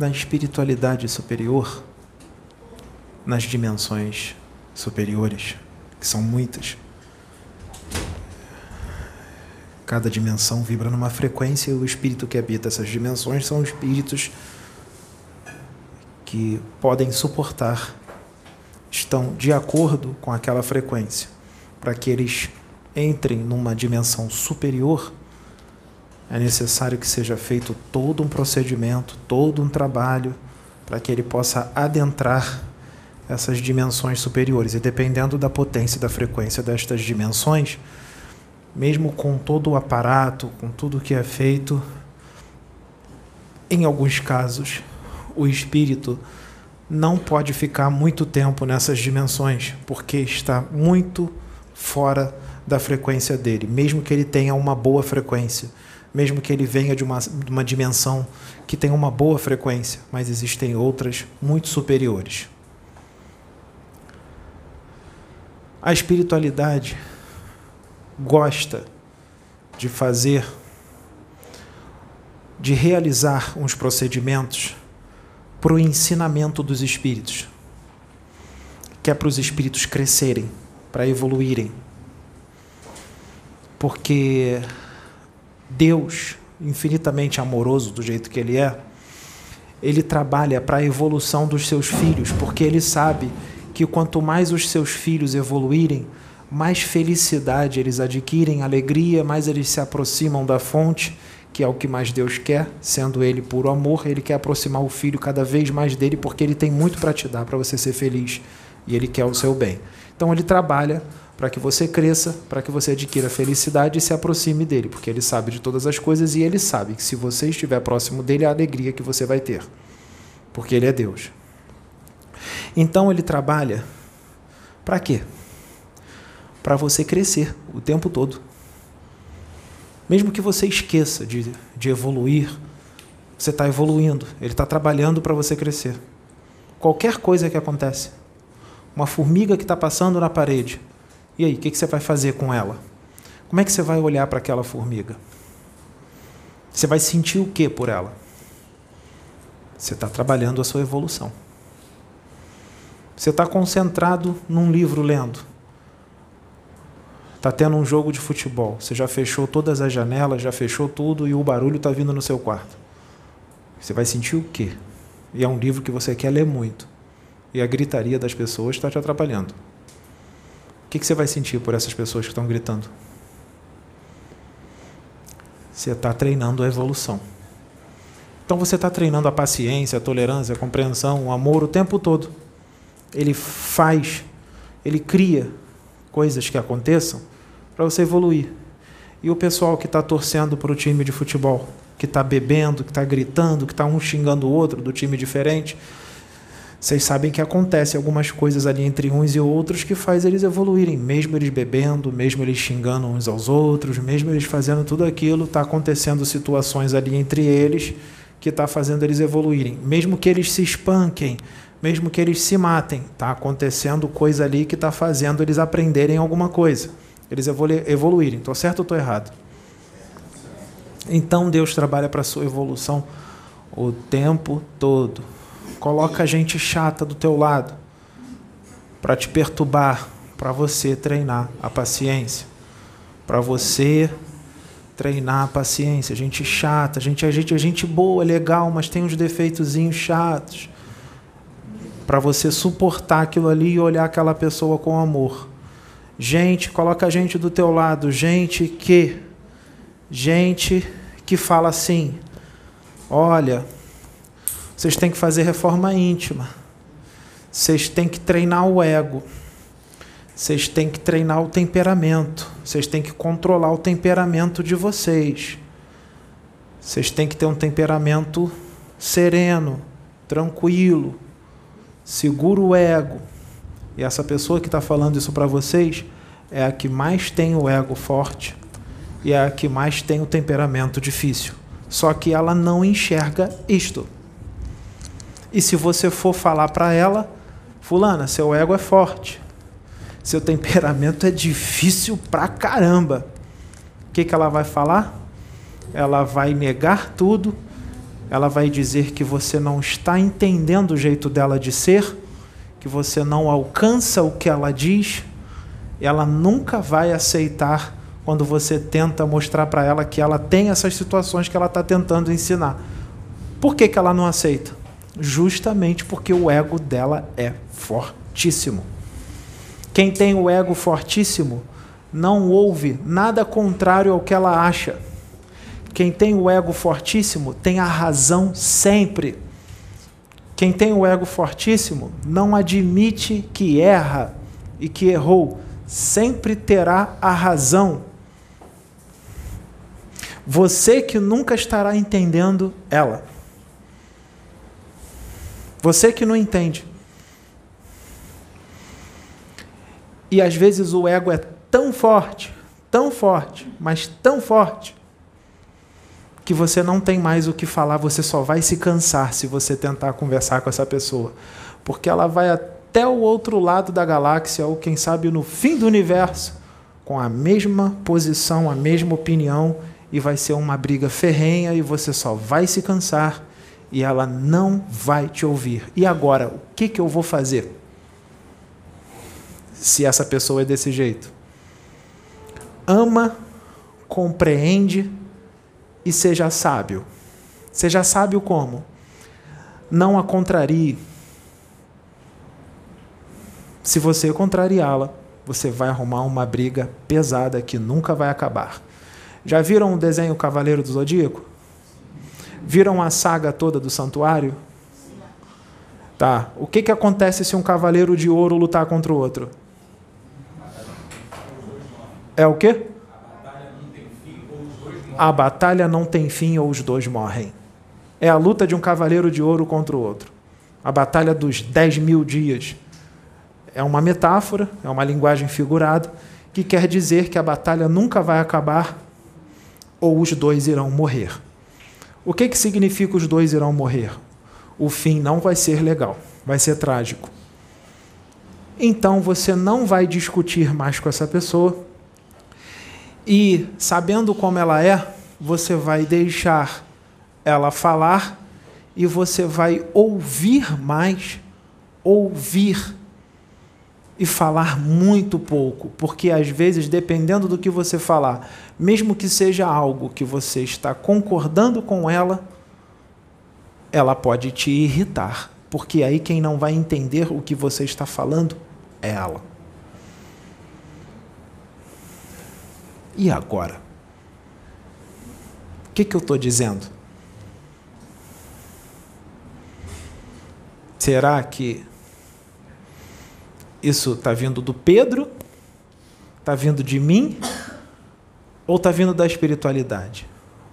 na espiritualidade superior, nas dimensões superiores, que são muitas. Cada dimensão vibra numa frequência e o espírito que habita essas dimensões são espíritos que podem suportar, estão de acordo com aquela frequência, para que eles entrem numa dimensão superior é necessário que seja feito todo um procedimento, todo um trabalho para que ele possa adentrar essas dimensões superiores. E dependendo da potência e da frequência destas dimensões, mesmo com todo o aparato, com tudo que é feito, em alguns casos, o espírito não pode ficar muito tempo nessas dimensões, porque está muito fora da frequência dele, mesmo que ele tenha uma boa frequência mesmo que ele venha de uma, de uma dimensão que tem uma boa frequência, mas existem outras muito superiores. A espiritualidade gosta de fazer, de realizar uns procedimentos para o ensinamento dos espíritos, que é para os espíritos crescerem, para evoluírem. Porque Deus, infinitamente amoroso do jeito que Ele é, Ele trabalha para a evolução dos seus filhos, porque Ele sabe que quanto mais os seus filhos evoluírem, mais felicidade eles adquirem, alegria, mais eles se aproximam da fonte, que é o que mais Deus quer, sendo Ele puro amor, Ele quer aproximar o filho cada vez mais dele, porque Ele tem muito para te dar, para você ser feliz, e Ele quer o seu bem. Então Ele trabalha para que você cresça, para que você adquira felicidade e se aproxime dele, porque ele sabe de todas as coisas e ele sabe que se você estiver próximo dele, é a alegria que você vai ter, porque ele é Deus. Então ele trabalha para quê? Para você crescer o tempo todo. Mesmo que você esqueça de, de evoluir, você está evoluindo, ele está trabalhando para você crescer. Qualquer coisa que acontece, uma formiga que está passando na parede, e aí, o que, que você vai fazer com ela? Como é que você vai olhar para aquela formiga? Você vai sentir o que por ela? Você está trabalhando a sua evolução. Você está concentrado num livro lendo. Está tendo um jogo de futebol. Você já fechou todas as janelas, já fechou tudo e o barulho está vindo no seu quarto. Você vai sentir o quê? E é um livro que você quer ler muito. E a gritaria das pessoas está te atrapalhando. Que, que você vai sentir por essas pessoas que estão gritando? Você está treinando a evolução. Então você está treinando a paciência, a tolerância, a compreensão, o amor o tempo todo. Ele faz, ele cria coisas que aconteçam para você evoluir. E o pessoal que está torcendo para o time de futebol, que está bebendo, que está gritando, que está um xingando o outro do time diferente, vocês sabem que acontece algumas coisas ali entre uns e outros que faz eles evoluírem, mesmo eles bebendo, mesmo eles xingando uns aos outros, mesmo eles fazendo tudo aquilo, está acontecendo situações ali entre eles que está fazendo eles evoluírem, mesmo que eles se espanquem, mesmo que eles se matem, está acontecendo coisa ali que está fazendo eles aprenderem alguma coisa, eles evolu evoluírem. Estou certo ou estou errado? Então Deus trabalha para a sua evolução o tempo todo. Coloca gente chata do teu lado para te perturbar, para você treinar a paciência, para você treinar a paciência. Gente chata, gente, a gente, a gente boa, legal, mas tem uns defeitozinhos chatos. Para você suportar aquilo ali e olhar aquela pessoa com amor. Gente, coloca a gente do teu lado, gente que gente que fala assim: "Olha, vocês têm que fazer reforma íntima. Vocês têm que treinar o ego. Vocês têm que treinar o temperamento. Vocês têm que controlar o temperamento de vocês. Vocês têm que ter um temperamento sereno, tranquilo, segura o ego. E essa pessoa que está falando isso para vocês é a que mais tem o ego forte e é a que mais tem o temperamento difícil. Só que ela não enxerga isto. E se você for falar para ela, fulana, seu ego é forte, seu temperamento é difícil pra caramba. O que, que ela vai falar? Ela vai negar tudo ela vai dizer que você não está entendendo o jeito dela de ser, que você não alcança o que ela diz, ela nunca vai aceitar quando você tenta mostrar para ela que ela tem essas situações que ela está tentando ensinar. Por que, que ela não aceita? Justamente porque o ego dela é fortíssimo. Quem tem o ego fortíssimo não ouve nada contrário ao que ela acha. Quem tem o ego fortíssimo tem a razão sempre. Quem tem o ego fortíssimo não admite que erra e que errou, sempre terá a razão. Você que nunca estará entendendo ela. Você que não entende. E às vezes o ego é tão forte, tão forte, mas tão forte, que você não tem mais o que falar, você só vai se cansar se você tentar conversar com essa pessoa. Porque ela vai até o outro lado da galáxia, ou quem sabe no fim do universo, com a mesma posição, a mesma opinião, e vai ser uma briga ferrenha e você só vai se cansar e ela não vai te ouvir. E agora, o que, que eu vou fazer? Se essa pessoa é desse jeito. Ama, compreende e seja sábio. Seja sábio como? Não a contrarie. Se você contrariá-la, você vai arrumar uma briga pesada que nunca vai acabar. Já viram o desenho Cavaleiro do Zodíaco? Viram a saga toda do santuário? Tá. O que, que acontece se um cavaleiro de ouro lutar contra o outro? É o quê? a batalha não tem fim ou os dois morrem. É a luta de um cavaleiro de ouro contra o outro. A batalha dos dez mil dias. É uma metáfora, é uma linguagem figurada, que quer dizer que a batalha nunca vai acabar ou os dois irão morrer. O que, que significa os dois irão morrer? O fim não vai ser legal, vai ser trágico. Então você não vai discutir mais com essa pessoa, e sabendo como ela é, você vai deixar ela falar e você vai ouvir mais, ouvir e falar muito pouco, porque às vezes, dependendo do que você falar, mesmo que seja algo que você está concordando com ela, ela pode te irritar, porque aí quem não vai entender o que você está falando é ela. E agora? O que, que eu estou dizendo? Será que isso está vindo do Pedro? Está vindo de mim? Ou está vindo da espiritualidade?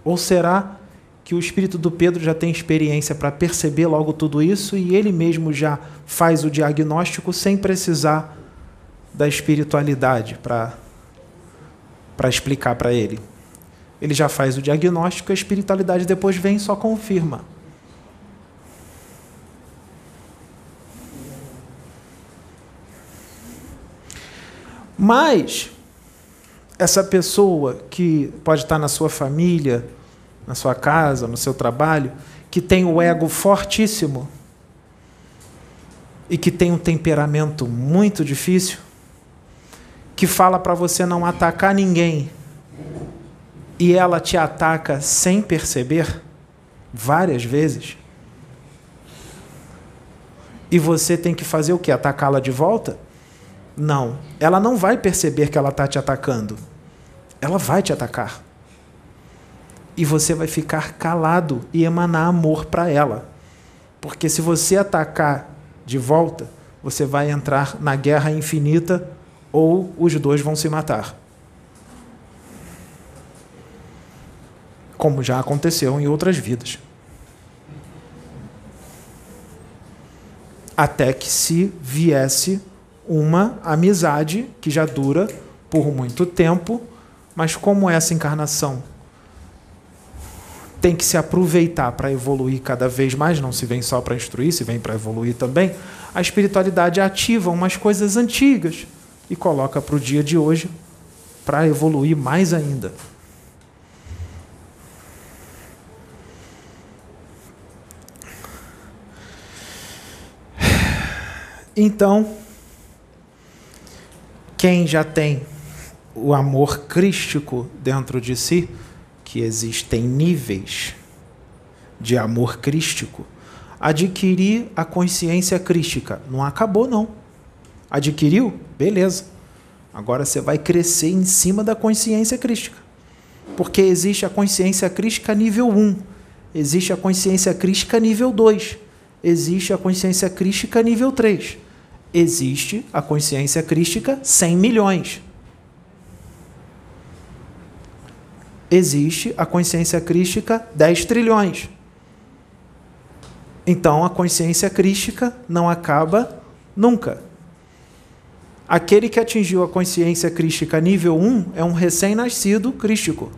Ou será que o espírito do Pedro já tem experiência para perceber logo tudo isso e ele mesmo já faz o diagnóstico sem precisar da espiritualidade para explicar para ele. Ele já faz o diagnóstico, a espiritualidade depois vem e só confirma. Mas essa pessoa que pode estar na sua família, na sua casa, no seu trabalho, que tem o ego fortíssimo e que tem um temperamento muito difícil, que fala para você não atacar ninguém e ela te ataca sem perceber várias vezes. E você tem que fazer o que? Atacá-la de volta? Não. Ela não vai perceber que ela está te atacando. Ela vai te atacar. E você vai ficar calado e emanar amor para ela. Porque se você atacar de volta, você vai entrar na guerra infinita ou os dois vão se matar. Como já aconteceu em outras vidas. Até que se viesse uma amizade que já dura por muito tempo, mas como essa encarnação tem que se aproveitar para evoluir cada vez mais, não se vem só para instruir, se vem para evoluir também, a espiritualidade ativa umas coisas antigas e coloca para o dia de hoje para evoluir mais ainda. Então, quem já tem o amor crístico dentro de si, que existem níveis de amor crístico, adquirir a consciência crística. Não acabou, não. Adquiriu? Beleza. Agora você vai crescer em cima da consciência crística. Porque existe a consciência crística nível 1, existe a consciência crística nível 2, existe a consciência crística nível 3, existe a consciência crística 100 milhões. Existe a consciência crística 10 trilhões. Então a consciência crística não acaba nunca. Aquele que atingiu a consciência crística nível 1 é um recém-nascido crístico.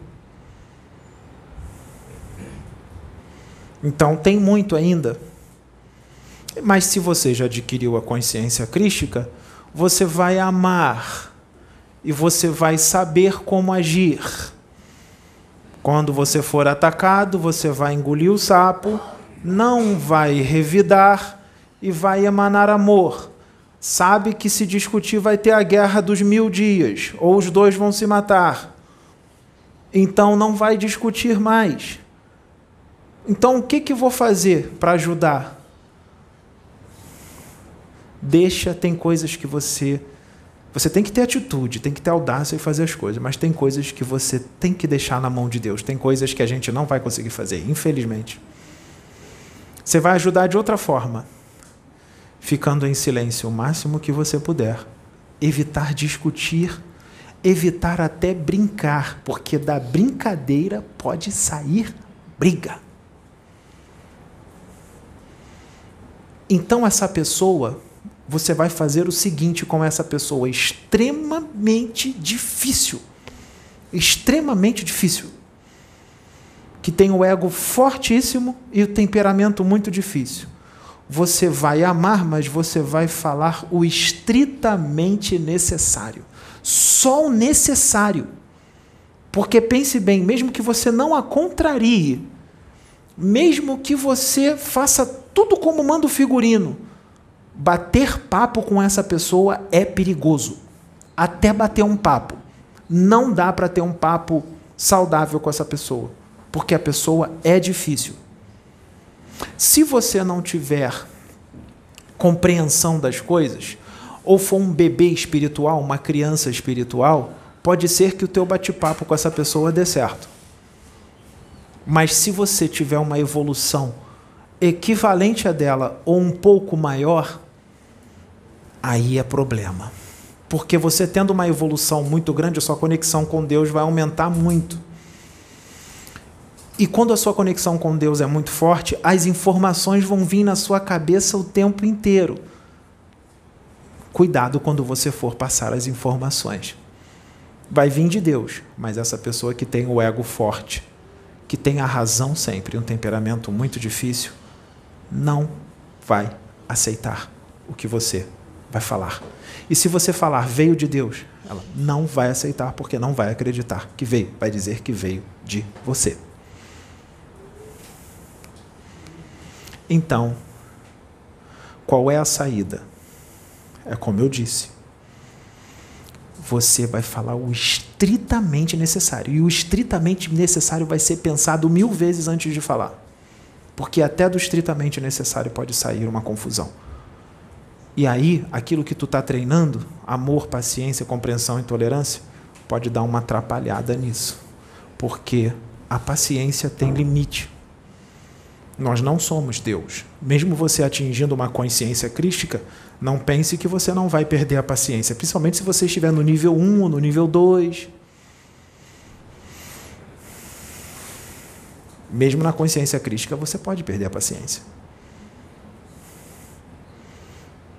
Então tem muito ainda. Mas se você já adquiriu a consciência crística, você vai amar e você vai saber como agir. Quando você for atacado, você vai engolir o sapo não vai revidar e vai emanar amor. Sabe que se discutir vai ter a guerra dos mil dias, ou os dois vão se matar. Então não vai discutir mais. Então o que, que vou fazer para ajudar? Deixa, tem coisas que você. Você tem que ter atitude, tem que ter audácia e fazer as coisas, mas tem coisas que você tem que deixar na mão de Deus, tem coisas que a gente não vai conseguir fazer, infelizmente. Você vai ajudar de outra forma, ficando em silêncio o máximo que você puder. Evitar discutir, evitar até brincar, porque da brincadeira pode sair briga. Então, essa pessoa, você vai fazer o seguinte com essa pessoa: extremamente difícil. Extremamente difícil que tem o ego fortíssimo e o temperamento muito difícil. Você vai amar, mas você vai falar o estritamente necessário. Só o necessário. Porque pense bem, mesmo que você não a contrarie, mesmo que você faça tudo como manda o figurino, bater papo com essa pessoa é perigoso. Até bater um papo. Não dá para ter um papo saudável com essa pessoa porque a pessoa é difícil. Se você não tiver compreensão das coisas, ou for um bebê espiritual, uma criança espiritual, pode ser que o teu bate-papo com essa pessoa dê certo. Mas se você tiver uma evolução equivalente a dela ou um pouco maior, aí é problema. Porque você tendo uma evolução muito grande, a sua conexão com Deus vai aumentar muito. E quando a sua conexão com Deus é muito forte, as informações vão vir na sua cabeça o tempo inteiro. Cuidado quando você for passar as informações. Vai vir de Deus, mas essa pessoa que tem o ego forte, que tem a razão sempre, um temperamento muito difícil, não vai aceitar o que você vai falar. E se você falar veio de Deus, ela não vai aceitar porque não vai acreditar que veio, vai dizer que veio de você. Então, qual é a saída? É como eu disse. Você vai falar o estritamente necessário. E o estritamente necessário vai ser pensado mil vezes antes de falar. Porque até do estritamente necessário pode sair uma confusão. E aí, aquilo que tu está treinando, amor, paciência, compreensão e tolerância, pode dar uma atrapalhada nisso. Porque a paciência tem limite. Nós não somos Deus. Mesmo você atingindo uma consciência crística, não pense que você não vai perder a paciência, principalmente se você estiver no nível 1 ou no nível 2. Mesmo na consciência crística, você pode perder a paciência.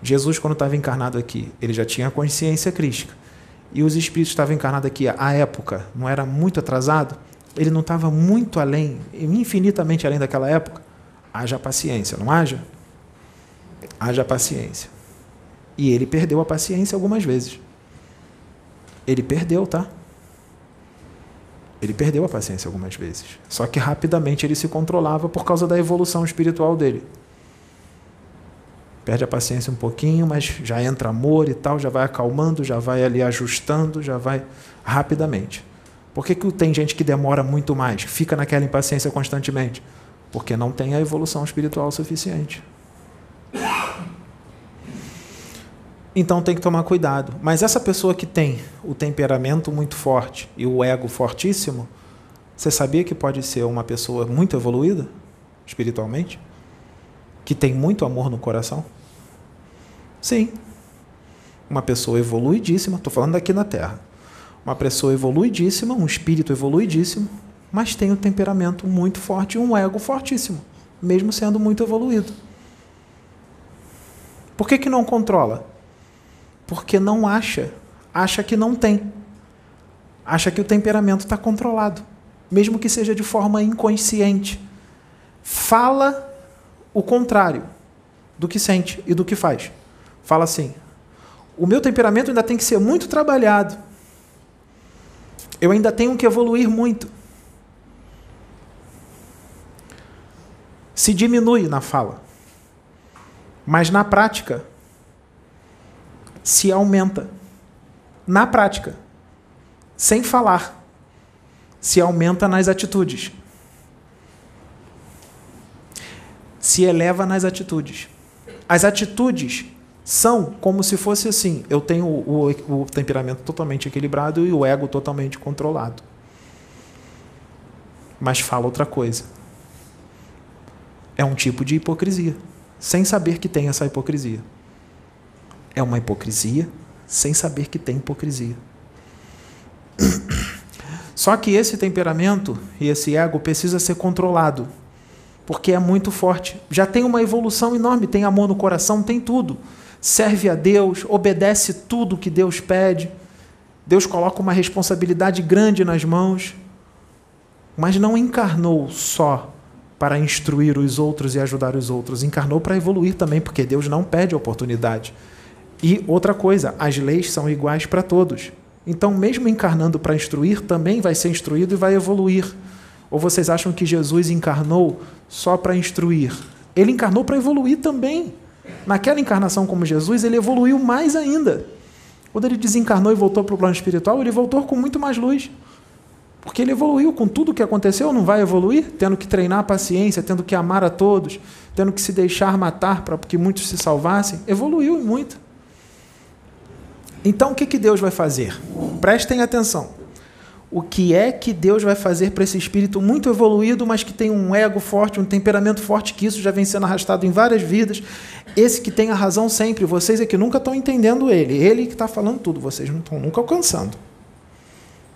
Jesus, quando estava encarnado aqui, ele já tinha consciência crística. E os espíritos estavam encarnados aqui à época, não era muito atrasado, ele não estava muito além, infinitamente além daquela época haja paciência, não haja? Haja paciência. E ele perdeu a paciência algumas vezes. Ele perdeu, tá? Ele perdeu a paciência algumas vezes. Só que rapidamente ele se controlava por causa da evolução espiritual dele. Perde a paciência um pouquinho, mas já entra amor e tal, já vai acalmando, já vai ali ajustando, já vai rapidamente. Por que, que tem gente que demora muito mais, fica naquela impaciência constantemente? Porque não tem a evolução espiritual suficiente. Então tem que tomar cuidado. Mas essa pessoa que tem o temperamento muito forte e o ego fortíssimo, você sabia que pode ser uma pessoa muito evoluída espiritualmente? Que tem muito amor no coração? Sim. Uma pessoa evoluidíssima, estou falando aqui na Terra. Uma pessoa evoluidíssima, um espírito evoluidíssimo, mas tem um temperamento muito forte e um ego fortíssimo, mesmo sendo muito evoluído. Por que, que não controla? Porque não acha, acha que não tem. Acha que o temperamento está controlado, mesmo que seja de forma inconsciente. Fala o contrário do que sente e do que faz. Fala assim: o meu temperamento ainda tem que ser muito trabalhado. Eu ainda tenho que evoluir muito. Se diminui na fala, mas na prática se aumenta. Na prática, sem falar, se aumenta nas atitudes. Se eleva nas atitudes. As atitudes são como se fosse assim: eu tenho o, o, temperamento totalmente equilibrado e o ego totalmente controlado. Mas fala outra coisa. É um tipo de hipocrisia, sem saber que tem essa hipocrisia é uma hipocrisia sem saber que tem hipocrisia. Só que esse temperamento e esse ego precisa ser controlado, porque é muito forte. Já tem uma evolução enorme, tem amor no coração, tem tudo. Serve a Deus, obedece tudo que Deus pede. Deus coloca uma responsabilidade grande nas mãos, mas não encarnou só para instruir os outros e ajudar os outros, encarnou para evoluir também, porque Deus não pede oportunidade. E outra coisa, as leis são iguais para todos. Então, mesmo encarnando para instruir, também vai ser instruído e vai evoluir. Ou vocês acham que Jesus encarnou só para instruir? Ele encarnou para evoluir também. Naquela encarnação como Jesus, ele evoluiu mais ainda. Quando ele desencarnou e voltou para o plano espiritual, ele voltou com muito mais luz. Porque ele evoluiu com tudo o que aconteceu, não vai evoluir? Tendo que treinar a paciência, tendo que amar a todos, tendo que se deixar matar para que muitos se salvassem. Evoluiu muito. Então, o que, que Deus vai fazer? Prestem atenção. O que é que Deus vai fazer para esse espírito muito evoluído, mas que tem um ego forte, um temperamento forte, que isso já vem sendo arrastado em várias vidas? Esse que tem a razão sempre, vocês é que nunca estão entendendo ele. Ele que está falando tudo, vocês não estão nunca alcançando.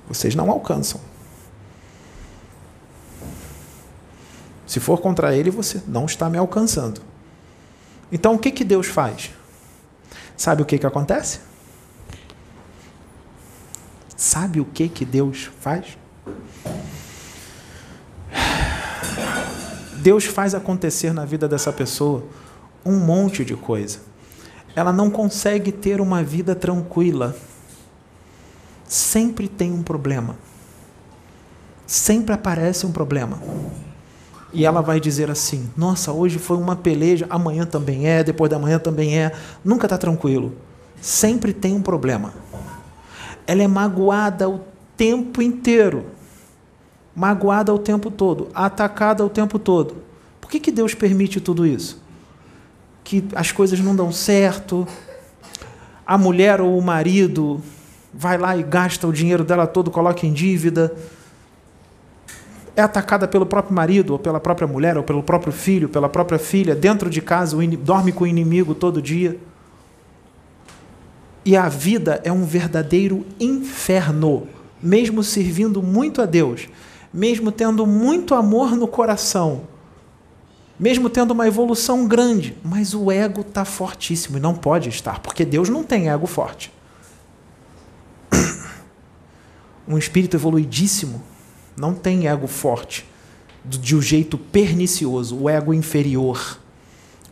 Vocês não alcançam. Se for contra ele, você não está me alcançando. Então, o que, que Deus faz? Sabe o que, que acontece? Sabe o que que Deus faz? Deus faz acontecer na vida dessa pessoa um monte de coisa. Ela não consegue ter uma vida tranquila. Sempre tem um problema. Sempre aparece um problema. E ela vai dizer assim: Nossa, hoje foi uma peleja, amanhã também é, depois da manhã também é. Nunca está tranquilo. Sempre tem um problema ela é magoada o tempo inteiro. Magoada o tempo todo, atacada o tempo todo. Por que, que Deus permite tudo isso? Que as coisas não dão certo, a mulher ou o marido vai lá e gasta o dinheiro dela todo, coloca em dívida, é atacada pelo próprio marido, ou pela própria mulher, ou pelo próprio filho, pela própria filha, dentro de casa, dorme com o inimigo todo dia. E a vida é um verdadeiro inferno, mesmo servindo muito a Deus, mesmo tendo muito amor no coração, mesmo tendo uma evolução grande, mas o ego está fortíssimo e não pode estar, porque Deus não tem ego forte. Um espírito evoluidíssimo não tem ego forte, de um jeito pernicioso, o ego inferior.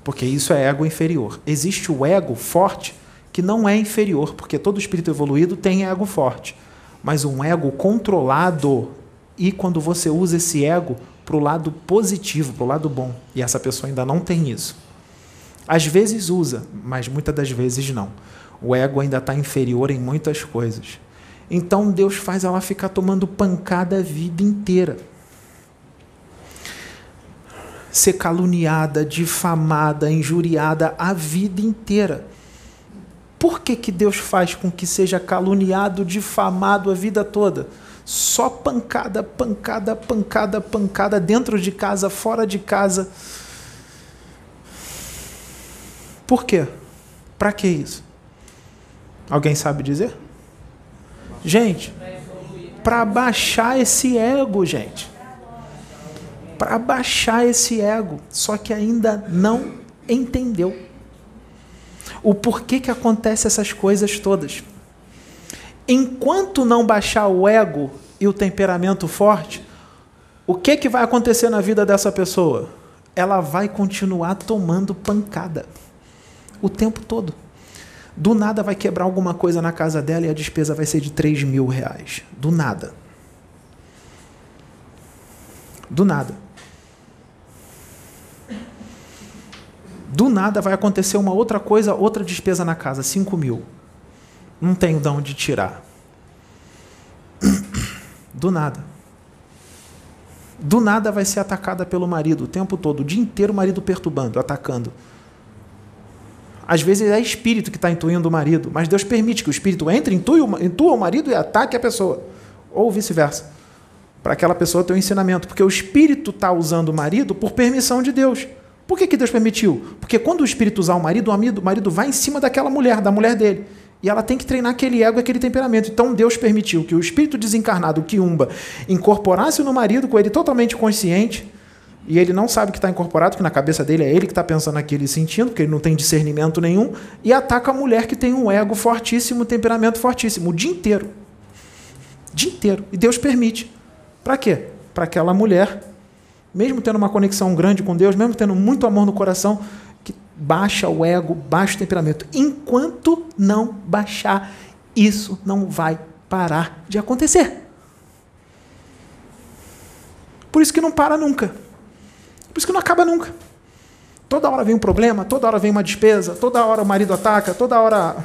Porque isso é ego inferior. Existe o ego forte que não é inferior, porque todo espírito evoluído tem ego forte, mas um ego controlado e quando você usa esse ego para o lado positivo, para o lado bom, e essa pessoa ainda não tem isso. Às vezes usa, mas muitas das vezes não. O ego ainda está inferior em muitas coisas. Então Deus faz ela ficar tomando pancada a vida inteira. Ser caluniada, difamada, injuriada a vida inteira. Por que, que Deus faz com que seja caluniado, difamado a vida toda? Só pancada, pancada, pancada, pancada, dentro de casa, fora de casa. Por quê? Para que isso? Alguém sabe dizer? Gente, para baixar esse ego, gente. Para baixar esse ego. Só que ainda não entendeu o porquê que acontece essas coisas todas. Enquanto não baixar o ego e o temperamento forte, o que, que vai acontecer na vida dessa pessoa? Ela vai continuar tomando pancada o tempo todo. Do nada vai quebrar alguma coisa na casa dela e a despesa vai ser de 3 mil reais. Do nada. Do nada. Do nada vai acontecer uma outra coisa, outra despesa na casa, 5 mil. Não tenho de onde tirar. Do nada. Do nada vai ser atacada pelo marido o tempo todo, o dia inteiro o marido perturbando, atacando. Às vezes é espírito que está intuindo o marido, mas Deus permite que o espírito entre, intua o marido e ataque a pessoa. Ou vice-versa. Para aquela pessoa ter um ensinamento. Porque o espírito está usando o marido por permissão de Deus. Por que, que Deus permitiu? Porque quando o espírito usar o marido, o marido, vai em cima daquela mulher, da mulher dele. E ela tem que treinar aquele ego, aquele temperamento. Então Deus permitiu que o espírito desencarnado, o Kiumba, incorporasse no marido com ele totalmente consciente. E ele não sabe que está incorporado, que na cabeça dele é ele que está pensando aquilo e sentindo, porque ele não tem discernimento nenhum. E ataca a mulher que tem um ego fortíssimo, um temperamento fortíssimo, o dia inteiro. O dia inteiro. E Deus permite. Para quê? Para aquela mulher mesmo tendo uma conexão grande com Deus, mesmo tendo muito amor no coração, que baixa o ego, baixa o temperamento. Enquanto não baixar, isso não vai parar de acontecer. Por isso que não para nunca. Por isso que não acaba nunca. Toda hora vem um problema, toda hora vem uma despesa, toda hora o marido ataca, toda hora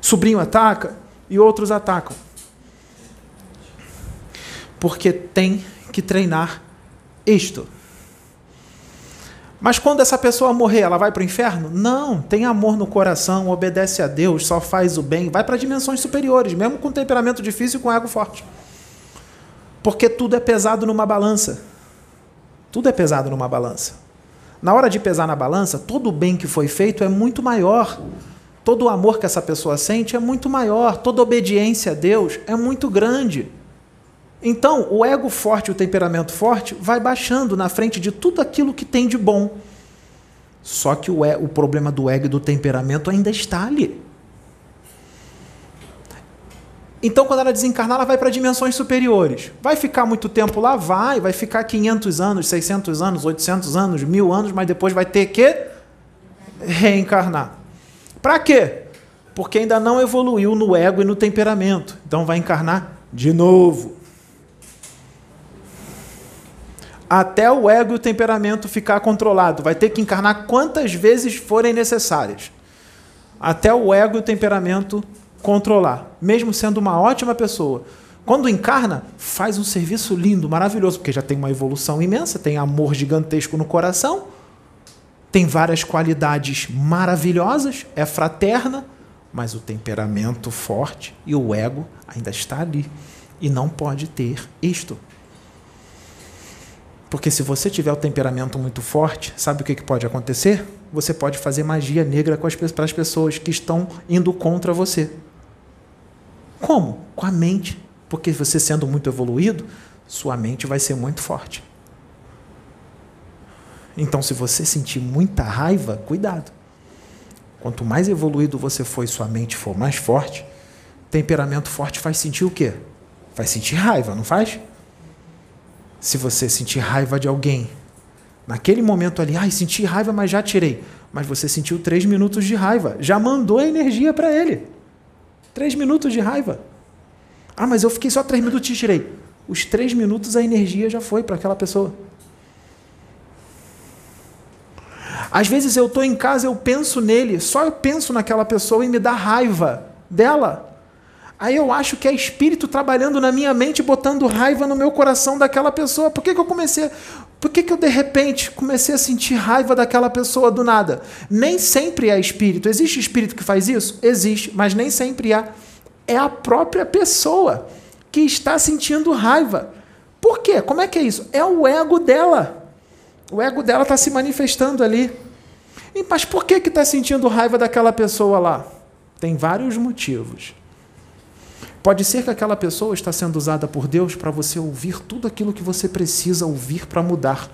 sobrinho ataca e outros atacam porque tem que treinar isto. Mas quando essa pessoa morrer, ela vai para o inferno? Não, tem amor no coração, obedece a Deus, só faz o bem, vai para dimensões superiores, mesmo com temperamento difícil e com ego forte. Porque tudo é pesado numa balança. Tudo é pesado numa balança. Na hora de pesar na balança, todo o bem que foi feito é muito maior. Todo o amor que essa pessoa sente é muito maior. Toda obediência a Deus é muito grande. Então, o ego forte, o temperamento forte, vai baixando na frente de tudo aquilo que tem de bom. Só que o, o problema do ego e do temperamento ainda está ali. Então, quando ela desencarnar, ela vai para dimensões superiores. Vai ficar muito tempo lá? Vai. Vai ficar 500 anos, 600 anos, 800 anos, mil anos, mas depois vai ter que reencarnar. Para quê? Porque ainda não evoluiu no ego e no temperamento. Então, vai encarnar de novo até o ego e o temperamento ficar controlado. Vai ter que encarnar quantas vezes forem necessárias. Até o ego e o temperamento controlar, mesmo sendo uma ótima pessoa. Quando encarna, faz um serviço lindo, maravilhoso, porque já tem uma evolução imensa, tem amor gigantesco no coração, tem várias qualidades maravilhosas, é fraterna, mas o temperamento forte e o ego ainda está ali e não pode ter isto. Porque se você tiver o temperamento muito forte, sabe o que, que pode acontecer? Você pode fazer magia negra para as pessoas que estão indo contra você. Como? Com a mente. Porque você sendo muito evoluído, sua mente vai ser muito forte. Então, se você sentir muita raiva, cuidado. Quanto mais evoluído você for e sua mente for mais forte, temperamento forte faz sentir o quê? Faz sentir raiva, não faz? Se você sentir raiva de alguém, naquele momento ali, ai, senti raiva, mas já tirei. Mas você sentiu três minutos de raiva, já mandou a energia para ele. Três minutos de raiva. Ah, mas eu fiquei só três minutos e tirei. Os três minutos a energia já foi para aquela pessoa. Às vezes eu estou em casa, eu penso nele, só eu penso naquela pessoa e me dá raiva dela. Aí eu acho que é espírito trabalhando na minha mente, botando raiva no meu coração daquela pessoa. Por que, que eu comecei? Por que, que eu de repente comecei a sentir raiva daquela pessoa do nada? Nem sempre é espírito. Existe espírito que faz isso? Existe, mas nem sempre é. É a própria pessoa que está sentindo raiva. Por quê? Como é que é isso? É o ego dela. O ego dela está se manifestando ali. E, mas por que está sentindo raiva daquela pessoa lá? Tem vários motivos. Pode ser que aquela pessoa está sendo usada por Deus para você ouvir tudo aquilo que você precisa ouvir para mudar.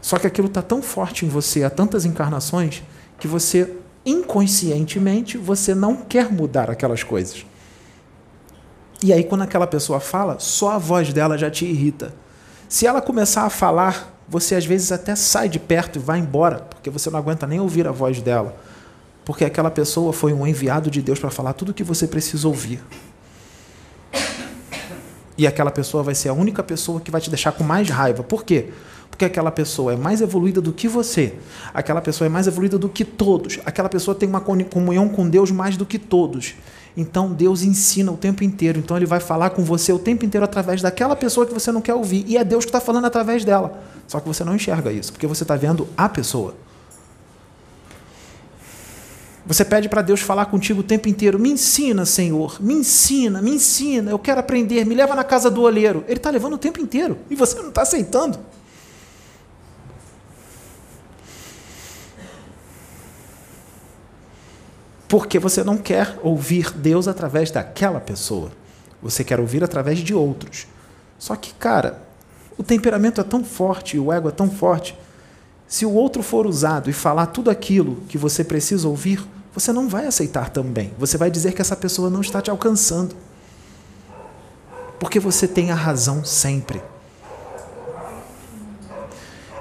Só que aquilo está tão forte em você há tantas encarnações que você inconscientemente você não quer mudar aquelas coisas. E aí quando aquela pessoa fala, só a voz dela já te irrita. Se ela começar a falar você às vezes até sai de perto e vai embora, porque você não aguenta nem ouvir a voz dela. Porque aquela pessoa foi um enviado de Deus para falar tudo o que você precisa ouvir. E aquela pessoa vai ser a única pessoa que vai te deixar com mais raiva. Por quê? Porque aquela pessoa é mais evoluída do que você. Aquela pessoa é mais evoluída do que todos. Aquela pessoa tem uma comunhão com Deus mais do que todos. Então Deus ensina o tempo inteiro. Então Ele vai falar com você o tempo inteiro através daquela pessoa que você não quer ouvir. E é Deus que está falando através dela. Só que você não enxerga isso, porque você está vendo a pessoa. Você pede para Deus falar contigo o tempo inteiro. Me ensina, Senhor. Me ensina, me ensina. Eu quero aprender. Me leva na casa do olheiro. Ele está levando o tempo inteiro. E você não está aceitando. Porque você não quer ouvir Deus através daquela pessoa. Você quer ouvir através de outros. Só que, cara, o temperamento é tão forte, o ego é tão forte. Se o outro for usado e falar tudo aquilo que você precisa ouvir, você não vai aceitar também. Você vai dizer que essa pessoa não está te alcançando. Porque você tem a razão sempre.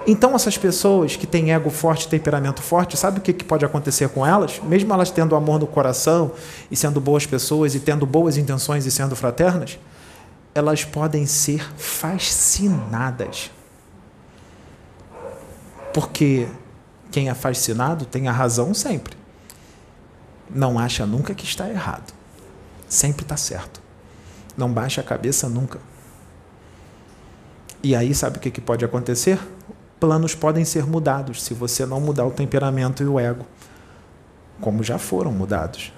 Então, essas pessoas que têm ego forte, temperamento forte, sabe o que pode acontecer com elas? Mesmo elas tendo amor no coração e sendo boas pessoas e tendo boas intenções e sendo fraternas, elas podem ser fascinadas. Porque quem é fascinado tem a razão sempre. Não acha nunca que está errado. Sempre está certo. Não baixa a cabeça nunca. E aí, sabe o que pode acontecer? planos podem ser mudados se você não mudar o temperamento e o ego, como já foram mudados.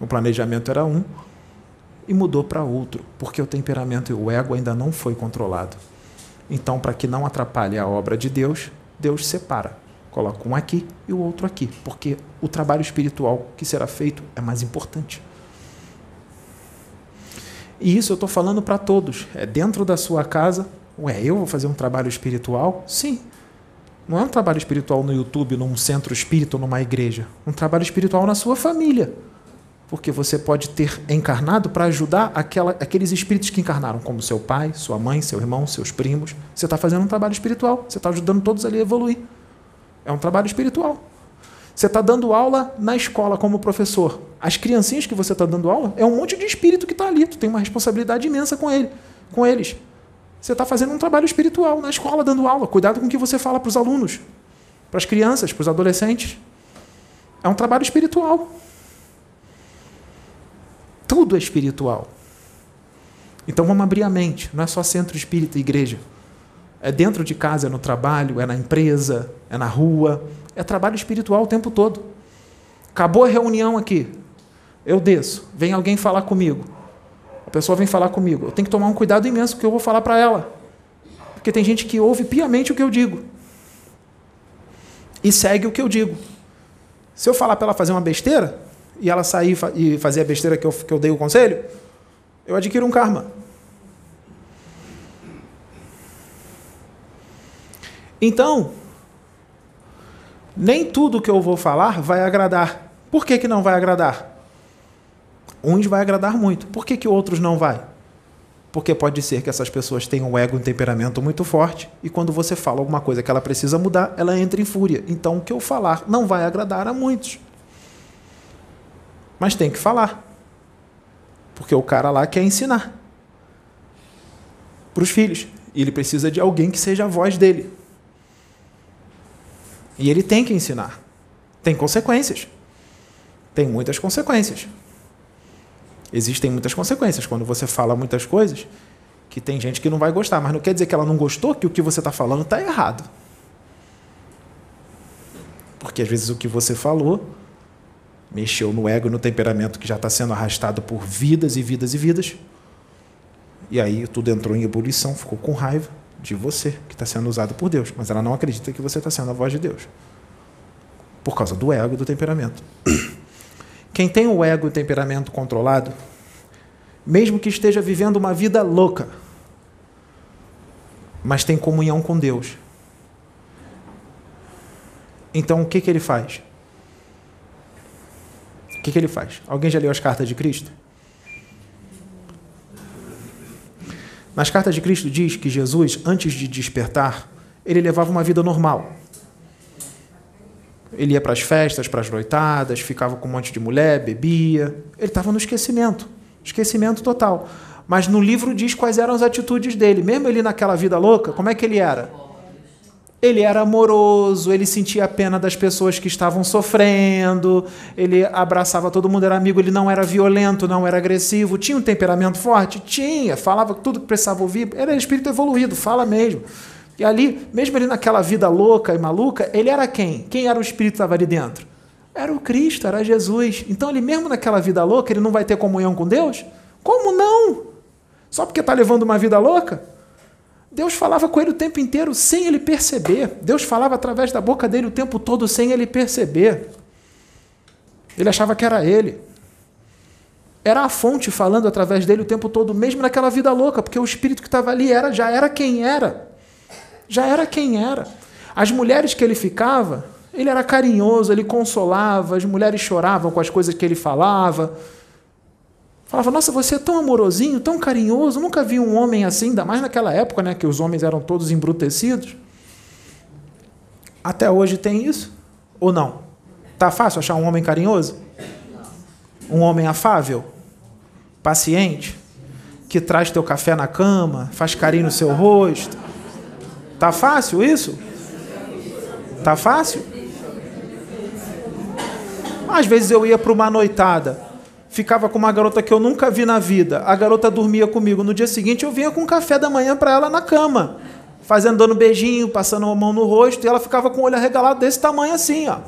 O planejamento era um e mudou para outro, porque o temperamento e o ego ainda não foi controlado. Então, para que não atrapalhe a obra de Deus, Deus separa. Coloca um aqui e o outro aqui, porque o trabalho espiritual que será feito é mais importante. E isso eu estou falando para todos. É dentro da sua casa. Ué, eu vou fazer um trabalho espiritual? Sim. Não é um trabalho espiritual no YouTube, num centro espírita numa igreja. Um trabalho espiritual na sua família. Porque você pode ter encarnado para ajudar aquela, aqueles espíritos que encarnaram, como seu pai, sua mãe, seu irmão, seus primos. Você está fazendo um trabalho espiritual. Você está ajudando todos ali a evoluir. É um trabalho espiritual. Você está dando aula na escola como professor. As criancinhas que você está dando aula é um monte de espírito que está ali. Tu tem uma responsabilidade imensa com ele, com eles. Você está fazendo um trabalho espiritual na escola, dando aula. Cuidado com o que você fala para os alunos, para as crianças, para os adolescentes. É um trabalho espiritual. Tudo é espiritual. Então vamos abrir a mente. Não é só centro espírita e igreja. É dentro de casa, é no trabalho, é na empresa, é na rua. É trabalho espiritual o tempo todo. Acabou a reunião aqui. Eu desço. Vem alguém falar comigo pessoa vem falar comigo, eu tenho que tomar um cuidado imenso que eu vou falar para ela. Porque tem gente que ouve piamente o que eu digo e segue o que eu digo. Se eu falar para ela fazer uma besteira e ela sair e fazer a besteira que eu, que eu dei o conselho, eu adquiro um karma. Então, nem tudo que eu vou falar vai agradar. Por que, que não vai agradar? Uns vai agradar muito. Por que, que outros não vai? Porque pode ser que essas pessoas tenham um ego, um temperamento muito forte, e quando você fala alguma coisa que ela precisa mudar, ela entra em fúria. Então o que eu falar não vai agradar a muitos. Mas tem que falar. Porque o cara lá quer ensinar para os filhos. E ele precisa de alguém que seja a voz dele. E ele tem que ensinar. Tem consequências. Tem muitas consequências. Existem muitas consequências quando você fala muitas coisas que tem gente que não vai gostar, mas não quer dizer que ela não gostou que o que você está falando está errado. Porque às vezes o que você falou mexeu no ego no temperamento que já está sendo arrastado por vidas e vidas e vidas. E aí tudo entrou em ebulição, ficou com raiva de você, que está sendo usado por Deus. Mas ela não acredita que você está sendo a voz de Deus. Por causa do ego e do temperamento. Quem tem o ego e o temperamento controlado, mesmo que esteja vivendo uma vida louca, mas tem comunhão com Deus. Então o que, que ele faz? O que, que ele faz? Alguém já leu as cartas de Cristo? Nas cartas de Cristo diz que Jesus, antes de despertar, ele levava uma vida normal. Ele ia para as festas, para as noitadas, ficava com um monte de mulher, bebia. Ele estava no esquecimento esquecimento total. Mas no livro diz quais eram as atitudes dele. Mesmo ele naquela vida louca, como é que ele era? Ele era amoroso, ele sentia a pena das pessoas que estavam sofrendo, ele abraçava todo mundo, era amigo, ele não era violento, não era agressivo, tinha um temperamento forte? Tinha, falava tudo que precisava ouvir, era espírito evoluído, fala mesmo. E ali, mesmo ele naquela vida louca e maluca, ele era quem? Quem era o espírito que estava ali dentro? Era o Cristo, era Jesus. Então ele mesmo naquela vida louca, ele não vai ter comunhão com Deus? Como não? Só porque está levando uma vida louca? Deus falava com ele o tempo inteiro sem ele perceber. Deus falava através da boca dele o tempo todo sem ele perceber. Ele achava que era ele. Era a fonte falando através dele o tempo todo, mesmo naquela vida louca, porque o espírito que estava ali era, já era quem era. Já era quem era. As mulheres que ele ficava, ele era carinhoso, ele consolava, as mulheres choravam com as coisas que ele falava. Falava, nossa, você é tão amorosinho, tão carinhoso, nunca vi um homem assim, ainda mais naquela época, né, que os homens eram todos embrutecidos. Até hoje tem isso? Ou não? Tá fácil achar um homem carinhoso? Um homem afável? Paciente? Que traz teu café na cama, faz carinho no seu rosto? Tá fácil isso? Tá fácil? Às vezes eu ia para uma noitada ficava com uma garota que eu nunca vi na vida. A garota dormia comigo. No dia seguinte eu vinha com café da manhã para ela na cama, fazendo dando beijinho, passando a mão no rosto, e ela ficava com o olho arregalado desse tamanho assim, ó.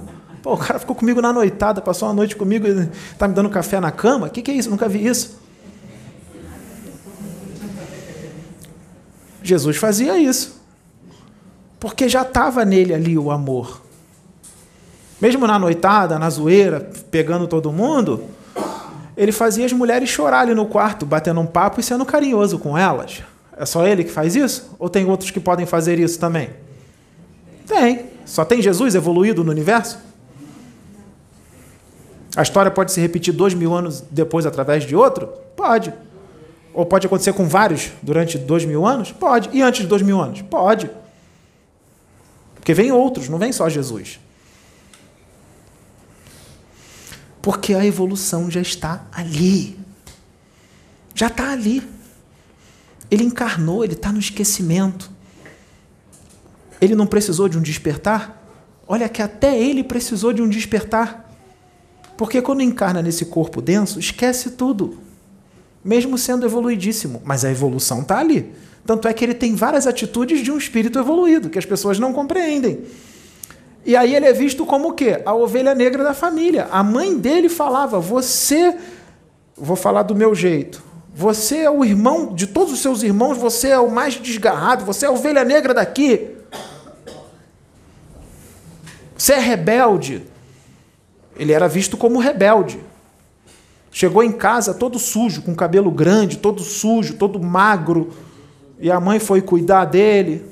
Pô, o cara ficou comigo na noitada, passou uma noite comigo e tá me dando café na cama? O que, que é isso? Nunca vi isso. Jesus fazia isso. Porque já estava nele ali o amor. Mesmo na noitada, na zoeira, pegando todo mundo, ele fazia as mulheres chorar ali no quarto, batendo um papo e sendo carinhoso com elas. É só ele que faz isso? Ou tem outros que podem fazer isso também? Tem. Só tem Jesus evoluído no universo? A história pode se repetir dois mil anos depois através de outro? Pode. Ou pode acontecer com vários durante dois mil anos? Pode. E antes de dois mil anos? Pode. Porque vem outros, não vem só Jesus. Porque a evolução já está ali. Já está ali. Ele encarnou, ele está no esquecimento. Ele não precisou de um despertar? Olha que até ele precisou de um despertar. Porque quando encarna nesse corpo denso, esquece tudo. Mesmo sendo evoluidíssimo. Mas a evolução está ali. Tanto é que ele tem várias atitudes de um espírito evoluído, que as pessoas não compreendem. E aí ele é visto como o quê? A ovelha negra da família. A mãe dele falava: Você, vou falar do meu jeito, você é o irmão de todos os seus irmãos, você é o mais desgarrado, você é a ovelha negra daqui. Você é rebelde. Ele era visto como rebelde. Chegou em casa todo sujo, com cabelo grande, todo sujo, todo magro, e a mãe foi cuidar dele.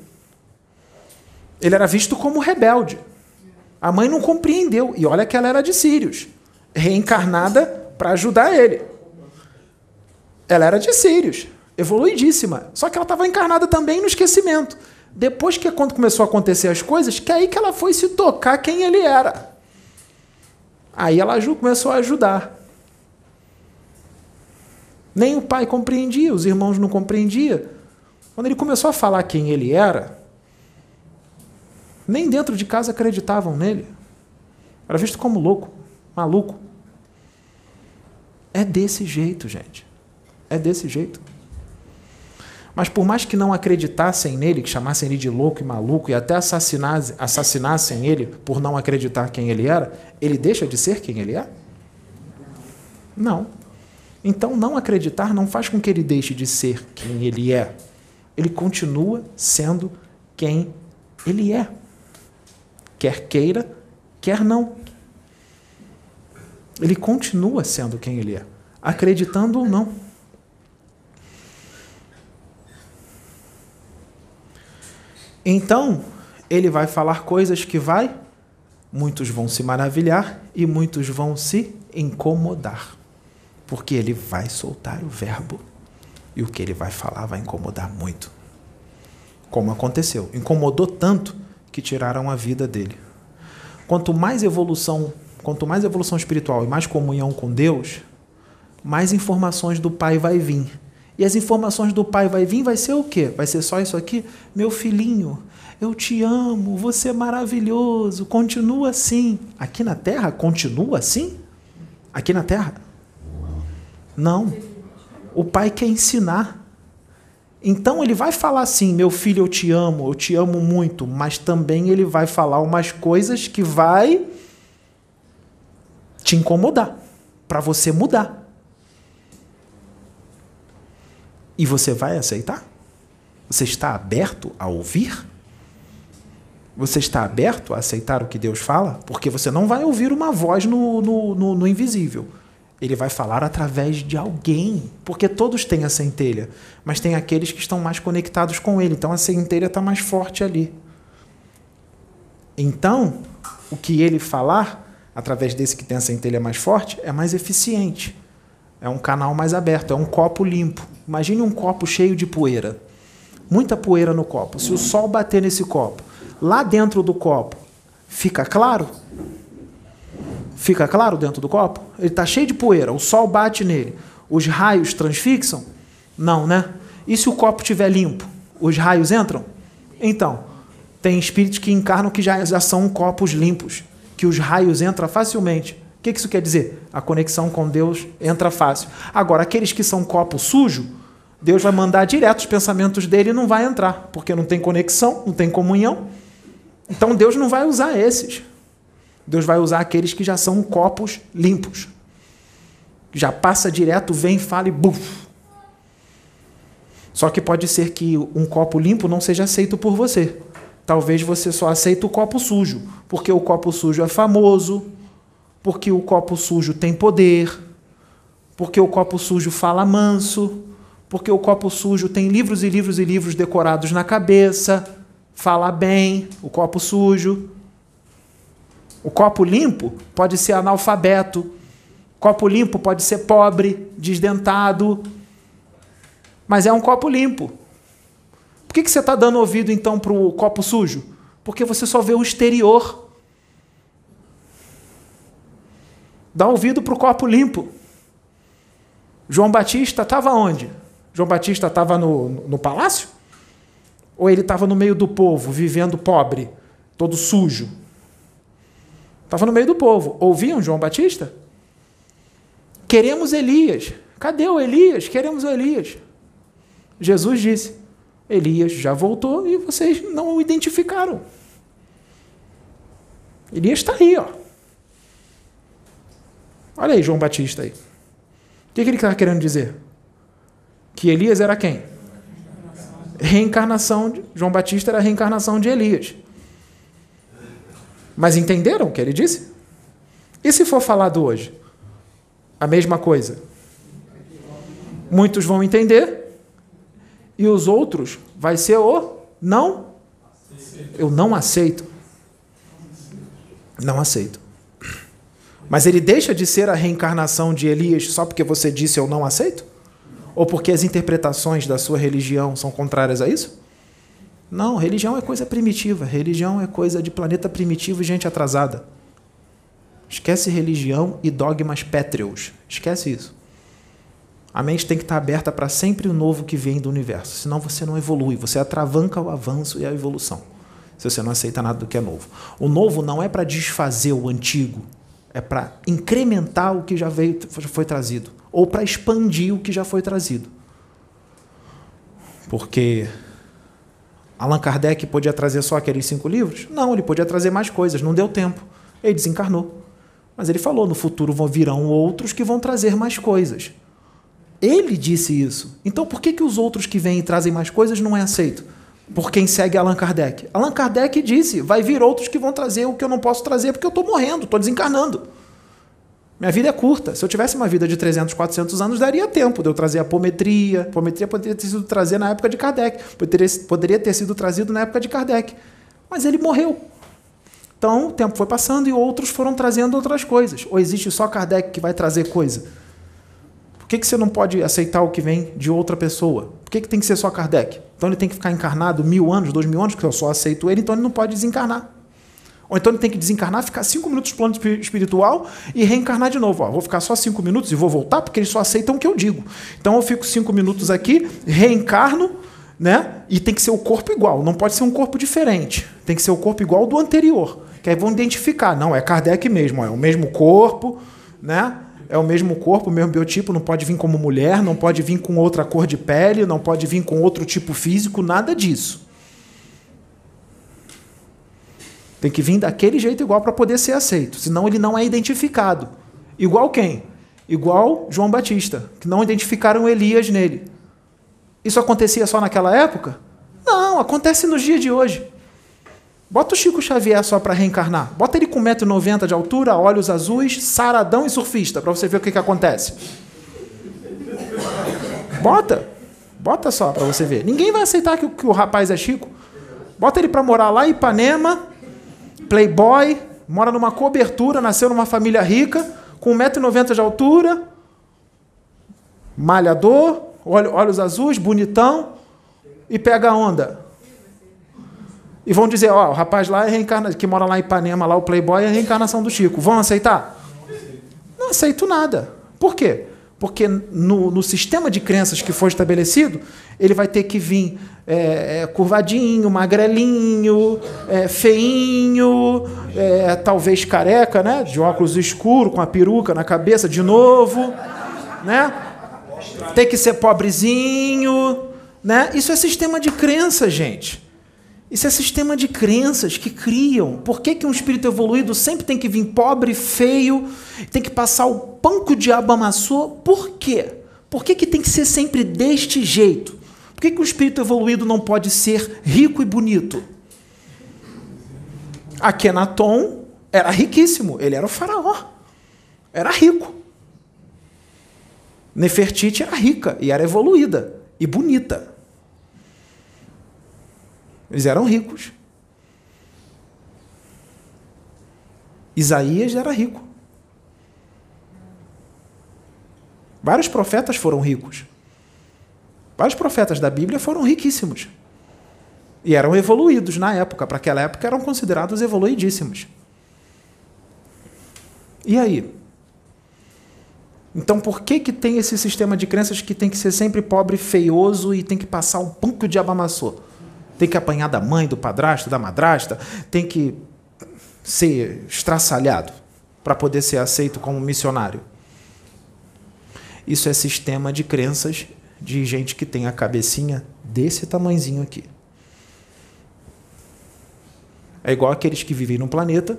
Ele era visto como rebelde. A mãe não compreendeu. E olha que ela era de Sírios, reencarnada para ajudar ele. Ela era de Sírios, evoluidíssima. Só que ela estava encarnada também no esquecimento. Depois que quando começou a acontecer as coisas, que é aí que ela foi se tocar quem ele era. Aí ela começou a ajudar. Nem o pai compreendia, os irmãos não compreendiam. Quando ele começou a falar quem ele era, Nem dentro de casa acreditavam nele. Era visto como louco, maluco. É desse jeito, gente. É desse jeito. Mas por mais que não acreditassem nele, que chamassem ele de louco e maluco e até assassinassem, assassinassem ele por não acreditar quem ele era, ele deixa de ser quem ele é? Não. Então, não acreditar não faz com que ele deixe de ser quem ele é. Ele continua sendo quem ele é. Quer queira, quer não. Ele continua sendo quem ele é, acreditando ou não. Então, ele vai falar coisas que vai, muitos vão se maravilhar e muitos vão se incomodar. Porque ele vai soltar o verbo. E o que ele vai falar vai incomodar muito. Como aconteceu. Incomodou tanto que tiraram a vida dele. Quanto mais evolução, quanto mais evolução espiritual e mais comunhão com Deus, mais informações do Pai vai vir. E as informações do pai vai vir, vai ser o quê? Vai ser só isso aqui? Meu filhinho, eu te amo, você é maravilhoso, continua assim. Aqui na terra, continua assim? Aqui na terra? Não. O pai quer ensinar. Então ele vai falar assim: meu filho, eu te amo, eu te amo muito, mas também ele vai falar umas coisas que vai te incomodar, para você mudar. E você vai aceitar? Você está aberto a ouvir? Você está aberto a aceitar o que Deus fala? Porque você não vai ouvir uma voz no, no, no, no invisível. Ele vai falar através de alguém, porque todos têm a centelha, mas tem aqueles que estão mais conectados com ele, então a centelha está mais forte ali. Então, o que ele falar, através desse que tem a centelha mais forte, é mais eficiente. É um canal mais aberto, é um copo limpo. Imagine um copo cheio de poeira. Muita poeira no copo. Se o sol bater nesse copo, lá dentro do copo, fica claro? Fica claro dentro do copo? Ele está cheio de poeira, o sol bate nele. Os raios transfixam? Não, né? E se o copo estiver limpo? Os raios entram? Então, tem espíritos que encarnam que já, já são copos limpos, que os raios entram facilmente que, que isso quer dizer? A conexão com Deus entra fácil. Agora, aqueles que são copo sujo, Deus vai mandar direto os pensamentos dele e não vai entrar, porque não tem conexão, não tem comunhão. Então Deus não vai usar esses. Deus vai usar aqueles que já são copos limpos. Já passa direto, vem, fala e buf. Só que pode ser que um copo limpo não seja aceito por você. Talvez você só aceite o copo sujo, porque o copo sujo é famoso, porque o copo sujo tem poder, porque o copo sujo fala manso, porque o copo sujo tem livros e livros e livros decorados na cabeça, fala bem, o copo sujo. O copo limpo pode ser analfabeto, copo limpo pode ser pobre, desdentado, mas é um copo limpo. Por que, que você está dando ouvido então para o copo sujo? Porque você só vê o exterior. Dá ouvido para o copo limpo. João Batista estava onde? João Batista estava no, no palácio? Ou ele estava no meio do povo, vivendo pobre, todo sujo? Estava no meio do povo. Ouviam João Batista? Queremos Elias. Cadê o Elias? Queremos o Elias. Jesus disse: Elias já voltou e vocês não o identificaram. Elias está aí, ó. Olha aí João Batista aí. O que, que ele está querendo dizer? Que Elias era quem? Reencarnação de João Batista era a reencarnação de Elias. Mas entenderam o que ele disse? E se for falado hoje? A mesma coisa. Muitos vão entender e os outros vai ser o não. Eu não aceito. Não aceito. Mas ele deixa de ser a reencarnação de Elias só porque você disse eu não aceito? Ou porque as interpretações da sua religião são contrárias a isso? Não, religião é coisa primitiva. Religião é coisa de planeta primitivo e gente atrasada. Esquece religião e dogmas pétreos. Esquece isso. A mente tem que estar aberta para sempre o novo que vem do universo. Senão você não evolui. Você atravanca o avanço e a evolução. se você não aceita nada do que é novo. O novo não é para desfazer o antigo, é para incrementar o que já veio, foi trazido, ou para expandir o que já foi trazido. Porque Allan Kardec podia trazer só aqueles cinco livros? Não, ele podia trazer mais coisas, não deu tempo. Ele desencarnou. Mas ele falou: no futuro virão outros que vão trazer mais coisas. Ele disse isso. Então por que, que os outros que vêm e trazem mais coisas não é aceito? Por quem segue Allan Kardec. Allan Kardec disse: vai vir outros que vão trazer o que eu não posso trazer porque eu estou morrendo, estou desencarnando. Minha vida é curta. Se eu tivesse uma vida de 300, 400 anos, daria tempo de eu trazer a apometria. A apometria poderia ter sido trazida na época de Kardec. Poderia, ter sido trazido na época de Kardec. Mas ele morreu. Então, o tempo foi passando e outros foram trazendo outras coisas. Ou existe só Kardec que vai trazer coisa? Por que, que você não pode aceitar o que vem de outra pessoa? Por que, que tem que ser só Kardec? Então ele tem que ficar encarnado mil anos, dois mil anos, que eu só aceito ele, então ele não pode desencarnar. Ou então ele tem que desencarnar, ficar cinco minutos no plano espiritual e reencarnar de novo. Ó, vou ficar só cinco minutos e vou voltar, porque eles só aceitam o que eu digo. Então eu fico cinco minutos aqui, reencarno, né? E tem que ser o corpo igual, não pode ser um corpo diferente. Tem que ser o corpo igual do anterior. Que aí vão identificar. Não, é Kardec mesmo, ó, é o mesmo corpo, né? É o mesmo corpo, o mesmo biotipo, não pode vir como mulher, não pode vir com outra cor de pele, não pode vir com outro tipo físico, nada disso. Tem que vir daquele jeito igual para poder ser aceito, senão ele não é identificado. Igual quem? Igual João Batista, que não identificaram Elias nele. Isso acontecia só naquela época? Não, acontece nos dias de hoje. Bota o Chico Xavier só para reencarnar. Bota ele com 1,90m de altura, olhos azuis, saradão e surfista, para você ver o que, que acontece. Bota. Bota só para você ver. Ninguém vai aceitar que, que o rapaz é Chico. Bota ele para morar lá em Ipanema, playboy, mora numa cobertura, nasceu numa família rica, com 1,90m de altura, malhador, olhos azuis, bonitão, e pega a onda. E vão dizer, ó, o rapaz lá é reencarna... que mora lá em Ipanema, lá o playboy, é a reencarnação do Chico. Vão aceitar? Não aceito nada. Por quê? Porque no, no sistema de crenças que foi estabelecido, ele vai ter que vir é, é, curvadinho, magrelinho, é, feinho, é, talvez careca, né? De óculos escuros, com a peruca na cabeça de novo, né? Tem que ser pobrezinho, né? Isso é sistema de crença, gente. Isso é sistema de crenças que criam. Por que, que um espírito evoluído sempre tem que vir pobre, feio, tem que passar o pão que o diabo amassou? Por quê? Por que, que tem que ser sempre deste jeito? Por que, que o espírito evoluído não pode ser rico e bonito? Akenaton era riquíssimo, ele era o faraó, era rico. Nefertiti era rica e era evoluída e bonita. Eles eram ricos. Isaías era rico. Vários profetas foram ricos. Vários profetas da Bíblia foram riquíssimos. E eram evoluídos na época. Para aquela época eram considerados evoluidíssimos. E aí? Então por que, que tem esse sistema de crenças que tem que ser sempre pobre, feioso e tem que passar um pão que o diabo amassou? Tem que apanhar da mãe, do padrasto, da madrasta, tem que ser estraçalhado para poder ser aceito como missionário. Isso é sistema de crenças de gente que tem a cabecinha desse tamanzinho aqui. É igual aqueles que vivem num planeta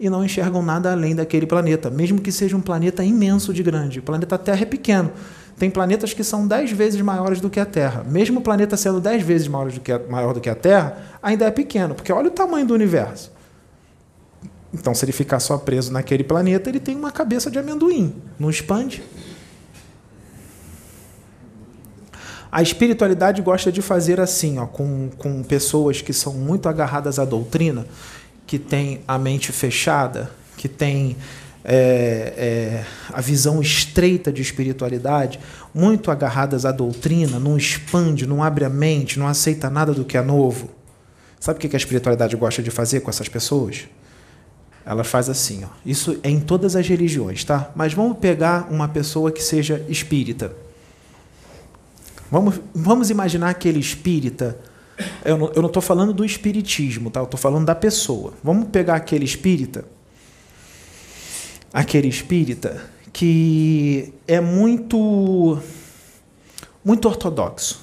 e não enxergam nada além daquele planeta, mesmo que seja um planeta imenso de grande. O planeta Terra é pequeno. Tem planetas que são dez vezes maiores do que a Terra. Mesmo o planeta sendo dez vezes maior do, que a, maior do que a Terra, ainda é pequeno, porque olha o tamanho do universo. Então, se ele ficar só preso naquele planeta, ele tem uma cabeça de amendoim. Não expande. A espiritualidade gosta de fazer assim, ó, com, com pessoas que são muito agarradas à doutrina, que têm a mente fechada, que têm é, é, a visão estreita de espiritualidade, muito agarradas à doutrina, não expande, não abre a mente, não aceita nada do que é novo. Sabe o que a espiritualidade gosta de fazer com essas pessoas? Ela faz assim, ó. isso é em todas as religiões, tá? Mas vamos pegar uma pessoa que seja espírita. Vamos, vamos imaginar aquele espírita Eu não estou falando do espiritismo, tá? Eu estou falando da pessoa. Vamos pegar aquele espírita, aquele espírita que é muito, muito ortodoxo,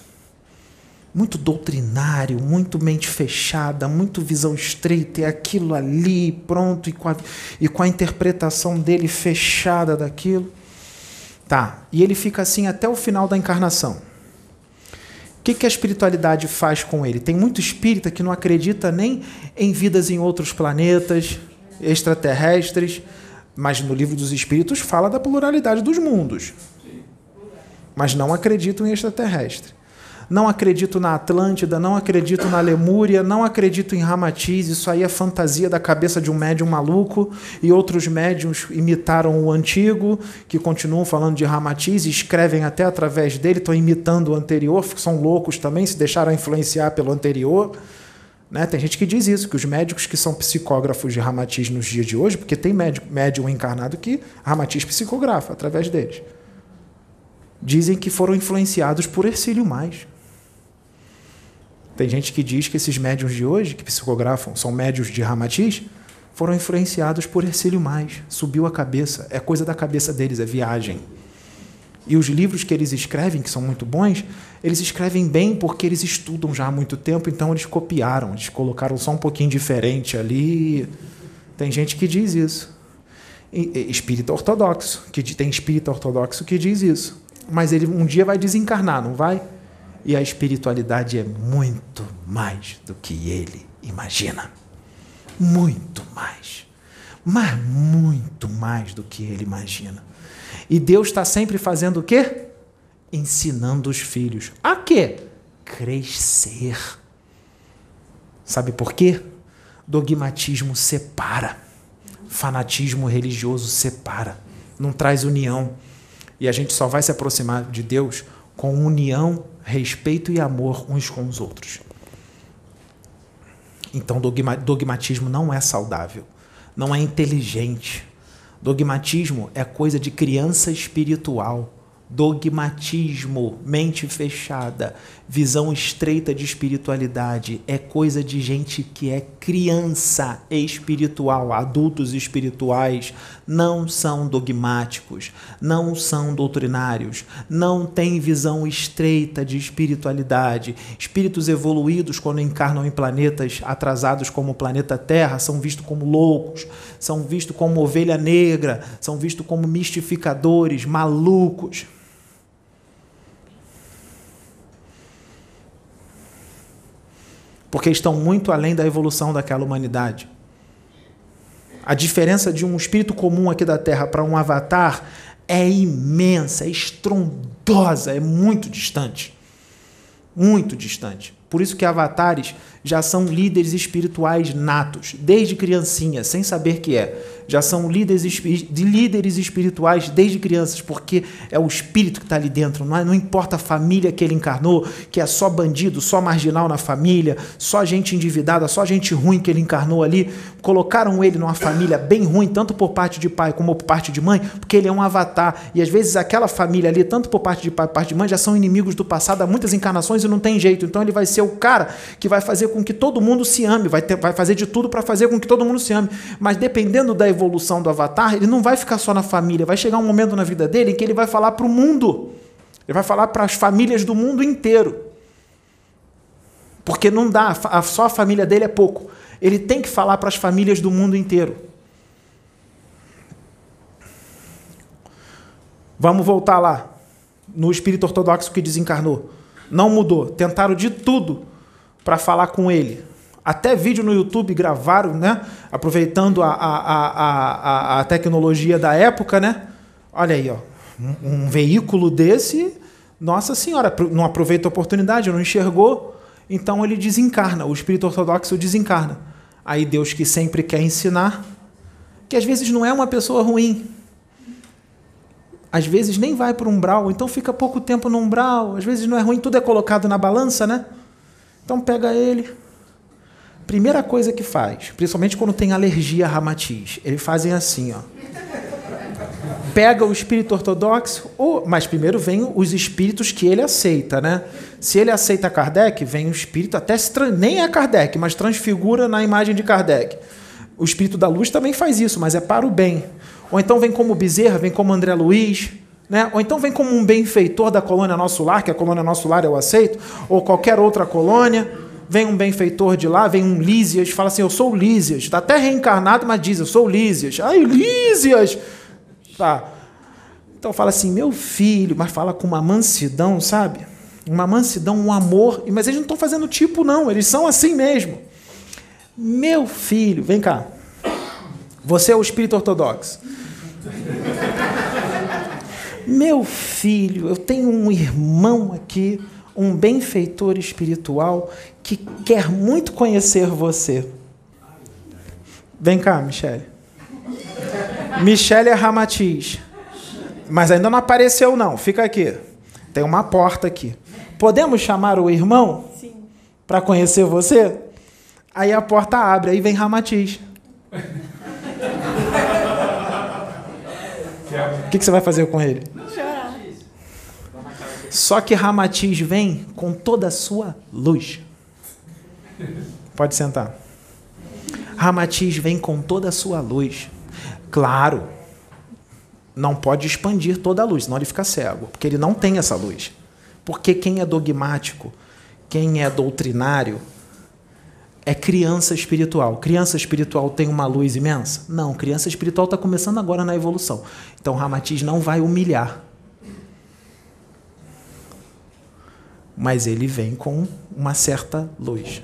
muito doutrinário, muito mente fechada, muito visão estreita, e aquilo ali, pronto, e com a, e com a interpretação dele fechada daquilo. Tá, e ele fica assim até o final da encarnação. O que, que a espiritualidade faz com ele? Tem muito espírita que não acredita nem em vidas em outros planetas, extraterrestres, mas no livro dos espíritos fala da pluralidade dos mundos. Mas não acreditam em extraterrestre não acredito na Atlântida, não acredito na Lemúria, não acredito em Ramatiz, isso aí é fantasia da cabeça de um médium maluco, e outros médiums imitaram o antigo, que continuam falando de Ramatiz, escrevem até através dele, estão imitando o anterior, são loucos também, se deixaram influenciar pelo anterior. Né? Tem gente que diz isso, que os médicos que são psicógrafos de Ramatiz nos dias de hoje, porque tem médium, médium encarnado que Ramatiz psicografa através deles. Dizem que foram influenciados por Ercílio Mais. Tem gente que diz que esses médiums de hoje, que psicografam, são médios de Ramatiz, foram influenciados por Ercílio Mais. Subiu a cabeça. É coisa da cabeça deles, é viagem. E os livros que eles escrevem, que são muito bons, eles escrevem bem porque eles estudam já há muito tempo, então eles copiaram, eles colocaram só um pouquinho diferente ali. Tem gente que diz isso. Espírita ortodoxo, que tem espírita ortodoxo que diz isso. Mas ele um dia vai desencarnar, não vai? E a espiritualidade é muito mais do que ele imagina. Muito mais. Mas muito mais do que ele imagina. E Deus está sempre fazendo o quê? Ensinando os filhos. A quê? Crescer. Sabe por quê? Dogmatismo separa. Fanatismo religioso separa. Não traz união. E a gente só vai se aproximar de Deus com união respeito e amor uns com os outros. Então, dogmatismo não é saudável, não é inteligente. Dogmatismo é coisa de criança espiritual. Dogmatismo, mente fechada, visão estreita de espiritualidade, é coisa de gente que é criança espiritual. Adultos espirituais não são dogmáticos, não são doutrinários, não têm visão estreita de espiritualidade. Espíritos evoluídos, quando encarnam em planetas atrasados como o planeta Terra, são vistos como loucos, são vistos como ovelha negra, são vistos como mistificadores, malucos. Porque estão muito além da evolução daquela humanidade. A diferença de um espírito comum aqui da Terra para um avatar é imensa, é estrondosa, é muito distante. Muito distante. Por isso que avatares já são líderes espirituais natos, desde criancinha, sem saber que é. Já são líderes, de líderes espirituais desde crianças, porque é o espírito que está ali dentro. Não, é, não importa a família que ele encarnou, que é só bandido, só marginal na família, só gente endividada, só gente ruim que ele encarnou ali. Colocaram ele numa família bem ruim, tanto por parte de pai como por parte de mãe, porque ele é um avatar. E às vezes aquela família ali, tanto por parte de pai como por parte de mãe, já são inimigos do passado há muitas encarnações e não tem jeito. Então ele vai ser o cara que vai fazer com que todo mundo se ame, vai, ter, vai fazer de tudo para fazer com que todo mundo se ame. Mas dependendo da evolução do avatar, ele não vai ficar só na família, vai chegar um momento na vida dele em que ele vai falar para o mundo. Ele vai falar para as famílias do mundo inteiro. Porque não dá, só a família dele é pouco. Ele tem que falar para as famílias do mundo inteiro. Vamos voltar lá, no espírito ortodoxo que desencarnou. Não mudou. Tentaram de tudo para falar com ele. Até vídeo no YouTube gravaram, né? Aproveitando a, a, a, a, tecnologia da época, né? Olha aí, ó. Um, um veículo desse, nossa senhora, não aproveita a oportunidade, não enxergou, então ele desencarna, o espírito ortodoxo desencarna. Aí Deus que sempre quer ensinar, que às vezes não é uma pessoa ruim, às vezes nem vai para o umbral, então fica pouco tempo no umbral, às vezes não é ruim, tudo é colocado na balança, né? Então pega ele. Primeira coisa que faz, principalmente quando tem alergia a ramatiz, eles fazem assim, ó. pega o espírito ortodoxo, ou, mas primeiro vem os espíritos que ele aceita, né? Se ele aceita Kardec, vem o espírito, até se nem é Kardec, mas transfigura na imagem de Kardec. O espírito da luz também faz isso, mas é para o bem. Ou então vem como Bezerra, vem como André Luiz, né? ou então vem como um benfeitor da colônia Nosso Lar, que a colônia Nosso Lar eu aceito, ou qualquer outra colônia. Vem um benfeitor de lá, vem um Lísias, fala assim: Eu sou Lísias. Está até reencarnado, mas diz: Eu sou Lísias. Ai, Lísias! Tá. Então fala assim: Meu filho, mas fala com uma mansidão, sabe? Uma mansidão, um amor. Mas eles não estão fazendo tipo, não, eles são assim mesmo. Meu filho, vem cá. Você é o espírito ortodoxo. Meu filho, eu tenho um irmão aqui, um benfeitor espiritual, que quer muito conhecer você. Vem cá, Michele. Michele é Ramatiz. Mas ainda não apareceu, não. Fica aqui. Tem uma porta aqui. Podemos chamar o irmão? Sim. Para conhecer você? Aí a porta abre, aí vem Ramatiz. Que, que, você vai fazer com ele? Chorar. Só que Ramatiz vem com toda a sua luz. Pode sentar. Ramatiz vem com toda a sua luz. Claro, não pode expandir toda a luz, senão ele fica cego, porque ele não tem essa luz. Porque quem é dogmático, quem é doutrinário, é criança espiritual. Criança espiritual tem uma luz imensa? Não, criança espiritual está começando agora na evolução. Então Ramatiz não vai humilhar. Mas ele vem com uma certa luz.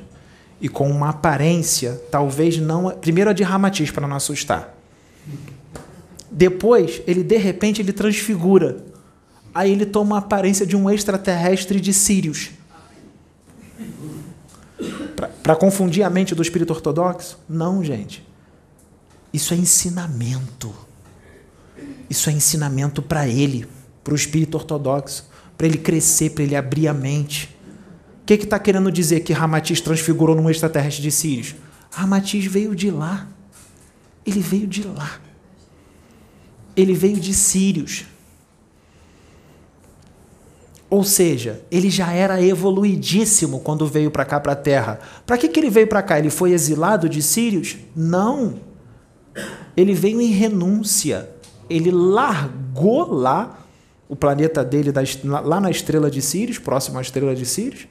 E com uma aparência, talvez não. Primeiro a de Ramatiz, para não assustar. Depois, ele de repente ele transfigura. Aí ele toma a aparência de um extraterrestre de Sírios para confundir a mente do espírito ortodoxo? Não, gente. Isso é ensinamento. Isso é ensinamento para ele, para o espírito ortodoxo, para ele crescer, para ele abrir a mente. O que está que querendo dizer que Ramatiz transfigurou num extraterrestre de Sírios? Ramatiz veio de lá. Ele veio de lá. Ele veio de Sírios. Ou seja, ele já era evoluidíssimo quando veio para cá, para a Terra. Para que, que ele veio para cá? Ele foi exilado de Sírios? Não. Ele veio em renúncia. Ele largou lá o planeta dele, lá na estrela de Sírios, próximo à estrela de Sírios.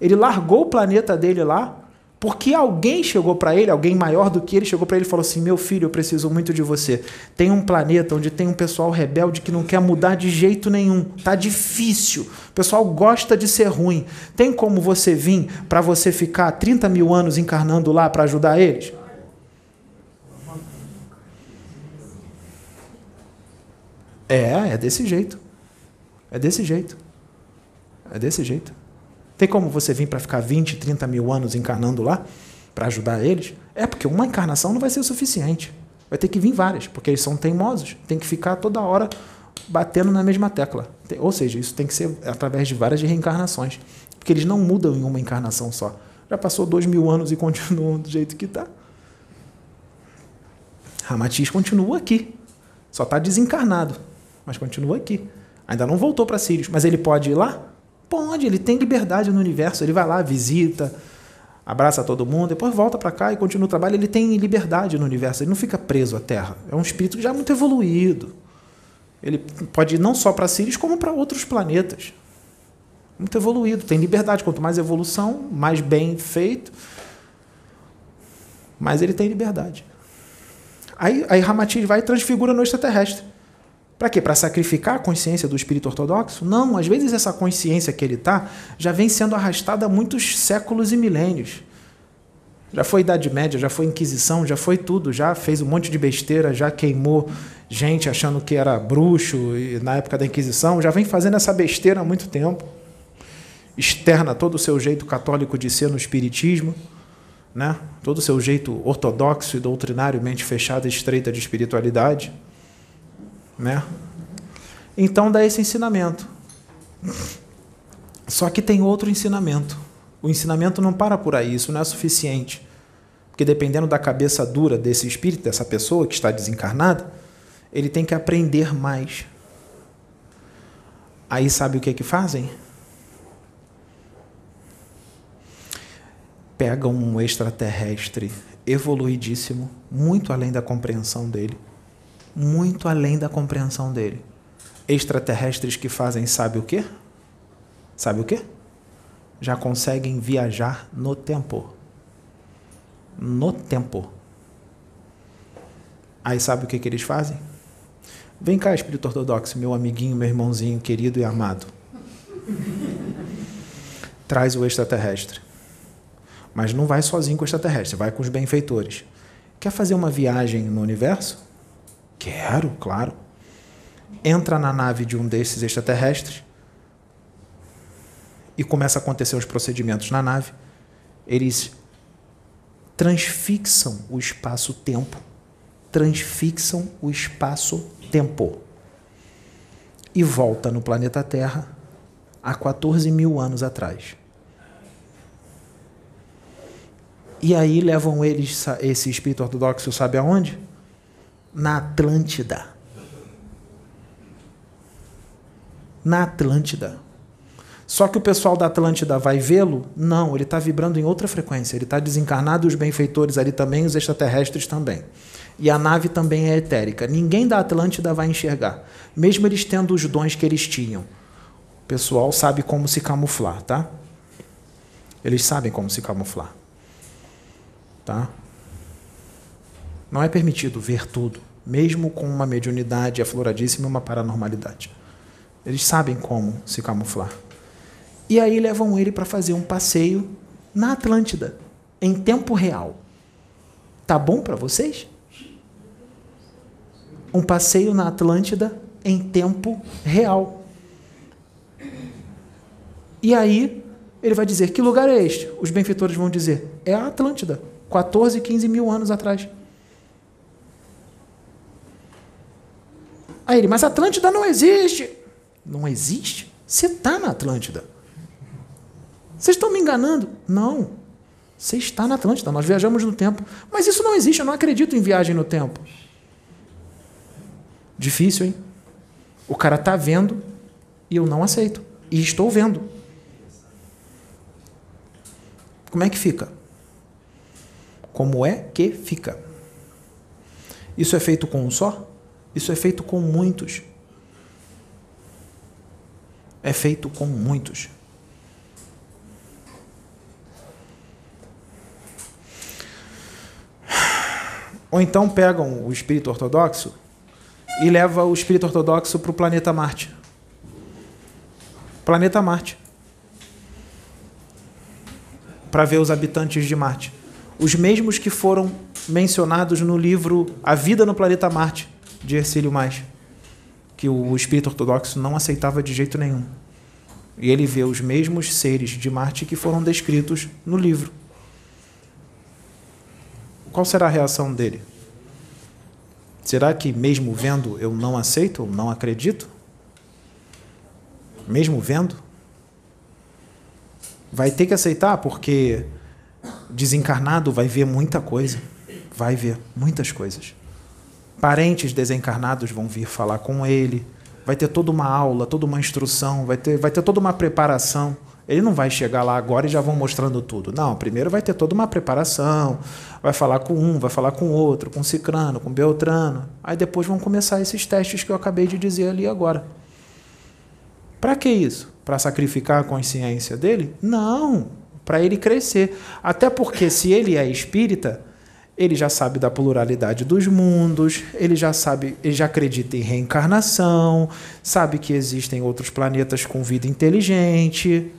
Ele largou o planeta dele lá porque alguém chegou para ele, alguém maior do que ele, chegou para ele e falou assim: Meu filho, eu preciso muito de você. Tem um planeta onde tem um pessoal rebelde que não quer mudar de jeito nenhum. Tá difícil. O pessoal gosta de ser ruim. Tem como você vir para você ficar 30 mil anos encarnando lá para ajudar eles? É, é desse jeito. É desse jeito. É desse jeito. Tem como você vir para ficar 20, 30 mil anos encarnando lá para ajudar eles? É, porque uma encarnação não vai ser o suficiente. Vai ter que vir várias, porque eles são teimosos. Tem que ficar toda hora batendo na mesma tecla. Ou seja, isso tem que ser através de várias reencarnações. Porque eles não mudam em uma encarnação só. Já passou dois mil anos e continuam do jeito que está. Ramatiz continua aqui. Só está desencarnado. Mas continua aqui. Ainda não voltou para Sirius. Mas ele pode ir lá? Pode, ele tem liberdade no universo, ele vai lá, visita, abraça todo mundo, depois volta para cá e continua o trabalho. Ele tem liberdade no universo, ele não fica preso à Terra. É um espírito já muito evoluído. Ele pode ir não só para Sirius, como para outros planetas. Muito evoluído, tem liberdade. Quanto mais evolução, mais bem feito, mais ele tem liberdade. Aí, aí Ramatiz vai e transfigura no extraterrestre. Para quê? Para sacrificar a consciência do espírito ortodoxo? Não, às vezes essa consciência que ele está já vem sendo arrastada há muitos séculos e milênios. Já foi Idade Média, já foi Inquisição, já foi tudo, já fez um monte de besteira, já queimou gente achando que era bruxo e, na época da Inquisição, já vem fazendo essa besteira há muito tempo. Externa todo o seu jeito católico de ser no Espiritismo, né? todo o seu jeito ortodoxo e doutrinário, mente fechada e estreita de espiritualidade né? Então dá esse ensinamento. Só que tem outro ensinamento. O ensinamento não para por aí, isso não é suficiente. Porque dependendo da cabeça dura desse espírito, dessa pessoa que está desencarnada, Ele tem que aprender mais. Aí sabe o que é que fazem? Pegam um extraterrestre evoluidíssimo, muito além da compreensão dele, muito além da compreensão dele. Extraterrestres que fazem sabe o quê? Sabe o quê? Já conseguem viajar no tempo. No tempo. Aí sabe o que, que eles fazem? Vem cá, espírito ortodoxo, meu amiguinho, meu irmãozinho querido e amado. Traz o extraterrestre. Mas não vai sozinho com o extraterrestre, vai com os benfeitores. Quer fazer uma viagem no universo? Quero, claro. Entra na nave de um desses extraterrestres e começa a acontecer os procedimentos na nave. Eles transfixam o espaço-tempo, transfixam o espaço tempo e volta no planeta Terra há 14 mil anos atrás. E aí levam eles, esse espírito ortodoxo, sabe aonde? Na Atlântida. Na Atlântida. Só que o pessoal da Atlântida vai vê-lo? Não, ele está vibrando em outra frequência. Ele está desencarnado, os benfeitores ali também, os extraterrestres também. E a nave também é etérica. Ninguém da Atlântida vai enxergar, mesmo eles tendo os dons que eles tinham. O pessoal sabe como se camuflar, tá? Eles sabem como se camuflar. Tá? Não é permitido ver tudo, mesmo com uma mediunidade afloradíssima e uma paranormalidade. Eles sabem como se camuflar. E aí levam ele para fazer um passeio na Atlântida, em tempo real. Tá bom para vocês? um passeio na Atlântida em tempo real. E aí ele vai dizer: que lugar é este? Os benfeitores vão dizer: é a Atlântida, 14, 15 mil anos atrás. Aí ele: mas Atlântida não existe. Não existe? Você está na Atlântida. Vocês estão me enganando? Não. Você está na Atlântida, nós viajamos no tempo. Mas isso não existe, eu não acredito em viagem no tempo. Difícil, hein? O cara tá vendo e eu não aceito. E estou vendo. Como é que fica? Como é que fica? Isso é feito com um só? Isso é feito com muitos. É feito com muitos. Ou então pegam o espírito ortodoxo e leva o espírito ortodoxo para o planeta Marte. Planeta Marte. Para ver os habitantes de Marte. Os mesmos que foram mencionados no livro A Vida no Planeta Marte, de Ercílio Mais, que o espírito ortodoxo não aceitava de jeito nenhum. E ele vê os mesmos seres de Marte que foram descritos no livro. Qual será a reação dele? Será que, mesmo vendo, eu não aceito, não acredito? Mesmo vendo? Vai ter que aceitar, porque desencarnado vai ver muita coisa. Vai ver muitas coisas. Parentes desencarnados vão vir falar com ele. Vai ter toda uma aula, toda uma instrução, vai ter, vai ter toda uma preparação. Ele não vai chegar lá agora e já vão mostrando tudo. Não, primeiro vai ter toda uma preparação, vai falar com um, vai falar com outro, com cicrano, com beltrano. Aí depois vão começar esses testes que eu acabei de dizer ali agora. Para que isso? Para sacrificar a consciência dele? Não, para ele crescer. Até porque se ele é espírita, ele já sabe da pluralidade dos mundos, ele já sabe, ele já acredita em reencarnação, sabe que existem outros planetas com vida inteligente,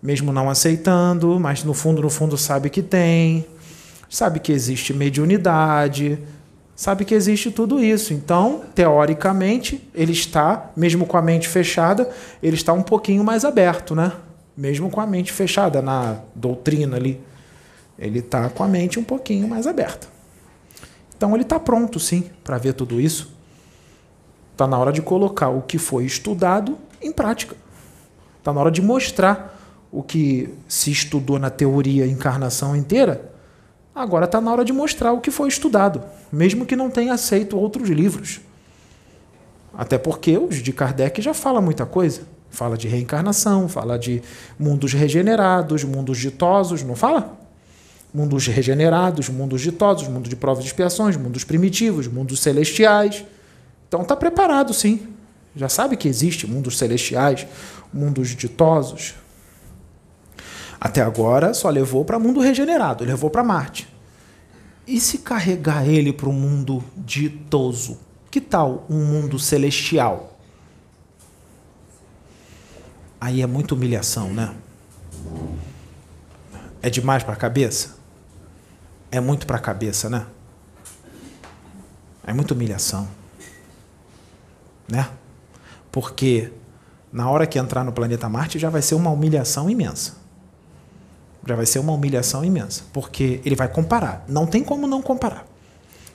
mesmo não aceitando, mas no fundo, no fundo sabe que tem, sabe que existe mediunidade, sabe que existe tudo isso. Então, teoricamente, ele está, mesmo com a mente fechada, ele está um pouquinho mais aberto, né? Mesmo com a mente fechada na doutrina ali, ele está com a mente um pouquinho mais aberta. Então, ele está pronto, sim, para ver tudo isso. Está na hora de colocar o que foi estudado em prática. Está na hora de mostrar o que se estudou na teoria encarnação inteira, agora está na hora de mostrar o que foi estudado, mesmo que não tenha aceito outros livros. Até porque os de Kardec já fala muita coisa. Fala de reencarnação, fala de mundos regenerados, mundos ditosos, não fala? Mundos regenerados, mundos ditosos, mundo de provas e expiações, mundos primitivos, mundos celestiais. Então está preparado, sim. Já sabe que existe mundos celestiais, mundos ditosos. Até agora só levou para mundo regenerado, levou para Marte. E se carregar ele para o mundo ditoso? Que tal um mundo celestial? Aí é muita humilhação, né? É demais para a cabeça? É muito para a cabeça, né? É muita humilhação. Né? Porque na hora que entrar no planeta Marte já vai ser uma humilhação imensa. Já vai ser uma humilhação imensa. Porque ele vai comparar. Não tem como não comparar.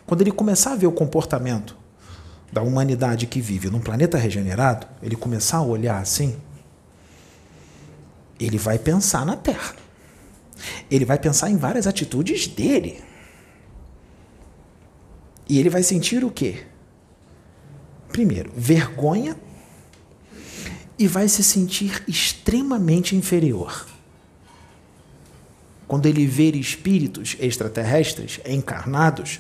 Quando ele começar a ver o comportamento da humanidade que vive num planeta regenerado, ele começar a olhar assim, ele vai pensar na Terra. Ele vai pensar em várias atitudes dele. E ele vai sentir o quê? Primeiro, vergonha e vai se sentir extremamente inferior. Quando ele ver espíritos extraterrestres encarnados,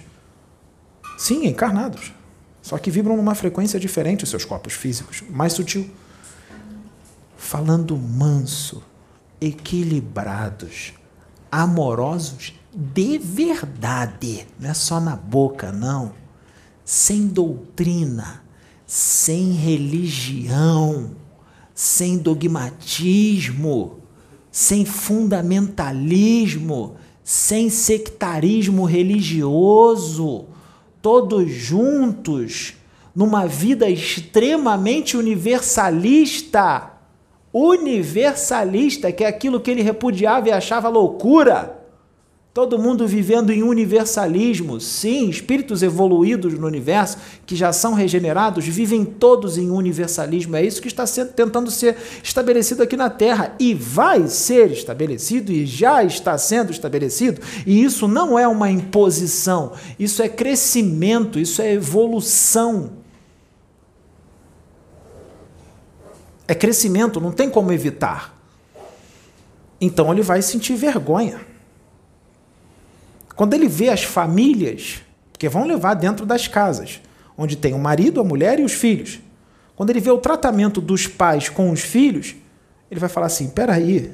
sim, encarnados, só que vibram numa frequência diferente os seus corpos físicos, mais sutil falando manso, equilibrados, amorosos de verdade, não é só na boca, não. Sem doutrina, sem religião, sem dogmatismo, sem fundamentalismo, sem sectarismo religioso, todos juntos, numa vida extremamente universalista universalista, que é aquilo que ele repudiava e achava loucura. Todo mundo vivendo em universalismo. Sim, espíritos evoluídos no universo, que já são regenerados, vivem todos em universalismo. É isso que está sendo, tentando ser estabelecido aqui na Terra. E vai ser estabelecido, e já está sendo estabelecido. E isso não é uma imposição, isso é crescimento, isso é evolução. É crescimento, não tem como evitar. Então ele vai sentir vergonha. Quando ele vê as famílias, que vão levar dentro das casas, onde tem o marido, a mulher e os filhos. Quando ele vê o tratamento dos pais com os filhos, ele vai falar assim: peraí.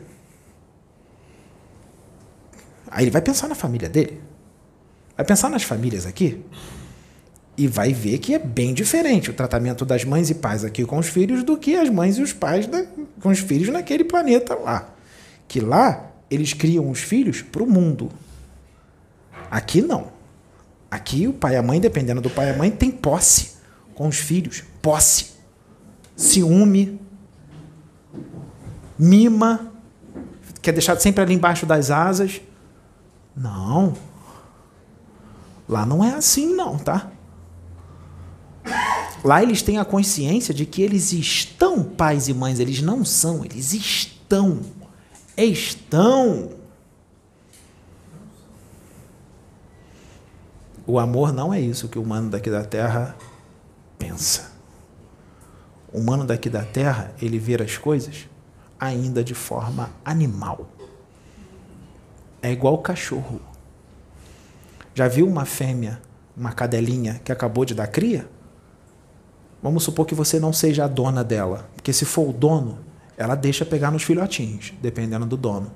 Aí ele vai pensar na família dele. Vai pensar nas famílias aqui e vai ver que é bem diferente o tratamento das mães e pais aqui com os filhos do que as mães e os pais da, com os filhos naquele planeta lá. Que lá eles criam os filhos para o mundo. Aqui não. Aqui o pai e a mãe, dependendo do pai e a mãe, tem posse com os filhos. Posse. Ciúme. Mima. Quer deixar sempre ali embaixo das asas. Não. Lá não é assim, não, tá? Lá eles têm a consciência de que eles estão pais e mães, eles não são, eles estão. Estão. O amor não é isso que o humano daqui da terra pensa. O humano daqui da terra, ele vê as coisas ainda de forma animal. É igual o cachorro. Já viu uma fêmea, uma cadelinha que acabou de dar cria? Vamos supor que você não seja a dona dela, porque se for o dono, ela deixa pegar nos filhotinhos, dependendo do dono.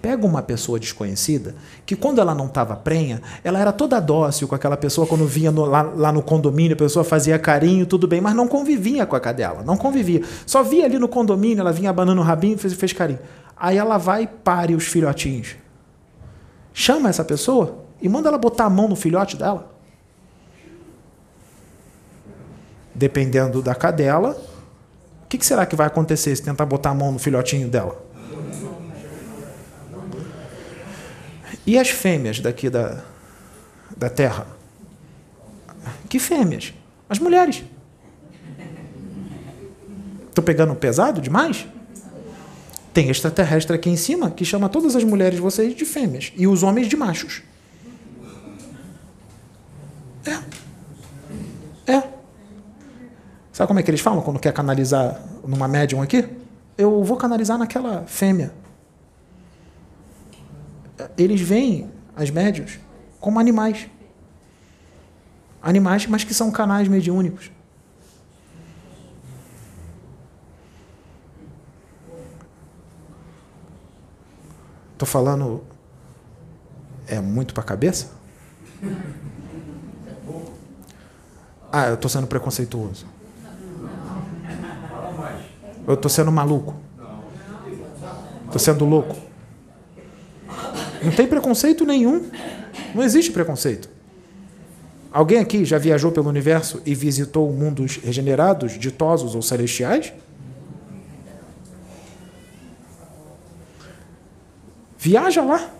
Pega uma pessoa desconhecida, que quando ela não estava prenha, ela era toda dócil com aquela pessoa, quando vinha no, lá, lá, no condomínio, a pessoa fazia carinho, tudo bem, mas não convivia com a cadela, não convivia. Só via ali no condomínio, ela vinha abanando o rabinho e fez, fez carinho. Aí ela vai e pare os filhotinhos. Chama essa pessoa e manda ela botar a mão no filhote dela. Dependendo da cadela, o que, será que vai acontecer se tentar botar a mão no filhotinho dela? E as fêmeas daqui da, da Terra? Que fêmeas? As mulheres. Estou pegando pesado demais? Tem extraterrestre aqui em cima que chama todas as mulheres vocês de fêmeas e os homens de machos. É. É. Sabe como é que eles falam quando quer canalizar numa médium aqui? Eu vou canalizar naquela fêmea. Eles veem as médiums como animais. Animais, mas que são canais mediúnicos. Estou falando. É muito para a cabeça? Ah, eu estou sendo preconceituoso. Eu estou sendo maluco. Estou sendo louco. Não tem preconceito nenhum. Não existe preconceito. Alguém aqui já viajou pelo universo e visitou mundos regenerados, ditosos ou celestiais? Viaja lá.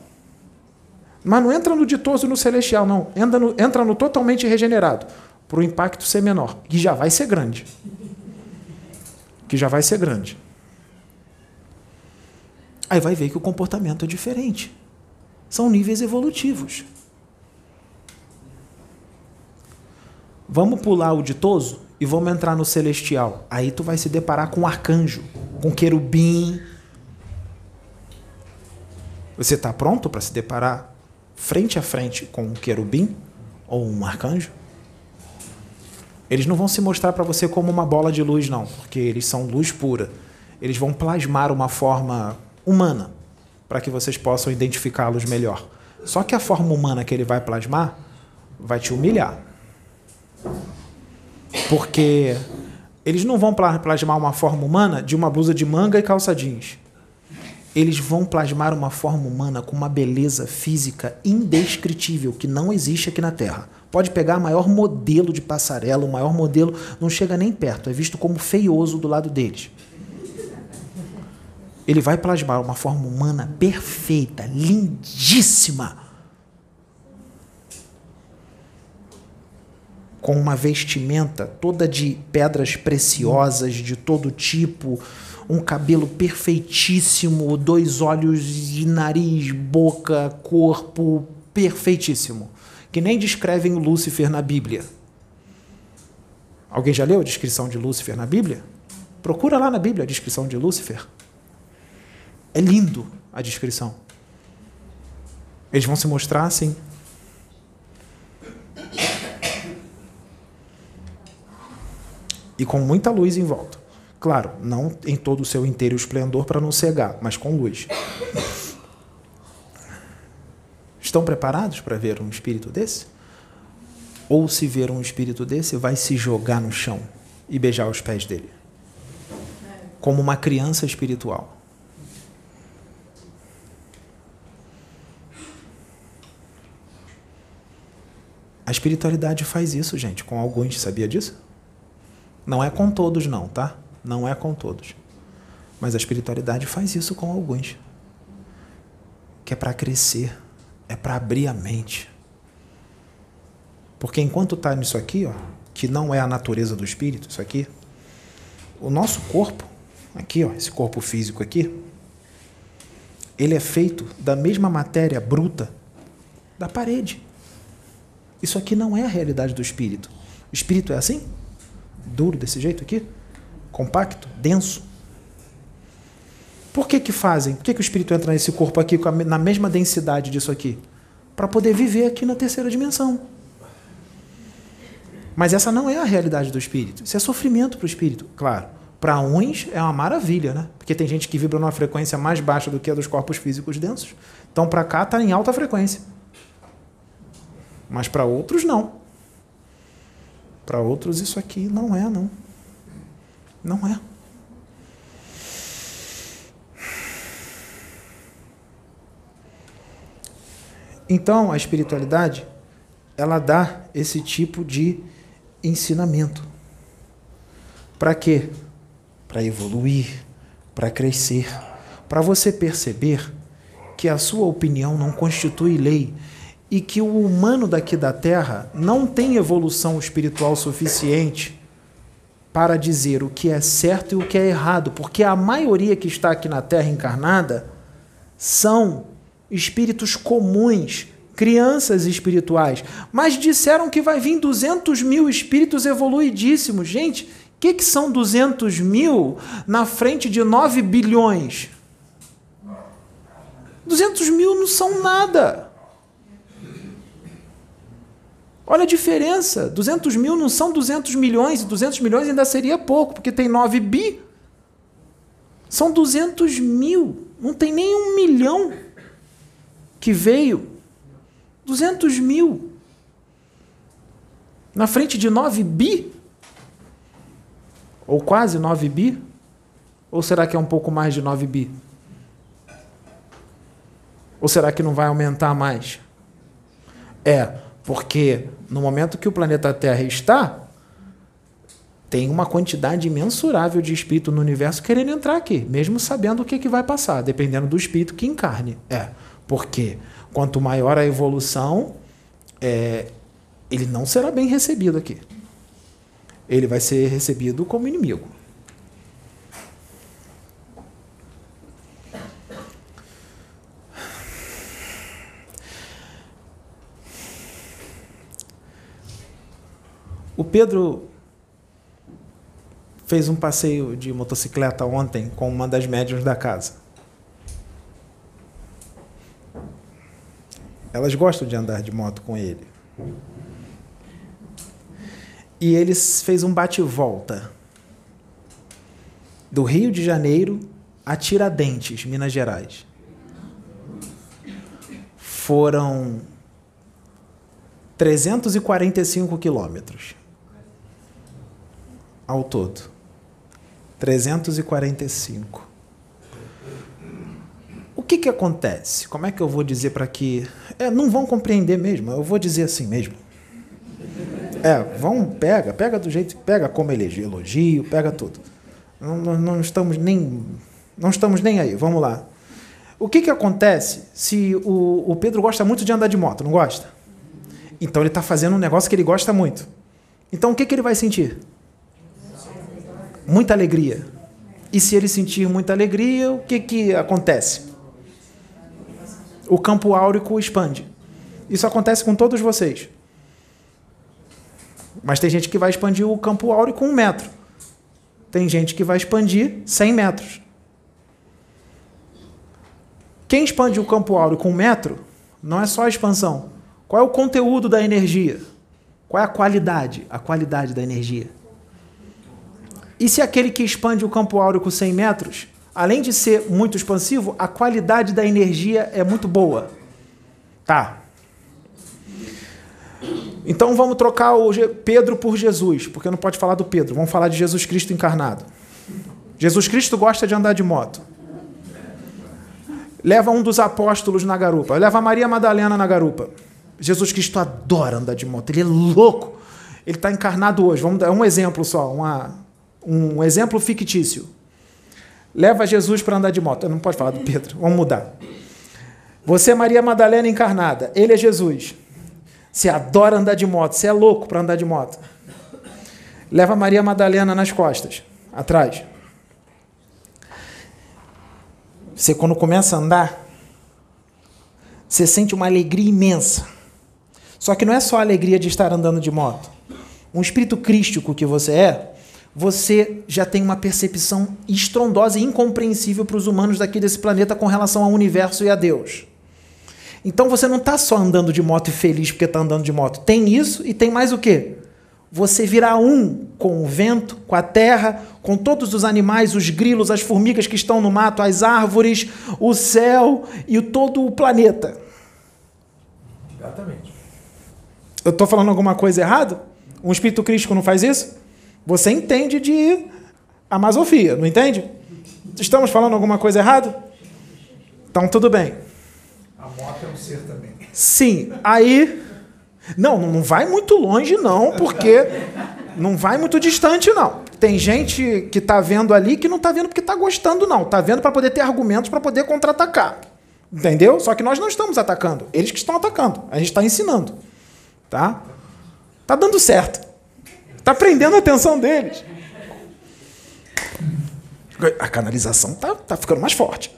Mas não entra no ditoso e no celestial, não. Entra no, entra no totalmente regenerado, para o impacto ser menor, que já vai ser grande. Que já vai ser grande. Aí vai ver que o comportamento é diferente. São níveis evolutivos. Vamos pular o ditoso e vamos entrar no celestial. Aí tu vai se deparar com um arcanjo, com um querubim, você está pronto para se deparar frente a frente com um querubim ou um arcanjo? Eles não vão se mostrar para você como uma bola de luz, não, porque eles são luz pura. Eles vão plasmar uma forma humana para que vocês possam identificá-los melhor. Só que a forma humana que ele vai plasmar vai te humilhar. Porque eles não vão plasmar uma forma humana de uma blusa de manga e calça jeans eles vão plasmar uma forma humana com uma beleza física indescritível que não existe aqui na Terra. Pode pegar o maior modelo de passarela, o maior modelo, não chega nem perto, é visto como feioso do lado deles. Ele vai plasmar uma forma humana perfeita, lindíssima. Com uma vestimenta toda de pedras preciosas de todo tipo, um cabelo perfeitíssimo, dois olhos e nariz, boca, corpo perfeitíssimo, que nem descrevem o Lúcifer na Bíblia. Alguém já leu a descrição de Lúcifer na Bíblia? Procura lá na Bíblia a descrição de Lúcifer. É lindo a descrição. Eles vão se mostrar assim. E com muita luz em volta. Claro, não em todo o seu inteiro esplendor para não cegar, mas com luz. Estão preparados para ver um espírito desse? Ou se ver um espírito desse, vai se jogar no chão e beijar os pés dele? Como uma criança espiritual. A espiritualidade faz isso, gente, com alguns, sabia disso? Não é com todos, não, tá? Não é com todos. Mas a espiritualidade faz isso com alguns. Que é para crescer, é para abrir a mente. Porque enquanto está nisso aqui, ó, que não é a natureza do espírito, isso aqui, o nosso corpo, aqui, ó, esse corpo físico aqui, ele é feito da mesma matéria bruta da parede. Isso aqui não é a realidade do espírito. O espírito é assim? Duro desse jeito aqui? compacto, denso. Por que que fazem? Por que, que o espírito entra nesse corpo aqui na mesma densidade disso aqui? Para poder viver aqui na terceira dimensão. Mas essa não é a realidade do espírito. Isso é sofrimento para o espírito, claro. Para uns é uma maravilha, né? Porque tem gente que vibra numa frequência mais baixa do que a dos corpos físicos densos. Então, para cá está em alta frequência. Mas para outros, não. Para outros, isso aqui não é, não. Não é. Então, a espiritualidade, ela dá esse tipo de ensinamento. Para quê? Para evoluir, para crescer, para você perceber que a sua opinião não constitui lei e que o humano daqui da Terra não tem evolução espiritual suficiente para dizer o que é certo e o que é errado, porque a maioria que está aqui na Terra encarnada são espíritos comuns, crianças espirituais, mas disseram que vai vir 200 mil espíritos evoluidíssimos. Gente, que, que são 200 mil na frente de 9 bilhões? 200 mil não são nada. Olha a diferença. 200 mil não são 200 milhões, e 200 milhões ainda seria pouco, porque tem 9 bi. São 200 mil. Não tem nem um milhão que veio. 200 mil. Na frente de 9 bi? Ou quase 9 bi? Ou será que é um pouco mais de 9 bi? Ou será que não vai aumentar mais? É, porque no momento que o planeta Terra está, tem uma quantidade imensurável de espírito no universo querendo entrar aqui, mesmo sabendo o que, que vai passar, dependendo do espírito que encarne. É, porque quanto maior a evolução, é, ele não será bem recebido aqui. Ele vai ser recebido como inimigo. O Pedro fez um passeio de motocicleta ontem com uma das médiums da casa. Elas gostam de andar de moto com ele. E ele fez um bate-volta do Rio de Janeiro a Tiradentes, Minas Gerais. Foram 345 quilômetros ao todo. 345. Que, que acontece? Como é que eu vou dizer para que. É, não vão compreender mesmo, eu vou dizer assim mesmo. É, vão, pega, pega do jeito pega, como elogio, elogio pega tudo. Não, não, não, estamos nem. Não estamos nem aí, vamos lá. O que, que acontece se o, o Pedro gosta muito de andar de moto, não gosta? Então ele está fazendo um negócio que ele gosta muito. Então o que, que ele vai sentir? muita alegria. E se ele sentir muita alegria, o que, que acontece? O campo áurico expande. Isso acontece com todos vocês. Mas tem gente que vai expandir o campo áurico um metro. Tem gente que vai expandir 100 metros. Quem expande o campo áureo com um metro não é só a expansão. Qual é o conteúdo da energia? Qual é a qualidade? A qualidade da energia. E se aquele que expande o campo áureo com 100 metros, além de ser muito expansivo, a qualidade da energia é muito boa? Tá. Então vamos trocar o Pedro por Jesus, porque não pode falar do Pedro, vamos falar de Jesus Cristo encarnado. Jesus Cristo gosta de andar de moto. Leva um dos apóstolos na garupa, leva Maria Madalena na garupa. Jesus Cristo adora andar de moto, ele é louco. Ele está encarnado hoje. Vamos dar um exemplo só, uma, um exemplo fictício. Leva Jesus para andar de moto. Não pode falar do Pedro, vamos mudar. Você é Maria Madalena encarnada, ele é Jesus. Você adora andar de moto, você é louco para andar de moto. Leva Maria Madalena nas costas, atrás. Você, quando começa a andar, você sente uma alegria imensa. Só que não é só a alegria de estar andando de moto. Um espírito crístico que você é, você já tem uma percepção estrondosa e incompreensível para os humanos daqui desse planeta com relação ao universo e a Deus. Então você não está só andando de moto e feliz porque está andando de moto. Tem isso e tem mais o quê? Você virá um com o vento, com a terra, com todos os animais, os grilos, as formigas que estão no mato, as árvores, o céu e todo o planeta. Exatamente. Eu estou falando alguma coisa errada? Um espírito crístico não faz isso? Você entende de amazofia, não entende? Estamos falando alguma coisa errada? Então tudo bem. A moto é um ser também. Sim, aí. Não, não vai muito longe, não, porque. Não vai muito distante, não. Tem gente que está vendo ali que não está vendo porque está gostando, não. Está vendo para poder ter argumentos para poder contra-atacar. Entendeu? Só que nós não estamos atacando. Eles que estão atacando. A gente está ensinando. Tá? Tá dando certo. Está prendendo a atenção deles. A canalização está tá ficando mais forte.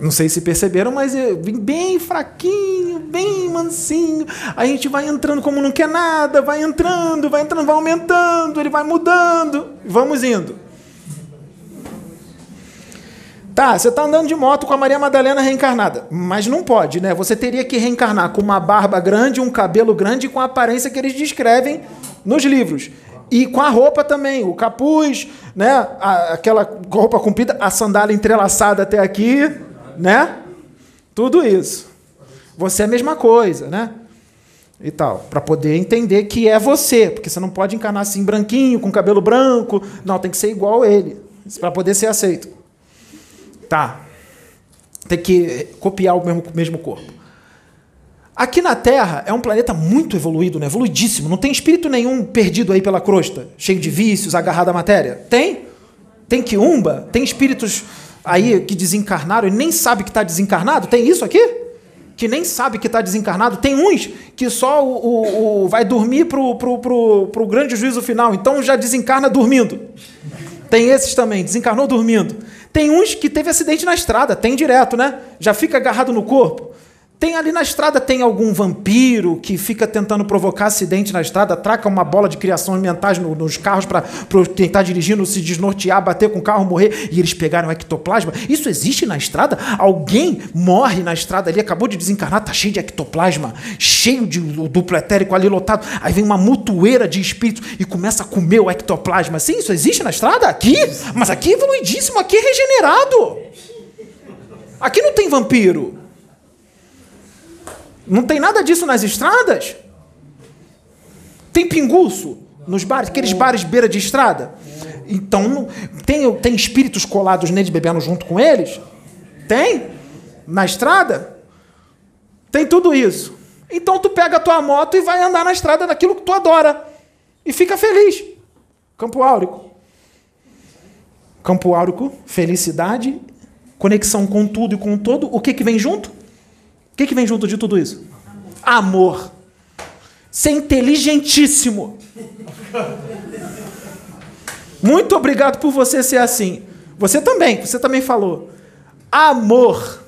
Não sei se perceberam, mas eu vim bem fraquinho, bem mansinho. A gente vai entrando como não quer nada, vai entrando, vai entrando, vai aumentando, ele vai mudando. Vamos indo. Tá, você está andando de moto com a Maria Madalena reencarnada, mas não pode, né? Você teria que reencarnar com uma barba grande, um cabelo grande com a aparência que eles descrevem nos livros. E com a roupa também, o capuz, né? A, aquela roupa comprida, a sandália entrelaçada até aqui, né? Tudo isso. Você é a mesma coisa, né? E tal, para poder entender que é você, porque você não pode encarnar assim branquinho, com cabelo branco, não, tem que ser igual ele, para poder ser aceito. Tá. Tem que copiar o mesmo, mesmo corpo. Aqui na Terra é um planeta muito evoluído, né? evoluidíssimo. Não tem espírito nenhum perdido aí pela crosta, cheio de vícios, agarrado à matéria. Tem? Tem quiumba? Tem espíritos aí que desencarnaram e nem sabe que está desencarnado? Tem isso aqui? Que nem sabe que está desencarnado? Tem uns que só o, o, o vai dormir para o pro, pro, pro grande juízo final, então já desencarna dormindo. Tem esses também, desencarnou dormindo. Tem uns que teve acidente na estrada, tem direto, né? Já fica agarrado no corpo. Tem ali na estrada, tem algum vampiro que fica tentando provocar acidente na estrada, traca uma bola de criações mentais no, nos carros para está dirigindo se desnortear, bater com o carro, morrer, e eles pegaram ectoplasma. Isso existe na estrada? Alguém morre na estrada ali, acabou de desencarnar, tá cheio de ectoplasma, cheio de duplo etérico ali lotado. Aí vem uma mutueira de espíritos e começa a comer o ectoplasma. Sim, isso existe na estrada? Aqui? Mas aqui é evoluidíssimo, aqui é regenerado. Aqui não tem vampiro. Não tem nada disso nas estradas? Tem pinguço nos bares, aqueles bares beira de estrada? Então, tem, tem espíritos colados neles bebendo junto com eles? Tem? Na estrada? Tem tudo isso. Então tu pega a tua moto e vai andar na estrada daquilo que tu adora. E fica feliz. Campo Áurico. Campo Áurico, felicidade, conexão com tudo e com todo. O que, que vem junto? O que, que vem junto de tudo isso? Amor. Ser inteligentíssimo. Muito obrigado por você ser assim. Você também, você também falou. Amor.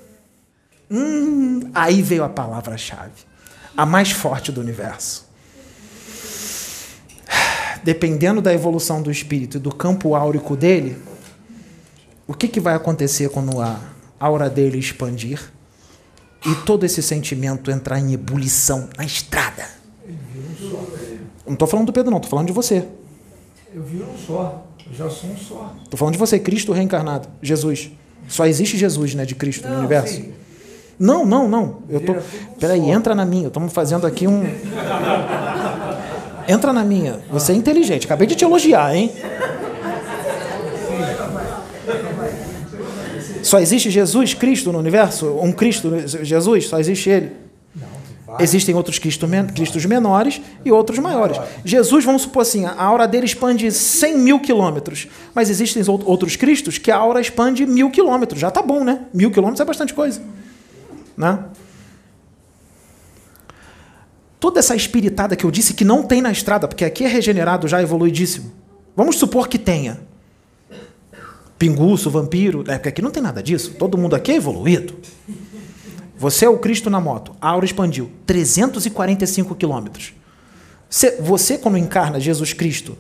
Hum, aí veio a palavra-chave. A mais forte do universo. Dependendo da evolução do espírito e do campo áurico dele, o que, que vai acontecer quando a aura dele expandir? E todo esse sentimento entrar em ebulição na estrada. Não estou falando do Pedro, não, estou falando de você. Eu vi um só, eu já sou um só. Estou falando de você, Cristo reencarnado, Jesus. Só existe Jesus, né, de Cristo não, no universo. Sim. Não, não, não. Eu tô. Peraí, entra na minha. Estamos fazendo aqui um. Entra na minha. Você é inteligente. Acabei de te elogiar, hein? Só existe Jesus Cristo no universo? Um Cristo, Jesus? Só existe Ele? Existem outros Cristo, Cristos menores e outros maiores. Jesus, vamos supor assim, a aura dele expande 100 mil quilômetros, mas existem outros Cristos que a aura expande mil quilômetros. Já tá bom, né? Mil quilômetros é bastante coisa. Né? Toda essa espiritada que eu disse que não tem na estrada, porque aqui é regenerado já evoluidíssimo. Vamos supor que tenha pinguço, vampiro. É, porque aqui não tem nada disso. Todo mundo aqui é evoluído. Você é o Cristo na moto. A aura expandiu 345 quilômetros. Você, quando encarna Jesus Cristo,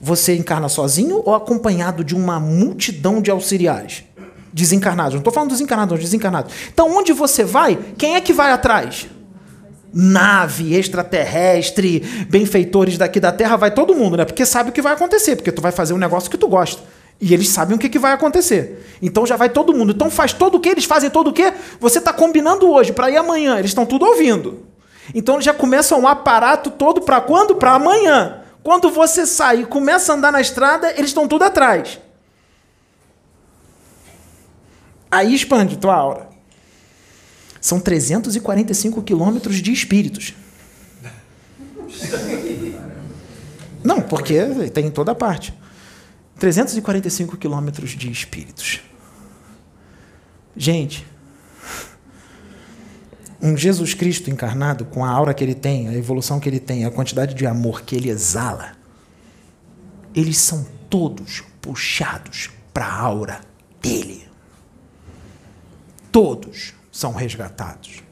você encarna sozinho ou acompanhado de uma multidão de auxiliares? Desencarnados. Não estou falando dos encarnados, desencarnados. Então, onde você vai, quem é que vai atrás? Nave extraterrestre, benfeitores daqui da Terra, vai todo mundo, né? Porque sabe o que vai acontecer, porque tu vai fazer um negócio que tu gosta. E eles sabem o que, que vai acontecer. Então já vai todo mundo. Então faz todo o que? Eles fazem todo o que? Você está combinando hoje para ir amanhã. Eles estão tudo ouvindo. Então já começa um aparato todo para quando? Para amanhã. Quando você sai e começa a andar na estrada, eles estão tudo atrás. Aí expande tua aura. São 345 quilômetros de espíritos. Não, porque tem em toda parte. 345 quilômetros de espíritos. Gente, um Jesus Cristo encarnado, com a aura que ele tem, a evolução que ele tem, a quantidade de amor que ele exala, eles são todos puxados para a aura dele. todos são resgatados.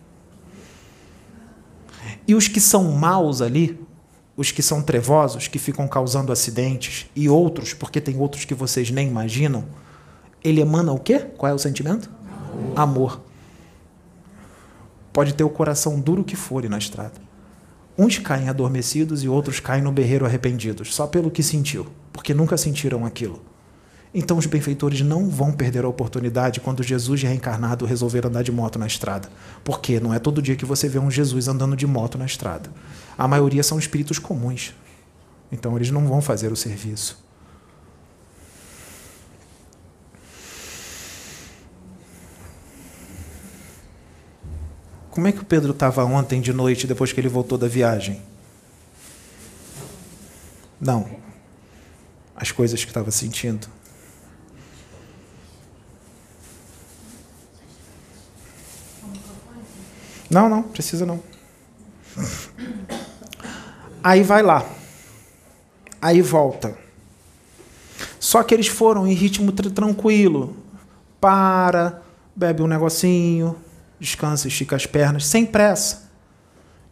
E os que são maus ali, os que são trevosos, que ficam causando acidentes, e outros, porque tem outros que vocês nem imaginam, ele emana o quê? Qual é o sentimento? Amor. Amor. Pode ter o coração duro que for na estrada. Uns caem adormecidos e outros caem no berreiro arrependidos, só pelo que sentiu, porque nunca sentiram aquilo. Então os benfeitores não vão perder a oportunidade quando Jesus reencarnado resolver andar de moto na estrada. Porque não é todo dia que você vê um Jesus andando de moto na estrada. A maioria são espíritos comuns. Então eles não vão fazer o serviço. Como é que o Pedro estava ontem de noite depois que ele voltou da viagem? Não. As coisas que estava sentindo. Não, não, precisa não. Aí vai lá. Aí volta. Só que eles foram em ritmo tranquilo. Para, bebe um negocinho, descansa, estica as pernas, sem pressa.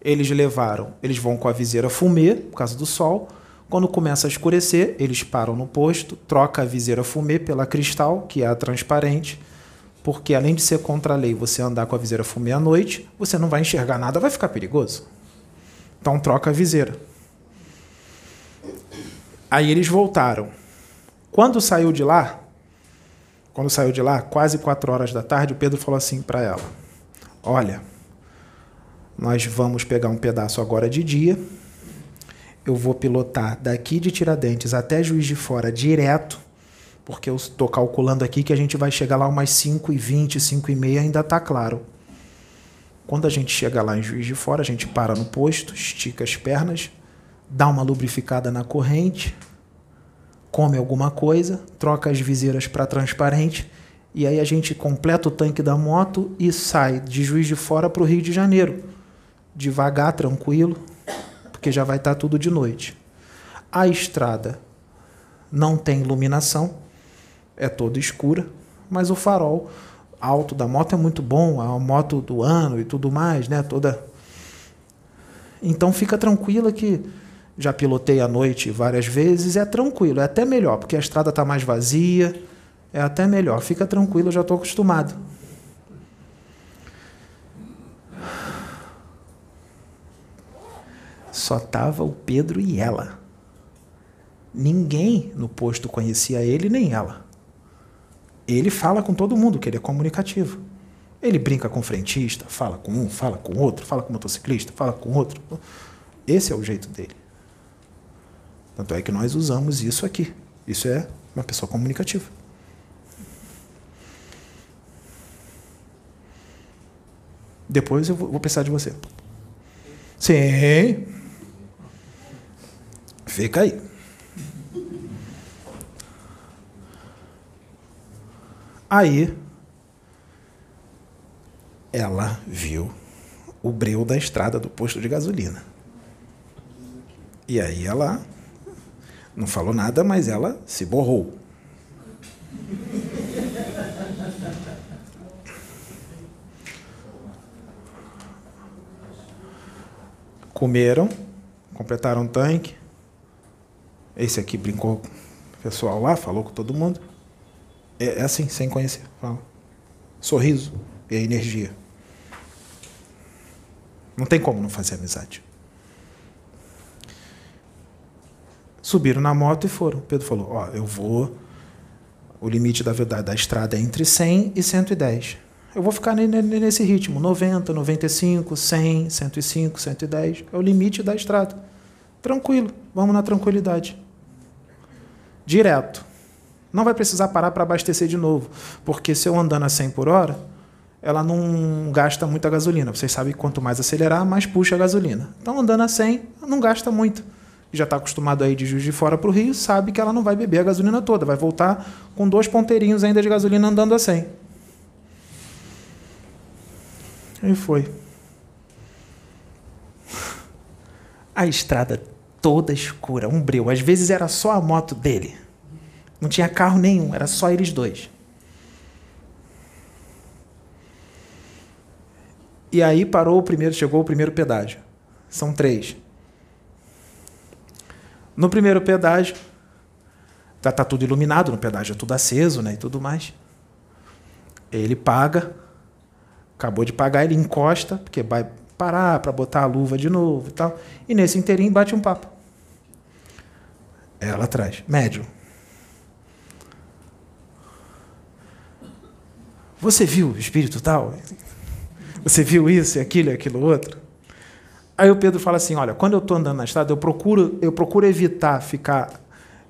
Eles levaram, eles vão com a viseira fumê, por causa do sol. Quando começa a escurecer, eles param no posto, troca a viseira fumê pela cristal, que é a transparente porque além de ser contra a lei, você andar com a viseira fumê à noite, você não vai enxergar nada, vai ficar perigoso. Então troca a viseira. Aí eles voltaram. Quando saiu de lá, quando saiu de lá, quase quatro horas da tarde, o Pedro falou assim para ela: Olha, nós vamos pegar um pedaço agora de dia. Eu vou pilotar daqui de Tiradentes até Juiz de Fora direto porque eu estou calculando aqui que a gente vai chegar lá umas 5 e 20, 5 e meia, ainda está claro. Quando a gente chega lá em Juiz de Fora, a gente para no posto, estica as pernas, dá uma lubrificada na corrente, come alguma coisa, troca as viseiras para transparente, e aí a gente completa o tanque da moto e sai de Juiz de Fora para o Rio de Janeiro. Devagar, tranquilo, porque já vai estar tá tudo de noite. A estrada não tem iluminação, é toda escura, mas o farol alto da moto é muito bom, a moto do ano e tudo mais, né? Toda. Então fica tranquila que já pilotei à noite várias vezes, é tranquilo, é até melhor, porque a estrada está mais vazia, é até melhor. Fica tranquilo, já estou acostumado. Só tava o Pedro e ela. Ninguém no posto conhecia ele nem ela ele fala com todo mundo, que ele é comunicativo. Ele brinca com o frentista, fala com um, fala com outro, fala com o motociclista, fala com outro. Esse é o jeito dele. Tanto é que nós usamos isso aqui. Isso é uma pessoa comunicativa. Depois eu vou precisar de você. Sim. Fica aí. Aí ela viu o breu da estrada do posto de gasolina. E aí ela não falou nada, mas ela se borrou. Comeram, completaram o tanque. Esse aqui brincou com o pessoal lá, falou com todo mundo. É, é assim, sem conhecer. Fala. Sorriso e a energia. Não tem como não fazer amizade. Subiram na moto e foram. Pedro falou: Ó, eu vou. O limite da, da, da estrada é entre 100 e 110. Eu vou ficar nesse ritmo: 90, 95, 100, 105, 110. É o limite da estrada. Tranquilo, vamos na tranquilidade. Direto. Não vai precisar parar para abastecer de novo, porque se eu andando a 100 por hora, ela não gasta muita gasolina. Vocês sabem que quanto mais acelerar, mais puxa a gasolina. Então, andando a 100, não gasta muito. Já está acostumado aí de Juiz de Fora para o Rio, sabe que ela não vai beber a gasolina toda, vai voltar com dois ponteirinhos ainda de gasolina andando a 100. Aí foi. A estrada toda escura, um breu. Às vezes era só a moto dele. Não tinha carro nenhum, era só eles dois. E aí parou o primeiro, chegou o primeiro pedágio. São três. No primeiro pedágio, tá, tá tudo iluminado, no pedágio é tudo aceso, né, e tudo mais. Ele paga, acabou de pagar, ele encosta, porque vai parar para botar a luva de novo e tal. E nesse inteirinho bate um papo. Ela atrás, médium. Você viu o espírito tal? Você viu isso aquilo aquilo outro? Aí o Pedro fala assim: olha, quando eu estou andando na estrada, eu procuro, eu procuro evitar ficar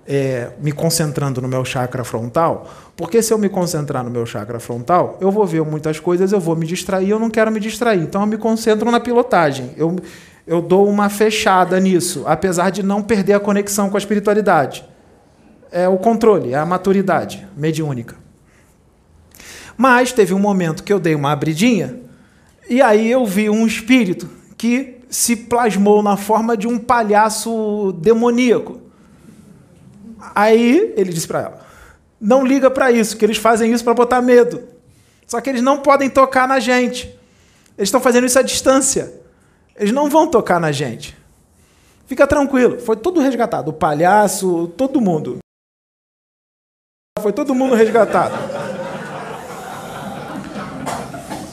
é, me concentrando no meu chakra frontal, porque se eu me concentrar no meu chakra frontal, eu vou ver muitas coisas, eu vou me distrair, eu não quero me distrair. Então eu me concentro na pilotagem. Eu, eu dou uma fechada nisso, apesar de não perder a conexão com a espiritualidade. É o controle, é a maturidade mediúnica. Mas teve um momento que eu dei uma abridinha, e aí eu vi um espírito que se plasmou na forma de um palhaço demoníaco. Aí ele disse para ela: Não liga para isso, que eles fazem isso para botar medo. Só que eles não podem tocar na gente. Eles estão fazendo isso à distância. Eles não vão tocar na gente. Fica tranquilo, foi tudo resgatado. O palhaço, todo mundo. Foi todo mundo resgatado.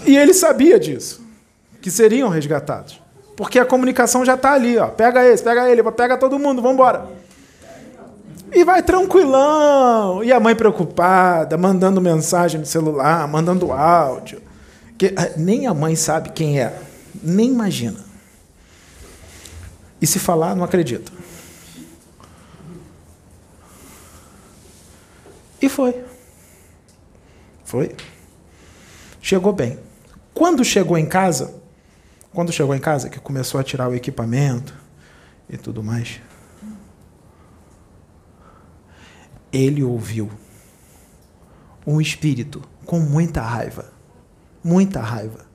E ele sabia disso, que seriam resgatados. Porque a comunicação já está ali, ó. Pega esse, pega ele, pega todo mundo, vamos embora. E vai tranquilão. E a mãe preocupada, mandando mensagem no celular, mandando áudio. Que eh, nem a mãe sabe quem é. Nem imagina. E se falar, não acredita. E foi. Foi. Chegou bem. Quando chegou em casa, quando chegou em casa, que começou a tirar o equipamento e tudo mais, ele ouviu um espírito com muita raiva, muita raiva,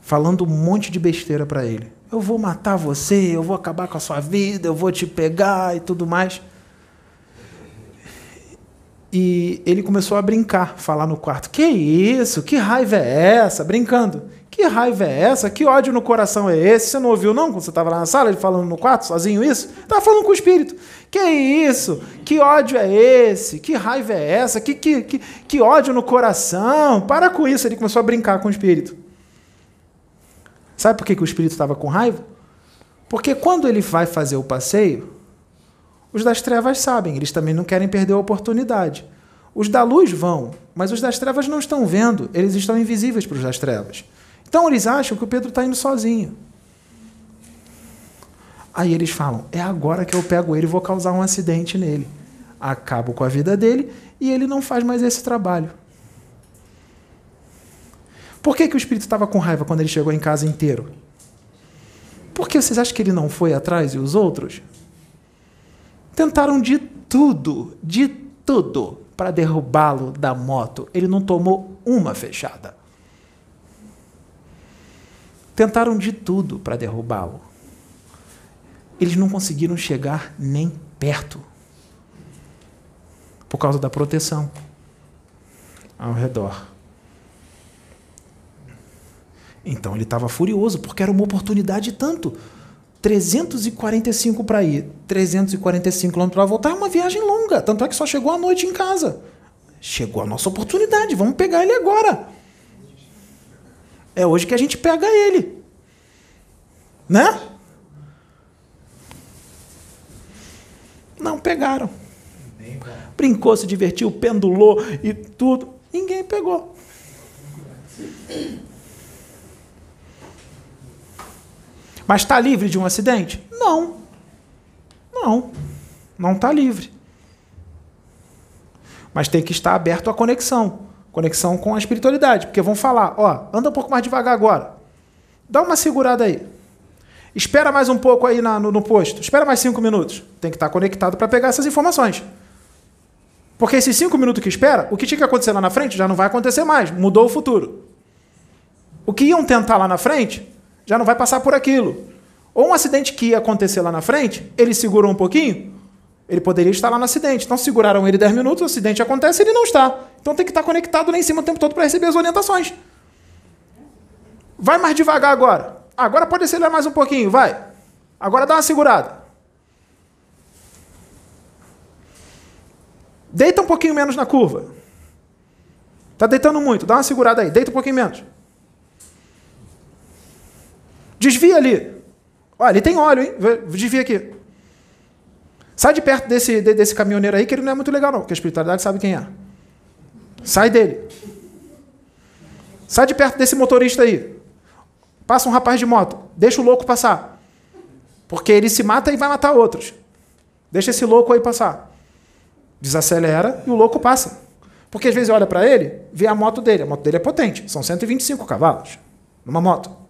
falando um monte de besteira para ele. Eu vou matar você, eu vou acabar com a sua vida, eu vou te pegar e tudo mais. E ele começou a brincar, falar no quarto: Que isso? Que raiva é essa? Brincando. Que raiva é essa? Que ódio no coração é esse? Você não ouviu, não, quando você estava lá na sala, ele falando no quarto, sozinho isso? Estava falando com o espírito. Que isso? Que ódio é esse? Que raiva é essa? Que, que, que, que ódio no coração? Para com isso. Ele começou a brincar com o espírito. Sabe por que, que o espírito estava com raiva? Porque quando ele vai fazer o passeio, os das trevas sabem, eles também não querem perder a oportunidade. Os da luz vão, mas os das trevas não estão vendo, eles estão invisíveis para os das trevas. Então eles acham que o Pedro está indo sozinho. Aí eles falam: é agora que eu pego ele e vou causar um acidente nele. Acabo com a vida dele e ele não faz mais esse trabalho. Por que, que o espírito estava com raiva quando ele chegou em casa inteiro? Porque vocês acham que ele não foi atrás e os outros? Tentaram de tudo, de tudo, para derrubá-lo da moto. Ele não tomou uma fechada. Tentaram de tudo para derrubá-lo. Eles não conseguiram chegar nem perto por causa da proteção ao redor. Então ele estava furioso, porque era uma oportunidade tanto. 345 para ir, 345 km para voltar, é uma viagem longa. Tanto é que só chegou à noite em casa. Chegou a nossa oportunidade, vamos pegar ele agora. É hoje que a gente pega ele. Né? Não pegaram. Brincou, se divertiu, pendulou e tudo. Ninguém pegou. Mas está livre de um acidente? Não. Não. Não está livre. Mas tem que estar aberto à conexão conexão com a espiritualidade, porque vão falar, ó, anda um pouco mais devagar agora. Dá uma segurada aí. Espera mais um pouco aí na, no, no, posto. Espera mais cinco minutos. Tem que estar conectado para pegar essas informações. Porque esses cinco minutos que espera, o que tinha que acontecer lá na frente já não vai acontecer mais. Mudou o futuro. O que iam tentar lá na frente já não vai passar por aquilo. Ou um acidente que ia acontecer lá na frente, ele segurou um pouquinho, ele poderia estar lá no acidente. Então seguraram ele 10 minutos, o acidente acontece e ele não está. Então tem que estar conectado lá em cima o tempo todo para receber as orientações. Vai mais devagar agora. Agora pode acelerar mais um pouquinho, vai. Agora dá uma segurada. Deita um pouquinho menos na curva. Tá deitando muito, dá uma segurada aí, deita um pouquinho menos. Desvia ali. Olha, ali tem óleo, hein? Desvia aqui. Sai de perto desse, desse caminhoneiro aí, que ele não é muito legal, não, porque a espiritualidade sabe quem é. Sai dele. Sai de perto desse motorista aí. Passa um rapaz de moto. Deixa o louco passar. Porque ele se mata e vai matar outros. Deixa esse louco aí passar. Desacelera e o louco passa. Porque às vezes olha para ele, vê a moto dele. A moto dele é potente. São 125 cavalos numa moto.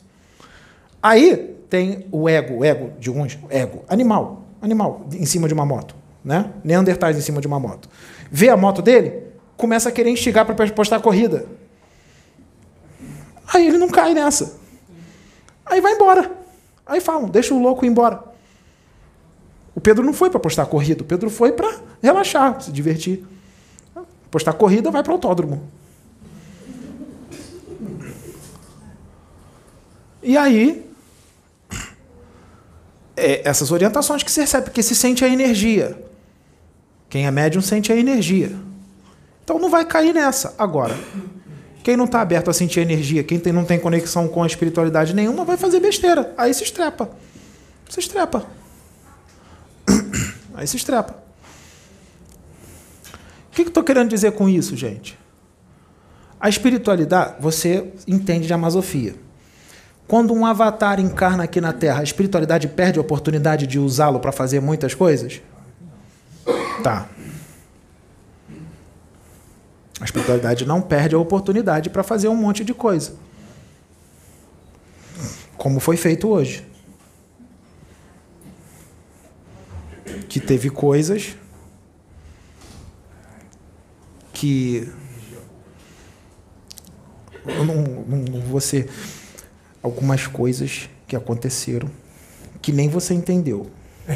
Aí tem o ego, o ego de uns, ego, animal, animal em cima de uma moto, né? Neandertais em cima de uma moto. Vê a moto dele, começa a querer instigar para postar corrida. Aí ele não cai nessa. Aí vai embora. Aí falam, deixa o louco ir embora. O Pedro não foi para postar corrida, o Pedro foi para relaxar, se divertir. Postar corrida, vai para o autódromo. E aí, é, essas orientações que você recebe, porque se sente a energia. Quem é médium sente a energia. Então não vai cair nessa. Agora, quem não está aberto a sentir energia, quem tem, não tem conexão com a espiritualidade nenhuma, vai fazer besteira. Aí se estrepa. Se estrepa. Aí se estrepa. O que, que estou querendo dizer com isso, gente? A espiritualidade, você entende de amazofia. Quando um avatar encarna aqui na Terra, a espiritualidade perde a oportunidade de usá-lo para fazer muitas coisas? Tá. A espiritualidade não perde a oportunidade para fazer um monte de coisa. Como foi feito hoje. Que teve coisas que. Eu não, não, ser. Algumas coisas que aconteceram que nem você entendeu. O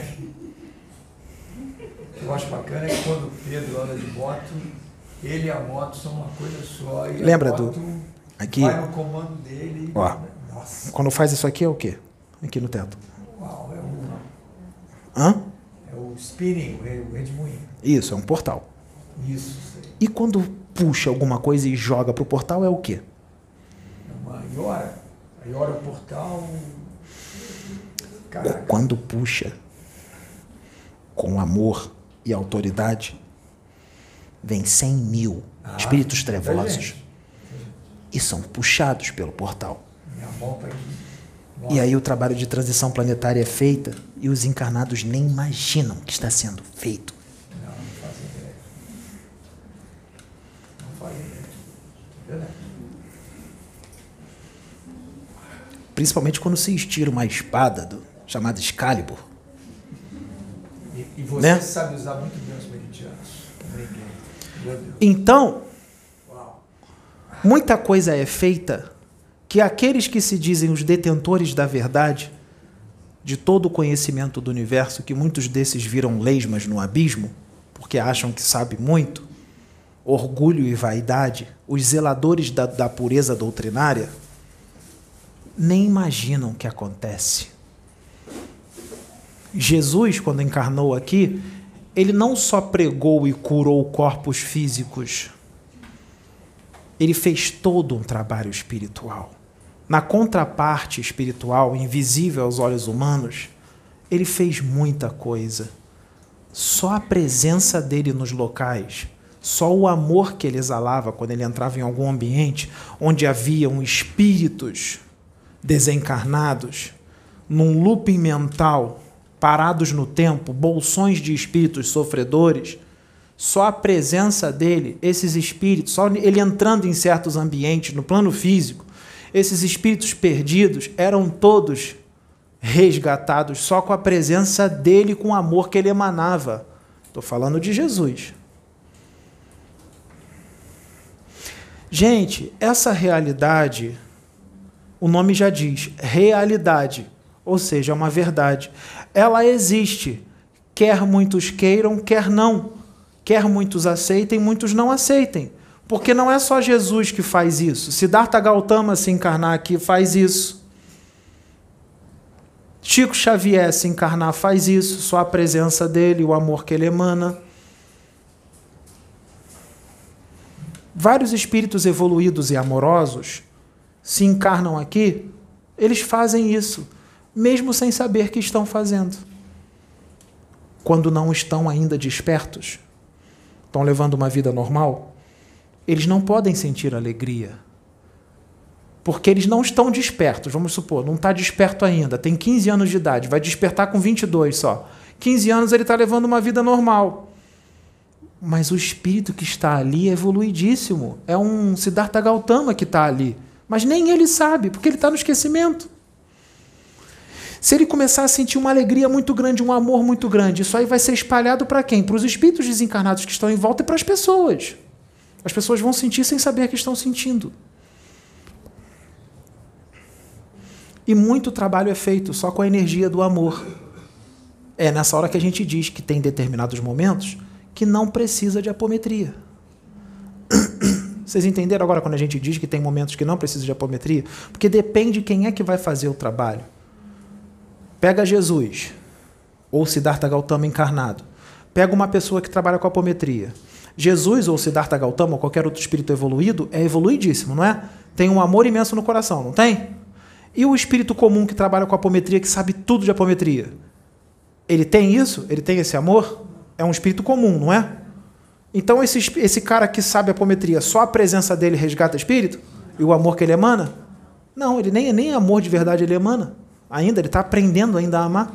que eu acho bacana é que quando o Pedro anda de moto, ele e a moto são uma coisa só. E Lembra do. Aqui. Vai no comando dele. Ó. Nossa. Quando faz isso aqui é o quê? Aqui no teto. Uau, é o, Hã? é o spinning, o re- o redemoinho. Isso, é um portal. Isso, sei. E quando puxa alguma coisa e joga pro portal é o quê? É uma Iora. A Iora é o portal. Caraca. Quando puxa com amor e autoridade, vem 100 mil Ah, espíritos trevosos e são puxados pelo portal. E aí o trabalho de transição planetária é feita e os encarnados nem imaginam que está sendo feito. Não, não faço ideia. Não faço ideia. Verdade. Principalmente quando se estira uma espada do, chamada Excalibur. E, e você Né? sabe usar muito bem os meridianos. Então, Uau. muita coisa é feita que aqueles que se dizem os detentores da verdade, de todo o conhecimento do universo, que muitos desses viram lesmas no abismo, porque acham que sabe muito, orgulho e vaidade, os zeladores da, da pureza doutrinária, nem imaginam o que acontece. Jesus, quando encarnou aqui, ele não só pregou e curou corpos físicos, ele fez todo um trabalho espiritual. Na contraparte espiritual, invisível aos olhos humanos, ele fez muita coisa. Só a presença dele nos locais, só o amor que ele exalava quando ele entrava em algum ambiente onde haviam espíritos desencarnados, num looping mental, parados no tempo, bolsões de espíritos sofredores, só a presença dele, esses espíritos, só ele entrando em certos ambientes, no plano físico, esses espíritos perdidos eram todos resgatados só com a presença dele, com o amor que ele emanava. Estou falando de Jesus. Gente, essa realidade, o nome já diz, realidade, ou seja, é uma verdade. Ela existe, quer muitos queiram, quer não. Quer muitos aceitem, muitos não aceitem. Porque não é só Jesus que faz isso. Siddhartha Gautama se encarnar aqui faz isso. Chico Xavier se encarnar faz isso, só a presença dele, o amor que ele emana. Vários espíritos evoluídos e amorosos se encarnam aqui, eles fazem isso, mesmo sem saber que estão fazendo. Quando não estão ainda despertos, estão levando uma vida normal, eles não podem sentir alegria porque eles não estão despertos. Vamos supor, não está desperto ainda, tem 15 anos de idade, vai despertar com 22 só. 15 anos ele está levando uma vida normal. Mas o espírito que está ali é evoluidíssimo. É um Siddhartha Gautama que está ali. Mas nem ele sabe, porque ele está no esquecimento. Se ele começar a sentir uma alegria muito grande, um amor muito grande, isso aí vai ser espalhado para quem? Para os espíritos desencarnados que estão em volta e para as pessoas. As pessoas vão sentir sem saber que estão sentindo. E muito trabalho é feito só com a energia do amor. É nessa hora que a gente diz que tem determinados momentos que não precisa de apometria. Vocês entenderam agora quando a gente diz que tem momentos que não precisa de apometria? Porque depende quem é que vai fazer o trabalho. Pega Jesus, ou Siddhartha Gautama encarnado. Pega uma pessoa que trabalha com apometria. Jesus ou Siddhartha Gautama ou qualquer outro espírito evoluído é evoluidíssimo, não é? Tem um amor imenso no coração, não tem? E o espírito comum que trabalha com apometria, que sabe tudo de apometria? Ele tem isso? Ele tem esse amor? É um espírito comum, não é? Então, esse, esse cara que sabe apometria, só a presença dele resgata espírito? E o amor que ele emana? Não, ele nem, nem amor de verdade ele emana. Ainda, ele está aprendendo ainda a amar.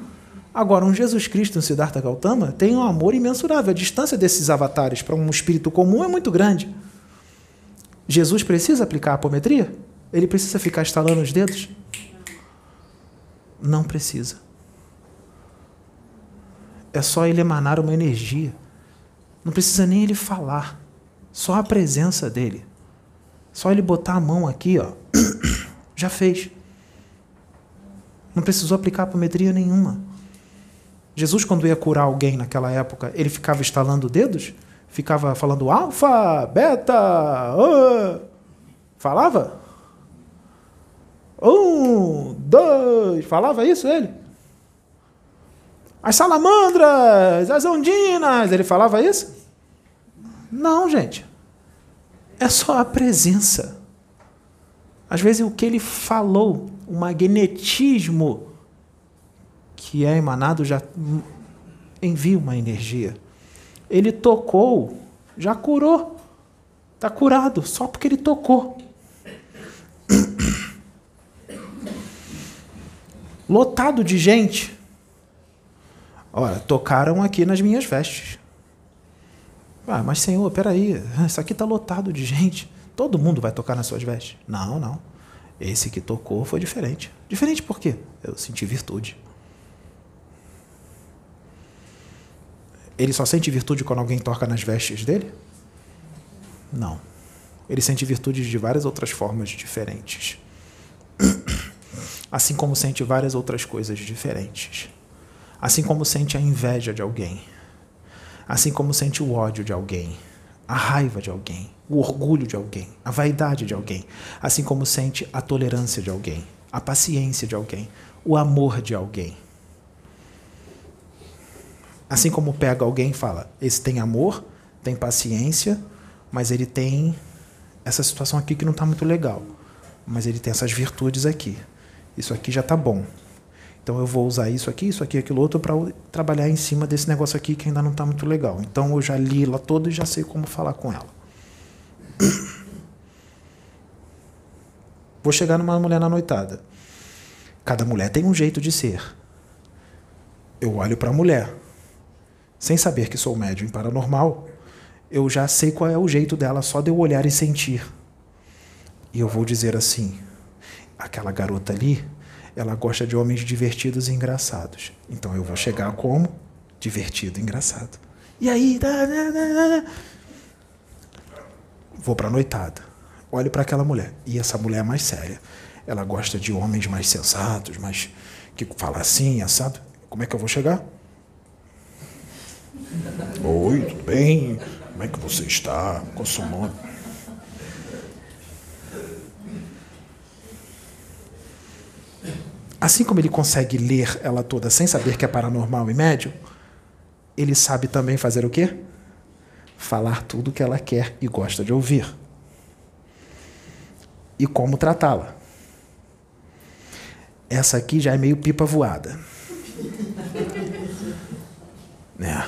Agora, um Jesus Cristo, um Siddhartha Gautama, tem um amor imensurável. A distância desses avatares para um espírito comum é muito grande. Jesus precisa aplicar a apometria? Ele precisa ficar estalando os dedos? Não precisa. É só ele emanar uma energia. Não precisa nem ele falar. Só a presença dele. Só ele botar a mão aqui, ó. Já fez. Não precisou aplicar apometria nenhuma. Jesus, quando ia curar alguém naquela época, ele ficava estalando dedos? Ficava falando alfa, beta, uh, falava? Um, dois. Falava isso ele? As salamandras, as ondinas. Ele falava isso? Não, gente. É só a presença. Às vezes o que ele falou, o magnetismo que é emanado já envia uma energia. Ele tocou, já curou. Está curado, só porque ele tocou. lotado de gente. Olha, tocaram aqui nas minhas vestes. Ah, mas Senhor, peraí, isso aqui está lotado de gente. Todo mundo vai tocar nas suas vestes? Não, não. Esse que tocou foi diferente. Diferente por quê? Eu senti virtude. Ele só sente virtude quando alguém toca nas vestes dele? Não. Ele sente virtudes de várias outras formas diferentes assim como sente várias outras coisas diferentes. Assim como sente a inveja de alguém, assim como sente o ódio de alguém, a raiva de alguém, o orgulho de alguém, a vaidade de alguém, assim como sente a tolerância de alguém, a paciência de alguém, o amor de alguém. Assim como pega alguém e fala: esse tem amor, tem paciência, mas ele tem essa situação aqui que não está muito legal. Mas ele tem essas virtudes aqui. Isso aqui já está bom. Então eu vou usar isso aqui, isso aqui, aquilo outro para trabalhar em cima desse negócio aqui que ainda não está muito legal. Então eu já li ela toda e já sei como falar com ela. Vou chegar numa mulher na noitada. Cada mulher tem um jeito de ser. Eu olho para a mulher, sem saber que sou médium paranormal, eu já sei qual é o jeito dela só de eu olhar e sentir. E eu vou dizer assim: aquela garota ali, ela gosta de homens divertidos e engraçados. Então eu vou chegar como? Divertido e engraçado. E aí, vou para noitada. Olho para aquela mulher. E essa mulher é mais séria. Ela gosta de homens mais sensatos, mais que fala assim, assado. Como é que eu vou chegar? Oi, tudo bem? Como é que você está? Qual o seu nome? Assim como ele consegue ler ela toda sem saber que é paranormal e médium, ele sabe também fazer o quê? Falar tudo o que ela quer e gosta de ouvir. E como tratá-la. Essa aqui já é meio pipa voada. É.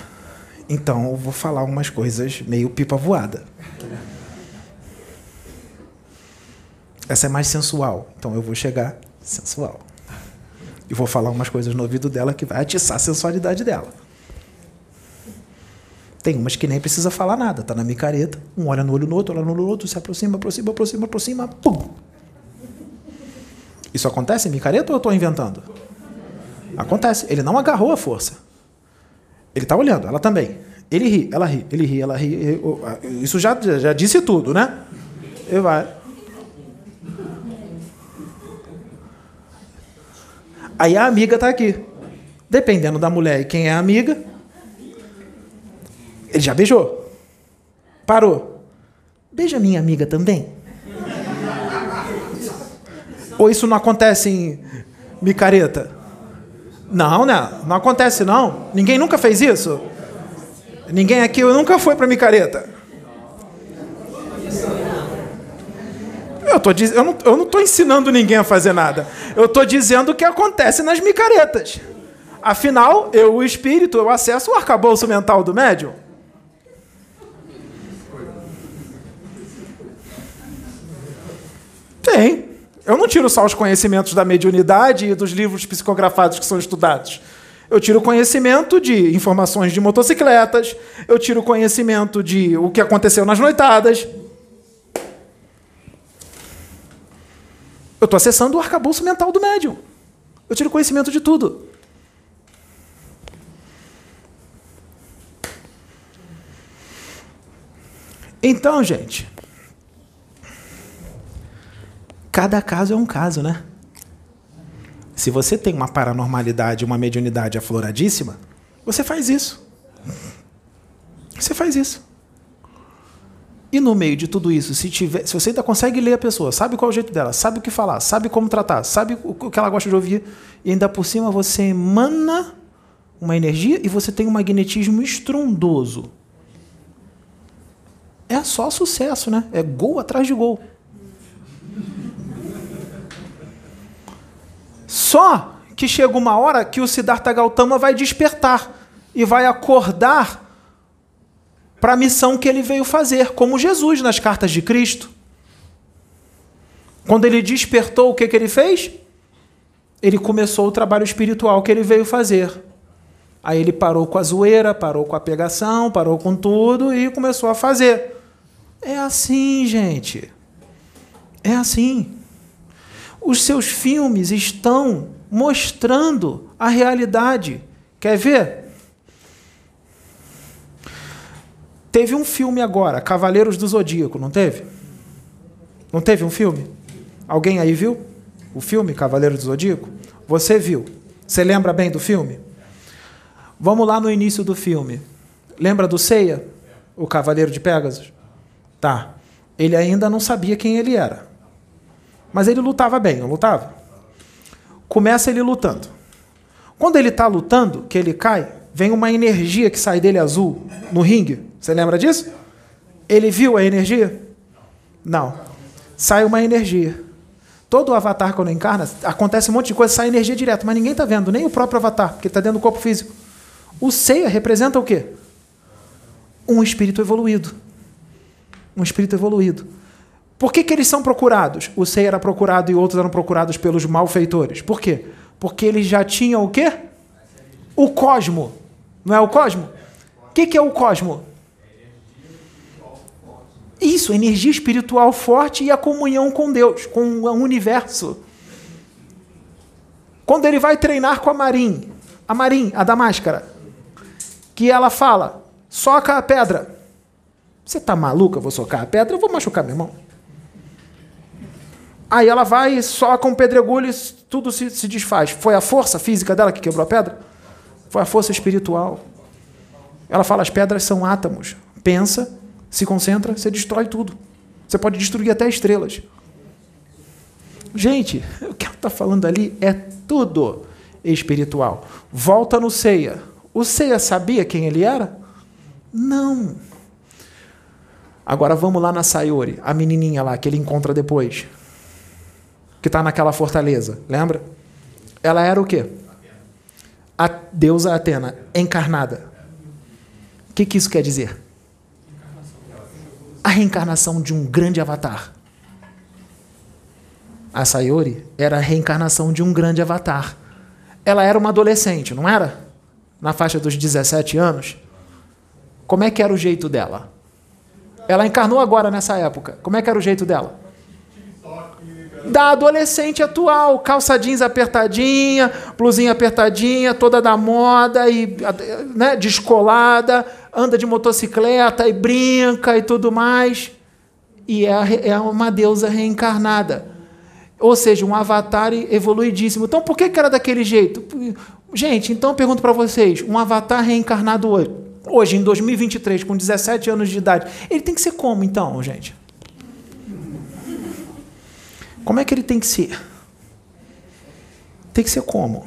Então eu vou falar umas coisas meio pipa voada. Essa é mais sensual, então eu vou chegar sensual. E vou falar umas coisas no ouvido dela que vai atiçar a sensualidade dela. Tem umas que nem precisa falar nada, tá na micareta, um olha no olho no outro, olha no olho no outro, se aproxima, aproxima, aproxima, aproxima, pum. Isso acontece em micareta ou eu estou inventando? Acontece. Ele não agarrou a força. Ele está olhando, ela também. Ele ri, ela ri, ele ri, ela ri. Isso já, já disse tudo, né? Ele vai. Aí a amiga está aqui. Dependendo da mulher e quem é a amiga, ele já beijou. Parou. Beija minha amiga também. Ou isso não acontece em micareta? Não, né? Não acontece não. Ninguém nunca fez isso? Ninguém aqui nunca foi para micareta. Eu, tô, eu, não, eu não tô ensinando ninguém a fazer nada. Eu estou dizendo o que acontece nas micaretas. Afinal, eu, o espírito, eu acesso o arcabouço mental do médium. Tem. Eu não tiro só os conhecimentos da mediunidade e dos livros psicografados que são estudados. Eu tiro conhecimento de informações de motocicletas, eu tiro conhecimento de o que aconteceu nas noitadas. Eu estou acessando o arcabouço mental do médium. Eu tiro conhecimento de tudo. Então, gente, cada caso é um caso, né? Se você tem uma paranormalidade, uma mediunidade afloradíssima, você faz isso. Você faz isso. E no meio de tudo isso, se, tiver, se você ainda consegue ler a pessoa, sabe qual é o jeito dela, sabe o que falar, sabe como tratar, sabe o que ela gosta de ouvir, e ainda por cima você emana uma energia e você tem um magnetismo estrondoso. É só sucesso, né? É gol atrás de gol. Só que chega uma hora que o Siddhartha Gautama vai despertar e vai acordar para a missão que ele veio fazer, como Jesus nas cartas de Cristo. Quando ele despertou, o que, que ele fez? Ele começou o trabalho espiritual que ele veio fazer. Aí ele parou com a zoeira, parou com a pegação, parou com tudo e começou a fazer. É assim, gente. É assim. Os seus filmes estão mostrando a realidade. Quer ver? Teve um filme agora, Cavaleiros do Zodíaco, não teve? Não teve um filme? Alguém aí viu o filme Cavaleiros do Zodíaco? Você viu? Você lembra bem do filme? Vamos lá no início do filme. Lembra do Ceia, o Cavaleiro de Pegasus? Tá. Ele ainda não sabia quem ele era. Mas ele lutava bem, não lutava? Começa ele lutando. Quando ele está lutando, que ele cai, vem uma energia que sai dele azul no ringue. Você lembra disso? Ele viu a energia? Não. Sai uma energia. Todo avatar, quando encarna, acontece um monte de coisa, sai energia direto, mas ninguém está vendo, nem o próprio avatar, porque está dentro do corpo físico. O ceia representa o quê? Um espírito evoluído. Um espírito evoluído. Por que, que eles são procurados? O ceia era procurado e outros eram procurados pelos malfeitores. Por quê? Porque eles já tinham o quê? O cosmo. Não é o cosmo? O que, que é o cosmo? Isso, energia espiritual forte e a comunhão com Deus, com o universo. Quando ele vai treinar com a Marim, a Marim, a da máscara, que ela fala: soca a pedra. Você tá maluca? Eu vou socar a pedra? Eu vou machucar meu irmão. Aí ela vai, soca um pedregulho e tudo se, se desfaz. Foi a força física dela que quebrou a pedra? Foi a força espiritual. Ela fala: as pedras são átomos. Pensa, se concentra, você destrói tudo. Você pode destruir até estrelas. Gente, o que ela está falando ali é tudo espiritual. Volta no Ceia. O Ceia sabia quem ele era? Não. Agora vamos lá na Sayori, a menininha lá que ele encontra depois. Que está naquela fortaleza, lembra? Ela era o quê? A deusa Atena, encarnada. O que, que isso quer dizer? A reencarnação de um grande avatar. A Sayori era a reencarnação de um grande avatar. Ela era uma adolescente, não era? Na faixa dos 17 anos. Como é que era o jeito dela? Ela encarnou agora nessa época. Como é que era o jeito dela? Da adolescente atual, calça jeans apertadinha, blusinha apertadinha, toda da moda e né, descolada, anda de motocicleta e brinca e tudo mais. E é, é uma deusa reencarnada. Ou seja, um avatar evoluidíssimo. Então, por que, que era daquele jeito? Gente, então eu pergunto para vocês: um avatar reencarnado hoje, hoje, em 2023, com 17 anos de idade, ele tem que ser como então, gente? Como é que ele tem que ser? Tem que ser como?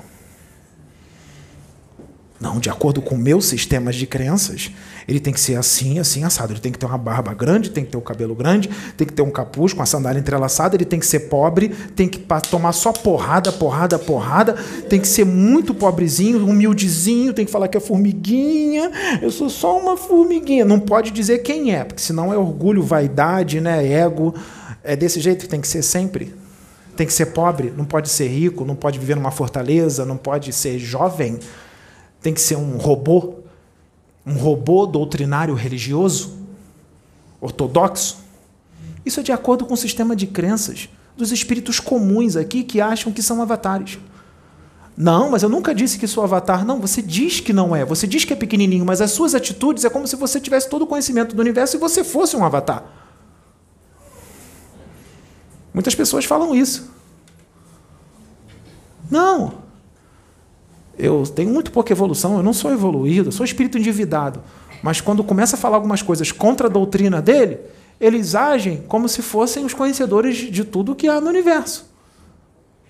Não, de acordo com meus sistemas de crenças, ele tem que ser assim, assim, assado. Ele tem que ter uma barba grande, tem que ter o um cabelo grande, tem que ter um capuz com a sandália entrelaçada, ele tem que ser pobre, tem que tomar só porrada, porrada, porrada, tem que ser muito pobrezinho, humildezinho, tem que falar que é formiguinha, eu sou só uma formiguinha. Não pode dizer quem é, porque senão é orgulho, vaidade, né, ego. É desse jeito que tem que ser sempre. Tem que ser pobre, não pode ser rico, não pode viver numa fortaleza, não pode ser jovem tem que ser um robô, um robô doutrinário religioso, ortodoxo. Isso é de acordo com o sistema de crenças dos espíritos comuns aqui que acham que são avatares. Não, mas eu nunca disse que sou avatar. Não, você diz que não é. Você diz que é pequenininho, mas as suas atitudes é como se você tivesse todo o conhecimento do universo e você fosse um avatar. Muitas pessoas falam isso. Não, eu tenho muito pouca evolução, eu não sou evoluído, eu sou espírito endividado. Mas quando começa a falar algumas coisas contra a doutrina dele, eles agem como se fossem os conhecedores de tudo que há no universo.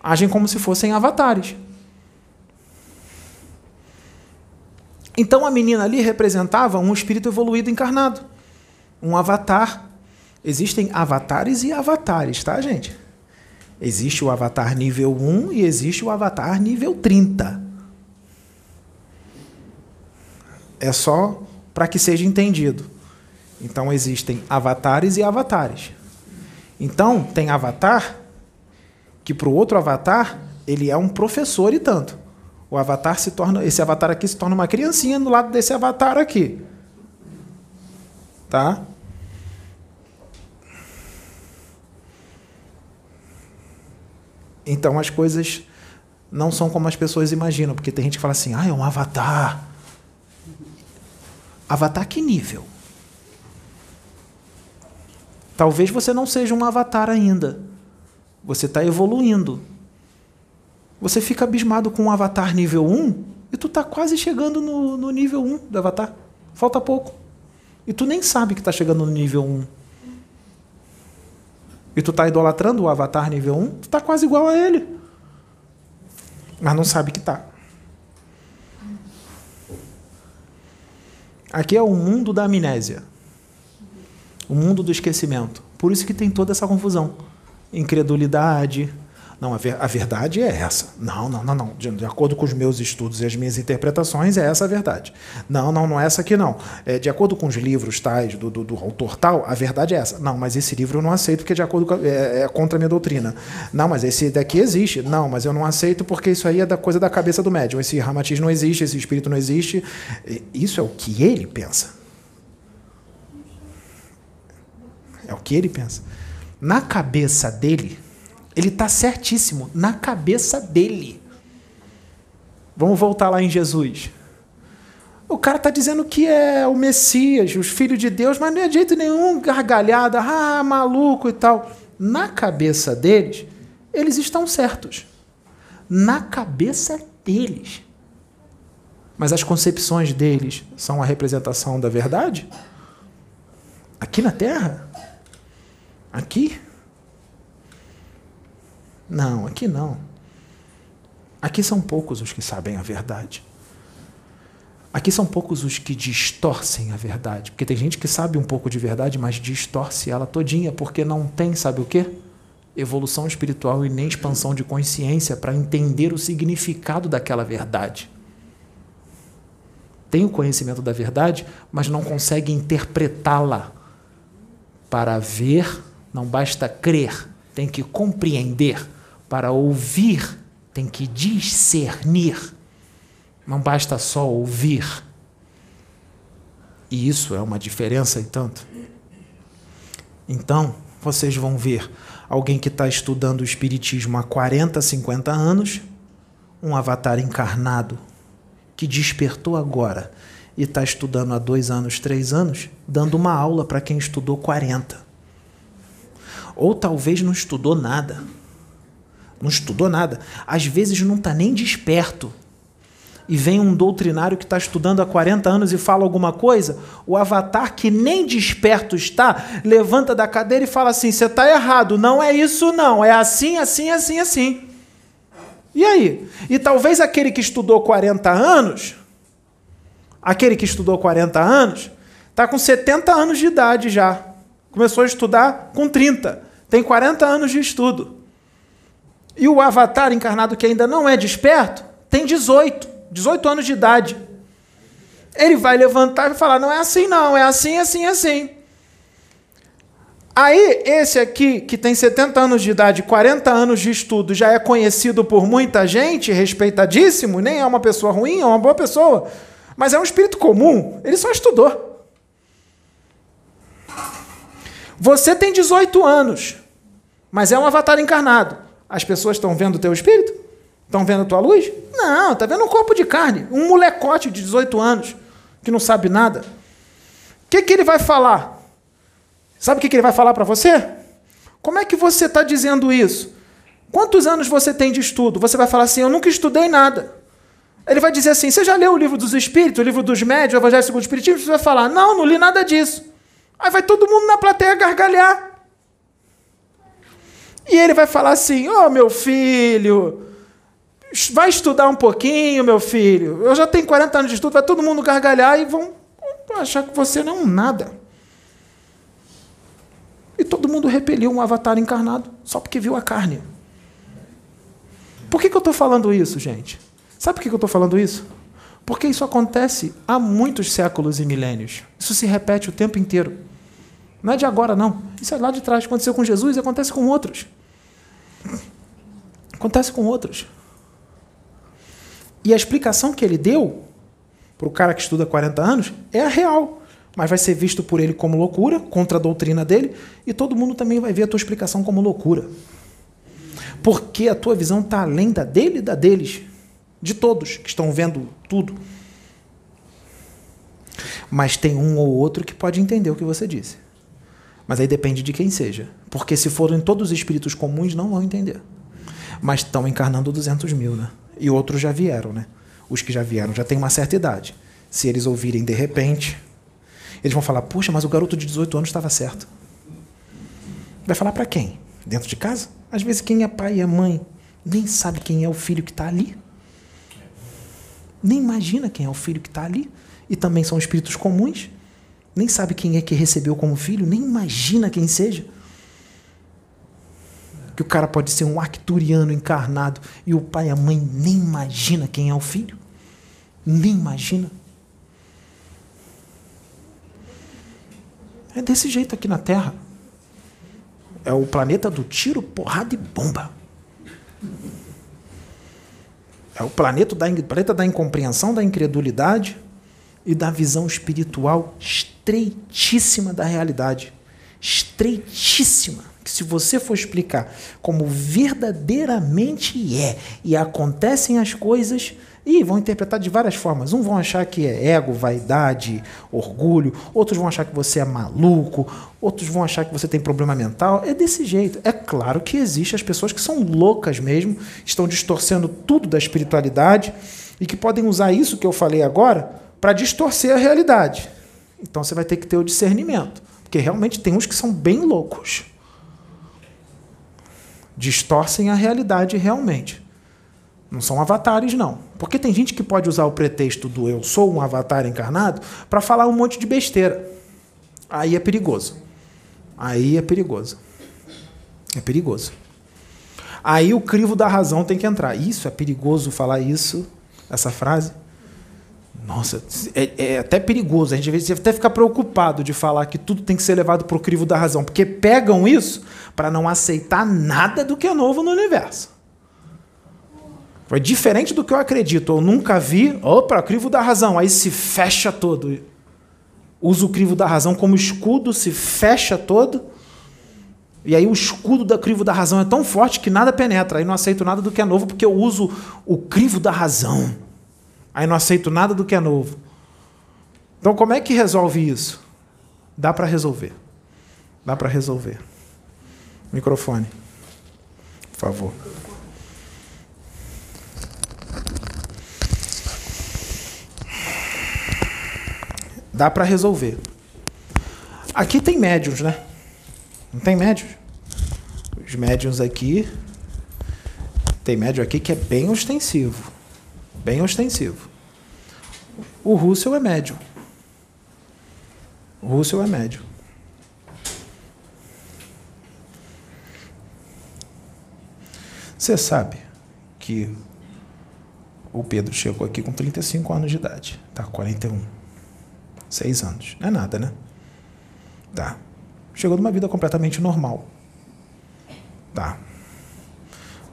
Agem como se fossem avatares. Então a menina ali representava um espírito evoluído encarnado, um avatar. Existem avatares e avatares, tá, gente? Existe o avatar nível 1 e existe o avatar nível 30. é só para que seja entendido. Então existem avatares e avatares. Então tem avatar que para o outro avatar ele é um professor e tanto. O avatar se torna, esse avatar aqui se torna uma criancinha do lado desse avatar aqui. Tá? Então as coisas não são como as pessoas imaginam, porque tem gente que fala assim: "Ah, é um avatar". Avatar que nível? Talvez você não seja um avatar ainda. Você está evoluindo. Você fica abismado com um avatar nível 1 e tu está quase chegando no, no, nível 1 do avatar. Falta pouco. E tu nem sabe que está chegando no nível 1. E tu está idolatrando o avatar nível 1, tu está quase igual a ele. Mas não sabe que está. Aqui é o mundo da amnésia. O mundo do esquecimento. Por isso que tem toda essa confusão. Incredulidade. Não, a, ver, a verdade é essa. Não, não, não, não. De, de, acordo com os meus estudos e as minhas interpretações, é essa a verdade. Não, não, não é essa aqui, não. É, de acordo com os livros tais do, do, do, autor tal, a verdade é essa. Não, mas esse livro eu não aceito porque é de acordo com, é, é contra a minha doutrina. Não, mas esse daqui existe. Não, mas eu não aceito porque isso aí é da coisa da cabeça do médium. Esse ramatiz não existe, esse espírito não existe. Isso é o que ele pensa. É o que ele pensa. Na cabeça dele, ele está certíssimo, na cabeça dele. Vamos voltar lá em Jesus. O cara está dizendo que é o Messias, os filhos de Deus, mas não é jeito nenhum gargalhada, ah, maluco e tal. Na cabeça deles, eles estão certos. Na cabeça deles. Mas as concepções deles são a representação da verdade? Aqui na Terra? Aqui? Não, aqui não. Aqui são poucos os que sabem a verdade. Aqui são poucos os que distorcem a verdade. Porque tem gente que sabe um pouco de verdade, mas distorce ela todinha, porque não tem, sabe o quê? Evolução espiritual e nem expansão de consciência para entender o significado daquela verdade. Tem o conhecimento da verdade, mas não consegue interpretá-la. Para ver, não basta crer, tem que compreender. Para ouvir, tem que discernir. Não basta só ouvir. E isso é uma diferença e tanto. Então, vocês vão ver alguém que está estudando o Espiritismo há 40, 50 anos, um avatar encarnado que despertou agora e está estudando há dois anos, três anos, dando uma aula para quem estudou 40. Ou talvez não estudou nada. Não estudou nada. Às vezes não está nem desperto e vem um doutrinário que está estudando há 40 anos e fala alguma coisa, o avatar que nem desperto está, levanta da cadeira e fala assim: você está errado, não é isso, não, é assim, assim, assim, assim. E aí? E talvez aquele que estudou 40 anos, aquele que estudou 40 anos, está com 70 anos de idade já. Começou a estudar com 30. Tem 40 anos de estudo. E o avatar encarnado que ainda não é desperto tem 18. 18 anos de idade. Ele vai levantar e falar: não é assim, não, é assim, assim, assim. Aí, esse aqui, que tem 70 anos de idade, 40 anos de estudo, já é conhecido por muita gente, respeitadíssimo, nem é uma pessoa ruim, é uma boa pessoa, mas é um espírito comum, ele só estudou. Você tem 18 anos, mas é um avatar encarnado. As pessoas estão vendo o teu espírito? Estão vendo a tua luz? Não, está vendo um corpo de carne, um molecote de 18 anos que não sabe nada. O que, que ele vai falar? Sabe o que, que ele vai falar para você? Como é que você está dizendo isso? Quantos anos você tem de estudo? Você vai falar assim: Eu nunca estudei nada. Ele vai dizer assim: Você já leu o livro dos Espíritos, o livro dos Médios, o Evangelho segundo o Espiritismo? Você vai falar: Não, não li nada disso. Aí vai todo mundo na plateia gargalhar. E ele vai falar assim: Ô oh, meu filho, Vai estudar um pouquinho, meu filho. Eu já tenho 40 anos de estudo, vai todo mundo gargalhar e vão achar que você não é um nada. E todo mundo repeliu um avatar encarnado só porque viu a carne. Por que, que eu estou falando isso, gente? Sabe por que, que eu estou falando isso? Porque isso acontece há muitos séculos e milênios. Isso se repete o tempo inteiro. Não é de agora, não. Isso é lá de trás. Aconteceu com Jesus e acontece com outros. Acontece com outros. E a explicação que ele deu para o cara que estuda 40 anos é a real. Mas vai ser visto por ele como loucura, contra a doutrina dele, e todo mundo também vai ver a tua explicação como loucura. Porque a tua visão está além da dele e da deles. De todos que estão vendo tudo. Mas tem um ou outro que pode entender o que você disse. Mas aí depende de quem seja. Porque se forem todos espíritos comuns, não vão entender. Mas estão encarnando 200 mil, né? e outros já vieram, né? Os que já vieram já têm uma certa idade. Se eles ouvirem de repente, eles vão falar: Puxa, mas o garoto de 18 anos estava certo. Vai falar para quem? Dentro de casa? Às vezes, quem é pai e é mãe nem sabe quem é o filho que está ali. Nem imagina quem é o filho que está ali. E também são espíritos comuns. Nem sabe quem é que recebeu como filho, nem imagina quem seja que o cara pode ser um arcturiano encarnado e o pai e a mãe nem imagina quem é o filho. Nem imagina. É desse jeito aqui na Terra. É o planeta do tiro, porrada e bomba. É o planeta da, planeta da incompreensão, da incredulidade e da visão espiritual estreitíssima da realidade. Estreitíssima que se você for explicar como verdadeiramente é e acontecem as coisas, e vão interpretar de várias formas. Um vão achar que é ego, vaidade, orgulho, outros vão achar que você é maluco, outros vão achar que você tem problema mental. É desse jeito. É claro que existem as pessoas que são loucas mesmo, estão distorcendo tudo da espiritualidade e que podem usar isso que eu falei agora para distorcer a realidade. Então você vai ter que ter o discernimento, porque realmente tem uns que são bem loucos. Distorcem a realidade realmente. Não são avatares, não. Porque tem gente que pode usar o pretexto do eu sou um avatar encarnado para falar um monte de besteira. Aí é perigoso. Aí é perigoso. É perigoso. Aí o crivo da razão tem que entrar. Isso é perigoso falar isso, essa frase. Nossa, é, é, até perigoso. A gente às vezes até ficar preocupado de falar que tudo tem que ser levado para o crivo da razão, porque pegam isso para não aceitar nada do que é novo no universo. Foi diferente do que eu acredito. Eu nunca vi. Opa, crivo da razão. Aí se fecha todo. Usa o crivo da razão como escudo, se fecha todo. E aí o escudo da crivo da razão é tão forte que nada penetra. Aí não aceito nada do que é novo porque eu uso o crivo da razão. Aí não aceito nada do que é novo. Então como é que resolve isso? Dá para resolver. Dá para resolver. Microfone. Por favor. Dá para resolver. Aqui tem médiums, né? Não tem médiums? Os médiums aqui. Tem médium aqui que é bem ostensivo. Bem ostensivo. O Russell é médium. O Russell é médium. Você sabe que o Pedro chegou aqui com 35 anos de idade. Tá, 41. Seis anos. Não é nada, né? Tá. Chegou numa vida completamente normal. Tá.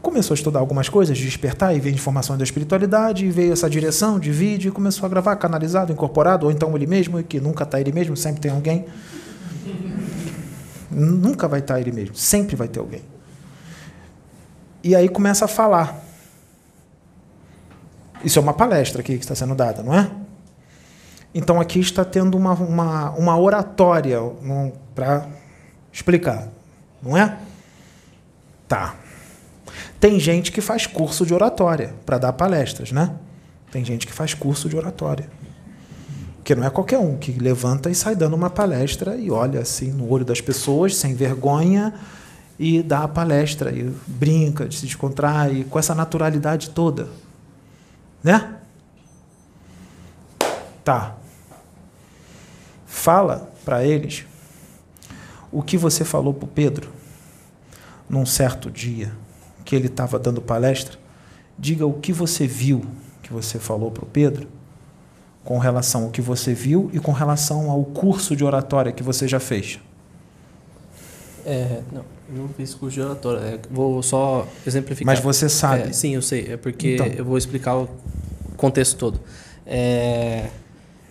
Começou a estudar algumas coisas, despertar e ver informações da espiritualidade, e veio essa direção de vídeo e começou a gravar canalizado, incorporado, ou então ele mesmo, que nunca está ele mesmo, sempre tem alguém. Nunca vai estar tá ele mesmo, sempre vai ter alguém. E aí começa a falar. Isso é uma palestra aqui que está sendo dada, não é? Então aqui está tendo uma, uma, uma oratória para explicar, não é? Tá. Tem gente que faz curso de oratória para dar palestras, né? Tem gente que faz curso de oratória. Que não é qualquer um que levanta e sai dando uma palestra e olha assim no olho das pessoas, sem vergonha, e dá a palestra, e brinca, se descontrai, com essa naturalidade toda. Né? Tá. Fala para eles o que você falou para o Pedro num certo dia que ele estava dando palestra. Diga o que você viu que você falou para o Pedro com relação ao que você viu e com relação ao curso de oratória que você já fez. É, não, não fiz curso de oratória. É, vou só exemplificar. Mas você sabe. É, sim, eu sei. É porque então. eu vou explicar o contexto todo. É,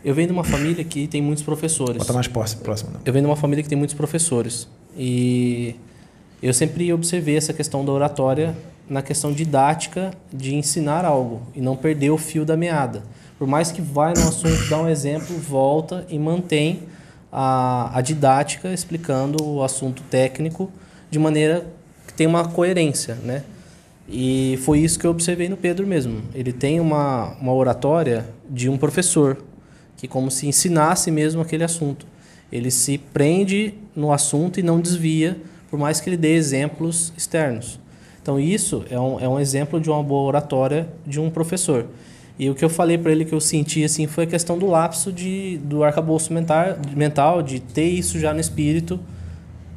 eu venho de uma família que tem muitos professores. Bota mais próximo. Eu venho de uma família que tem muitos professores. E eu sempre observei essa questão da oratória na questão didática de ensinar algo e não perder o fio da meada. Por mais que vai no assunto, dá um exemplo, volta e mantém a, a didática explicando o assunto técnico de maneira que tem uma coerência, né? E foi isso que eu observei no Pedro mesmo. Ele tem uma, uma oratória de um professor, que como se ensinasse mesmo aquele assunto. Ele se prende no assunto e não desvia, por mais que ele dê exemplos externos. Então isso é um, é um exemplo de uma boa oratória de um professor. E o que eu falei para ele que eu senti assim foi a questão do lapso de, do arcabouço mental, mental, de ter isso já no espírito,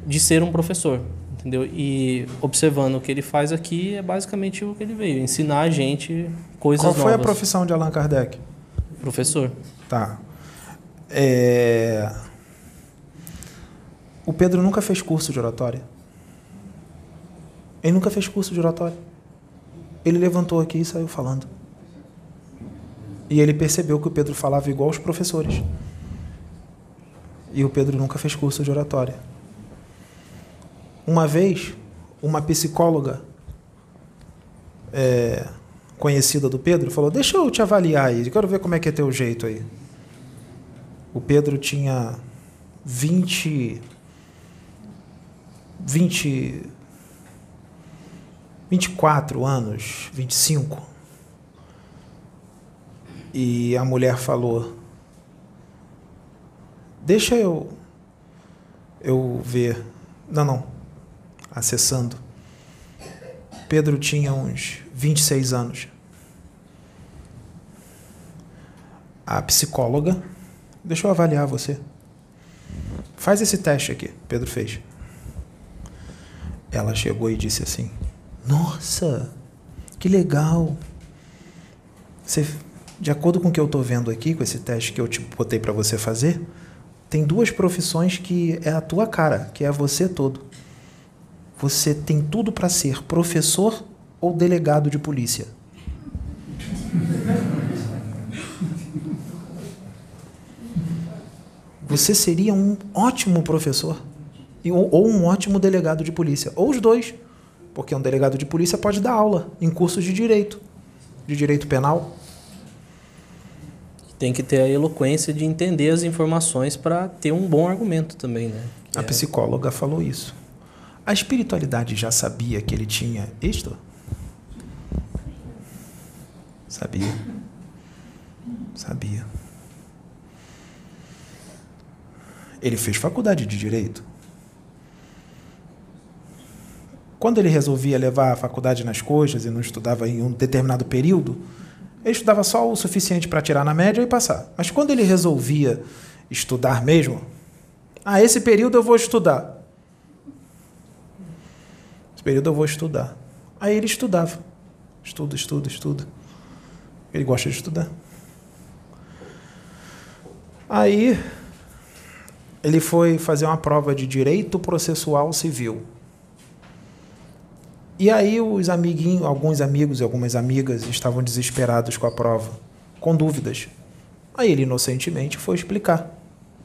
de ser um professor, entendeu? E observando o que ele faz aqui é basicamente o que ele veio, ensinar a gente coisas novas. Qual foi a profissão de Allan Kardec? Professor. Tá. É... O Pedro nunca fez curso de oratória. Ele nunca fez curso de oratória. Ele levantou aqui e saiu falando. E ele percebeu que o Pedro falava igual os professores. E o Pedro nunca fez curso de oratória. Uma vez, uma psicóloga é, conhecida do Pedro, falou: Deixa eu te avaliar aí, quero ver como é que é teu jeito aí. O Pedro tinha 20. 20. 24 anos, 25. E a mulher falou: Deixa eu. Eu ver. Não, não. Acessando. Pedro tinha uns 26 anos. A psicóloga, deixa eu avaliar você. Faz esse teste aqui, Pedro fez. Ela chegou e disse assim: Nossa, que legal. Você, de acordo com o que eu estou vendo aqui, com esse teste que eu te botei para você fazer, tem duas profissões que é a tua cara, que é você todo. Você tem tudo para ser professor ou delegado de polícia. Você seria um ótimo professor ou um ótimo delegado de polícia, ou os dois, porque um delegado de polícia pode dar aula em cursos de direito, de direito penal. Tem que ter a eloquência de entender as informações para ter um bom argumento também, né? Que a é... psicóloga falou isso. A espiritualidade já sabia que ele tinha isto? Sabia. Sabia. Ele fez faculdade de direito. Quando ele resolvia levar a faculdade nas coxas e não estudava em um determinado período, ele estudava só o suficiente para tirar na média e passar. Mas quando ele resolvia estudar mesmo, ah, esse período eu vou estudar. Esse período eu vou estudar. Aí ele estudava. Estuda, estuda, estuda. Ele gosta de estudar. Aí ele foi fazer uma prova de direito processual civil. E aí os amiguinhos, alguns amigos e algumas amigas estavam desesperados com a prova, com dúvidas. Aí ele inocentemente foi explicar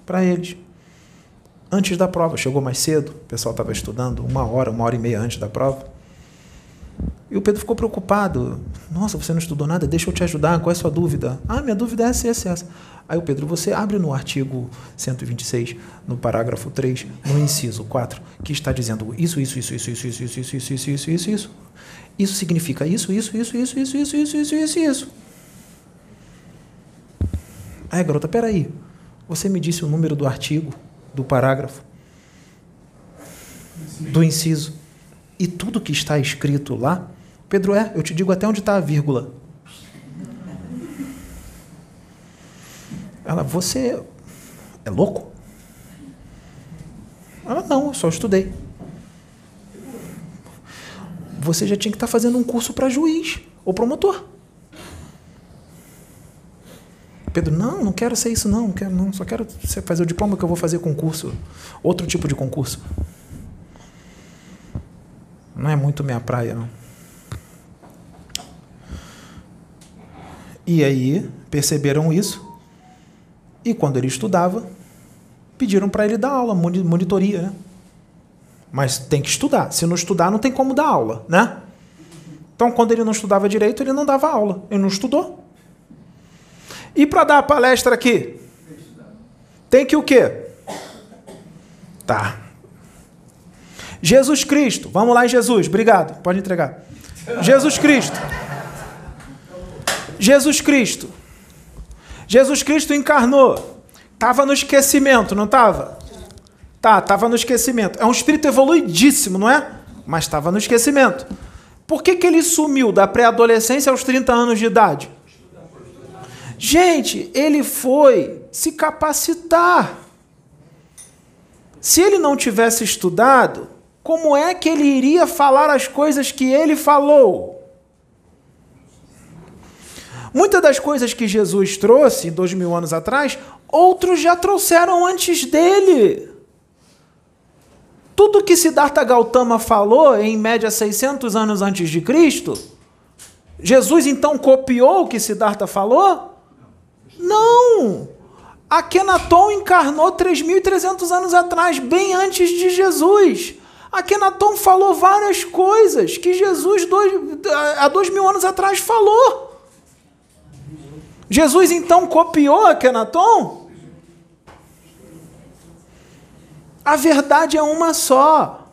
para eles. Antes da prova, chegou mais cedo, o pessoal estava estudando, uma hora, uma hora e meia antes da prova. E o Pedro ficou preocupado. Nossa, você não estudou nada? Deixa eu te ajudar. Qual é a sua dúvida? Ah, minha dúvida é essa, essa, essa. Aí o Pedro, você abre no artigo 126, no parágrafo 3, no inciso 4, que está dizendo isso, isso, isso, isso, isso, isso, isso, isso, isso, isso, isso, isso, isso. Isso significa isso, isso, isso, isso, isso, isso, isso, isso, isso, isso. Aí, garota, peraí. Você me disse o número do artigo, do parágrafo, do inciso. E tudo que está escrito lá, Pedro é, eu te digo até onde está a vírgula. Ela, você é louco? Ela, não, eu só estudei. Você já tinha que estar tá fazendo um curso para juiz ou promotor. Pedro, não, não quero ser isso, não, não quero, não, só quero fazer o diploma que eu vou fazer concurso, outro tipo de concurso. Não é muito minha praia, não. E aí perceberam isso e quando ele estudava, pediram para ele dar aula, monitoria, né? Mas tem que estudar. Se não estudar, não tem como dar aula, né? Então, quando ele não estudava direito, ele não dava aula. Ele não estudou. E para dar a palestra aqui? Tem que o quê? Tá. Jesus Cristo. Vamos lá Jesus. Obrigado. Pode entregar. Jesus Cristo. Jesus Cristo Jesus Cristo encarnou. Estava no esquecimento, não estava? Tá, estava no esquecimento. É um espírito evoluidíssimo, não é? Mas estava no esquecimento. Por que, que ele sumiu da pré-adolescência aos 30 anos de idade? Gente, ele foi se capacitar. Se ele não tivesse estudado, como é que ele iria falar as coisas que ele falou? Muitas das coisas que Jesus trouxe dois mil anos atrás, outros já trouxeram antes dele. Tudo que Siddhartha Gautama falou, em média 600 anos antes de Cristo, Jesus então copiou o que Siddhartha falou? Não! Akhenaton encarnou 3.300 anos atrás, bem antes de Jesus. Akhenaton falou várias coisas que Jesus dois, há dois mil anos atrás falou. Jesus então copiou Akenaton? A verdade é uma só.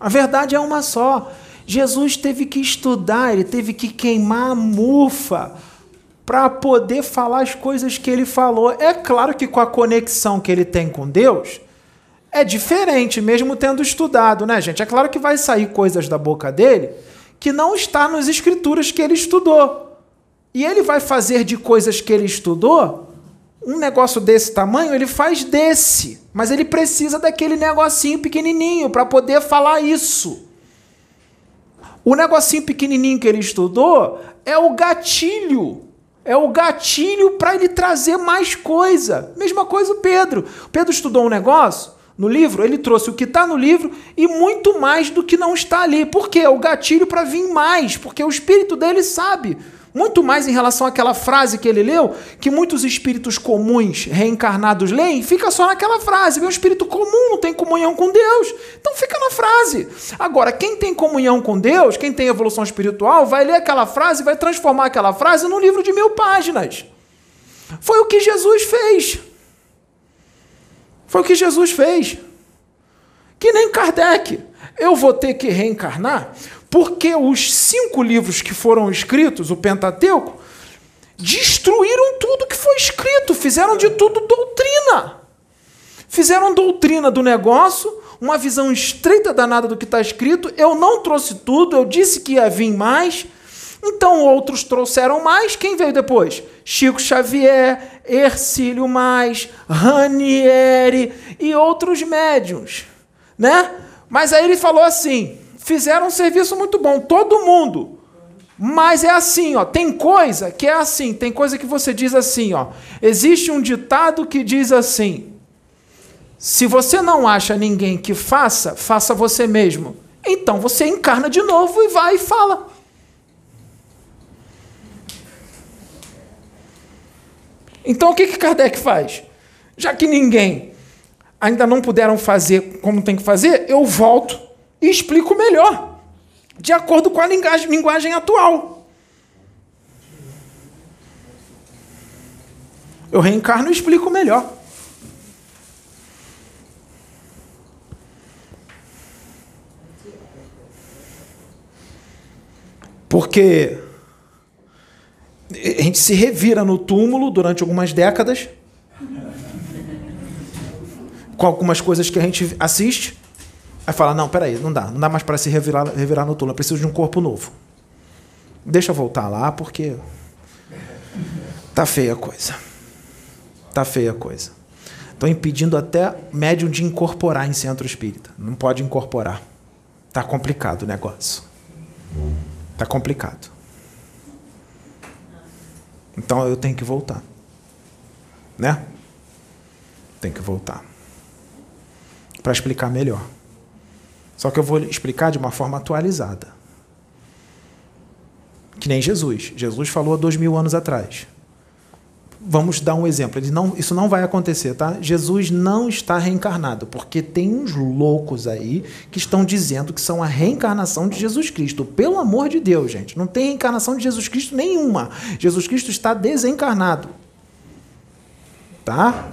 A verdade é uma só. Jesus teve que estudar, ele teve que queimar a mufa para poder falar as coisas que ele falou. É claro que com a conexão que ele tem com Deus, é diferente, mesmo tendo estudado, né, gente? É claro que vai sair coisas da boca dele que não está nas escrituras que ele estudou. E ele vai fazer de coisas que ele estudou um negócio desse tamanho, ele faz desse, mas ele precisa daquele negocinho pequenininho para poder falar isso. O negocinho pequenininho que ele estudou é o gatilho. É o gatilho para ele trazer mais coisa. Mesma coisa o Pedro. O Pedro estudou um negócio no livro, ele trouxe o que está no livro e muito mais do que não está ali. Por quê? O gatilho para vir mais, porque o espírito dele sabe. Muito mais em relação àquela frase que ele leu, que muitos espíritos comuns reencarnados leem, fica só naquela frase. Meu espírito comum não tem comunhão com Deus. Então fica na frase. Agora, quem tem comunhão com Deus, quem tem evolução espiritual, vai ler aquela frase vai transformar aquela frase num livro de mil páginas. Foi o que Jesus fez. Foi o que Jesus fez. Que nem Kardec. Eu vou ter que reencarnar porque os cinco livros que foram escritos, o Pentateuco, destruíram tudo que foi escrito, fizeram de tudo doutrina. Fizeram doutrina do negócio, uma visão estreita danada do que está escrito. Eu não trouxe tudo, eu disse que ia vir mais. Então outros trouxeram mais. Quem veio depois? Chico Xavier, Ercílio Mais, Ranieri e outros médiums, né? Mas aí ele falou assim: fizeram um serviço muito bom, todo mundo. Mas é assim, ó, tem coisa que é assim, tem coisa que você diz assim, ó. Existe um ditado que diz assim: se você não acha ninguém que faça, faça você mesmo. Então você encarna de novo e vai e fala. Então o que, que Kardec faz? Já que ninguém ainda não puderam fazer como tem que fazer, eu volto e explico melhor, de acordo com a linguagem, linguagem atual. Eu reencarno e explico melhor. Porque a gente se revira no túmulo durante algumas décadas com algumas coisas que a gente assiste Aí fala, não, peraí, não dá, não dá mais para se revirar, revirar no túmulo, eu preciso de um corpo novo. Deixa eu voltar lá, porque tá feia a coisa. Tá feia a coisa. Estão impedindo até médium de incorporar em centro espírita. Não pode incorporar. Tá complicado o negócio. Tá complicado. Então eu tenho que voltar. Né? Tem que voltar. Para explicar melhor. Só que eu vou explicar de uma forma atualizada. Que nem Jesus. Jesus falou há dois mil anos atrás. Vamos dar um exemplo. Não, isso não vai acontecer, tá? Jesus não está reencarnado, porque tem uns loucos aí que estão dizendo que são a reencarnação de Jesus Cristo. Pelo amor de Deus, gente, não tem reencarnação de Jesus Cristo nenhuma. Jesus Cristo está desencarnado. Tá?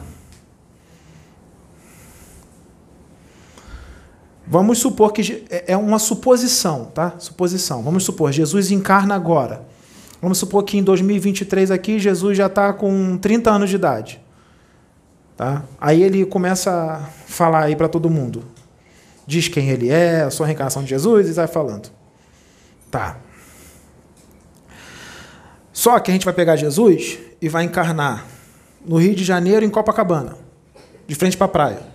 Vamos supor que é, é uma suposição, tá? Suposição. Vamos supor, Jesus encarna agora. Vamos supor que em 2023 aqui Jesus já está com 30 anos de idade. Tá? Aí ele começa a falar aí para todo mundo. Diz quem ele é, a sua reencarnação de Jesus e vai falando. Tá. Só que a gente vai pegar Jesus e vai encarnar no Rio de Janeiro, em Copacabana, de frente para a praia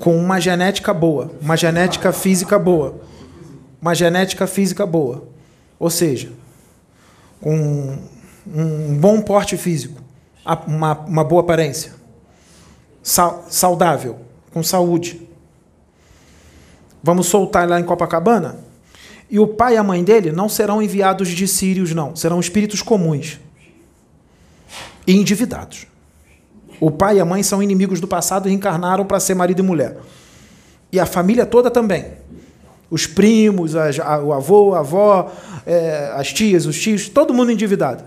com uma genética boa, uma genética física boa, uma genética física boa. Ou seja, com um bom porte físico, uma, uma boa aparência, saudável, com saúde. Vamos soltar lá em Copacabana? E o pai e a mãe dele não serão enviados de sírios, não. Serão espíritos comuns e endividados. O pai e a mãe são inimigos do passado e reencarnaram para ser marido e mulher. E a família toda também. Os primos, a, o avô, a avó, é, as tias, os tios, todo mundo endividado.